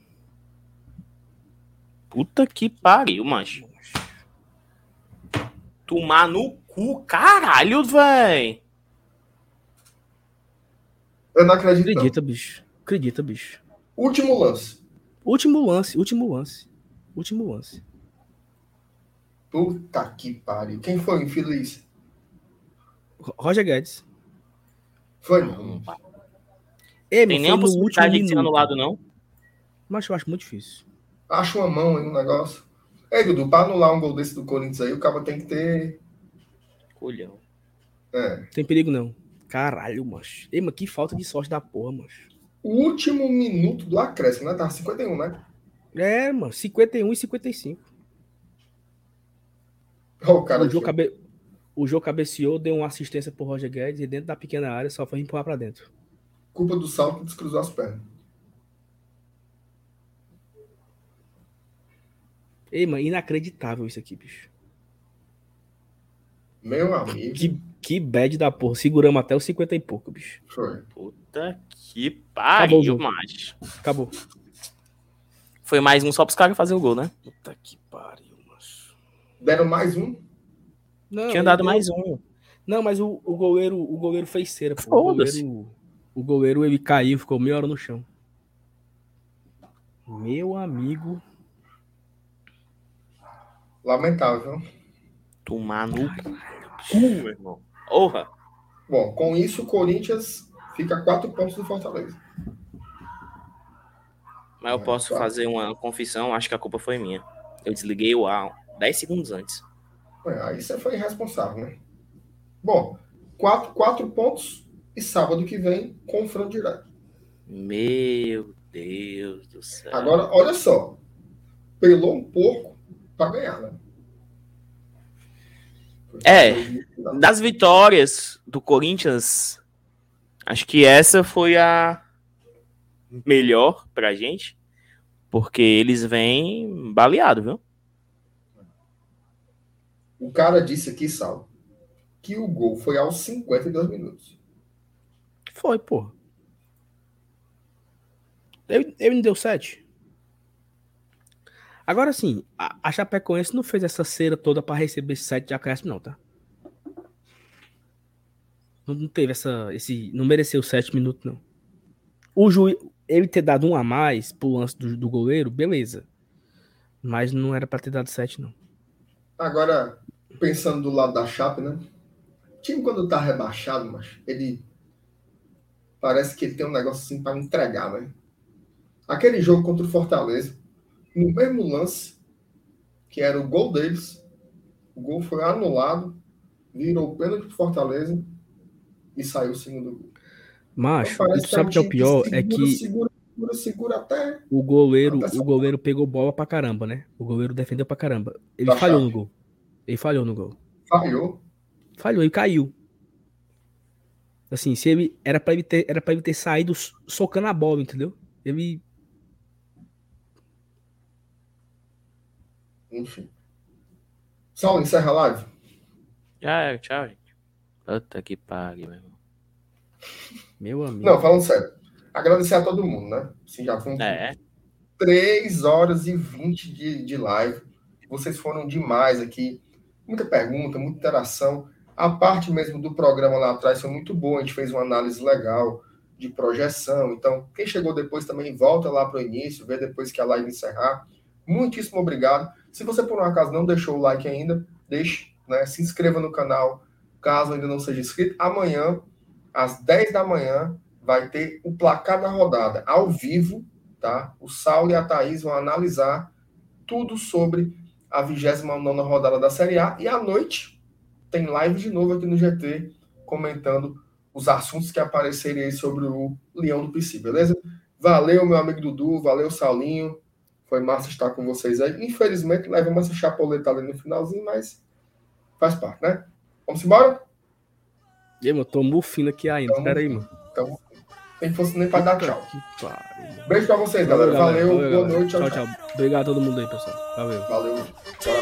Puta que pariu, mancho. Tomar no cu, caralho, véi. Eu não acredito. Acredita, bicho. Acredita, bicho. Último lance. Último lance, último lance. Último lance. Puta que pariu. Quem foi infeliz? Ro- Roger Guedes. Foi não. Ei, Tem nem a possibilidade de ser anulado, não? Mas eu acho muito difícil. Acha uma mão aí no negócio. Ei, Dudu, pra anular um gol desse do Corinthians aí, o cara tem que ter. Colhão. É. Tem perigo não. Caralho, macho. Ei, mas que falta de sorte da porra, macho. O último minuto do acréscimo, né? Tava 51, né? É, mano. 51 e 55. Ó, o cara o, jogo cabe... o jogo cabeceou, deu uma assistência pro Roger Guedes e dentro da pequena área só foi empurrar pra dentro. Culpa do salto que descruzou as pernas. Ei, mano, inacreditável isso aqui, bicho. Meu amigo. Que, que bad da porra. Seguramos até os 50 e pouco, bicho. Foi. Puta que pariu, macho. Acabou. Foi mais um só pros caras fazer o gol, né? Puta que pariu, macho. Deram mais um. Não, Tinha dado eu- mais um. Não, mas o, o goleiro, o goleiro fez cera, pô. O goleiro, o goleiro ele caiu, ficou meia hora no chão. Meu amigo. Lamentável. Tomar no cu, meu irmão. Porra. Bom, com isso, o Corinthians fica a quatro pontos do Fortaleza. Mas eu posso Tá. fazer uma confissão, acho que a culpa foi minha. Eu desliguei o ar 10 segundos antes. É, aí você foi irresponsável, né? Bom, quatro, quatro pontos e sábado que vem, confronto direto. Meu Deus do céu. Agora, olha só. Pelou um pouco para ganhar, né? É, das vitórias do Corinthians, acho que essa foi a melhor pra gente, porque eles vêm baleado, viu? O cara disse aqui, Sal, que o gol foi aos 52 minutos. Foi, pô. Ele, ele me deu 7. Agora sim, a, a Chapecoense não fez essa cera toda para receber esse 7 de acréscimo, não, tá? Não, não teve essa. Esse, não mereceu 7 minutos, não. O juiz. Ele ter dado um a mais pro lance do, do goleiro, beleza. Mas não era para ter dado 7, não. Agora, pensando do lado da Chape, né? O time quando tá rebaixado, mas ele parece que ele tem um negócio assim para entregar, né? Aquele jogo contra o Fortaleza, no mesmo lance, que era o gol deles, o gol foi anulado, virou pênalti pro Fortaleza e saiu o segundo gol. Macho, Então, sabe o que é o pior? segura, É que Segura, segura, segura até. o goleiro, Até o goleiro pegou bola pra caramba, né? O goleiro defendeu pra caramba. Ele Da falhou Chape. no gol. Ele falhou no gol. Falhou. Falhou e caiu. Assim, se ele era para ele ter, era para ele ter saído so- socando a bola, entendeu? Ele Enfim. Saulo, encerra a live. Já é, tchau, gente. Puta que pariu, meu irmão. meu amigo. Não, falando sério. Agradecer a todo mundo, né? Assim, já foi um É, 3 horas e 20 de, de live. Vocês foram demais aqui. Muita pergunta, muita interação. A parte mesmo do programa lá atrás foi muito boa. A gente fez uma análise legal de projeção. Então, quem chegou depois também volta lá para o início, vê depois que a live encerrar. Muitíssimo obrigado. Se você por um acaso não deixou o like ainda, deixe, né? Se inscreva no canal, caso ainda não seja inscrito. Amanhã, às 10 da manhã, vai ter o placar da rodada ao vivo tá? O Saulo e a Thaís vão analisar tudo sobre a 29 rodada da Série A. E à noite tem live de novo aqui no GT, comentando os assuntos que aparecerem aí sobre o Leão do PC, beleza? Valeu, meu amigo Dudu, valeu, Saulinho. Foi massa estar com vocês aí. Infelizmente, levamos essa chapoletada ali no finalzinho, mas faz parte, né? Vamos embora? Ei, mano, tô mufino aqui ainda. Tamo Pera aí, mano. Então, nem fosse nem para dar tchau. que pariu, mano. Beijo pra vocês, galera. Valeu, boa galera. noite. Tchau, tchau. Obrigado a todo mundo aí, pessoal. Valeu. Valeu. Tchau.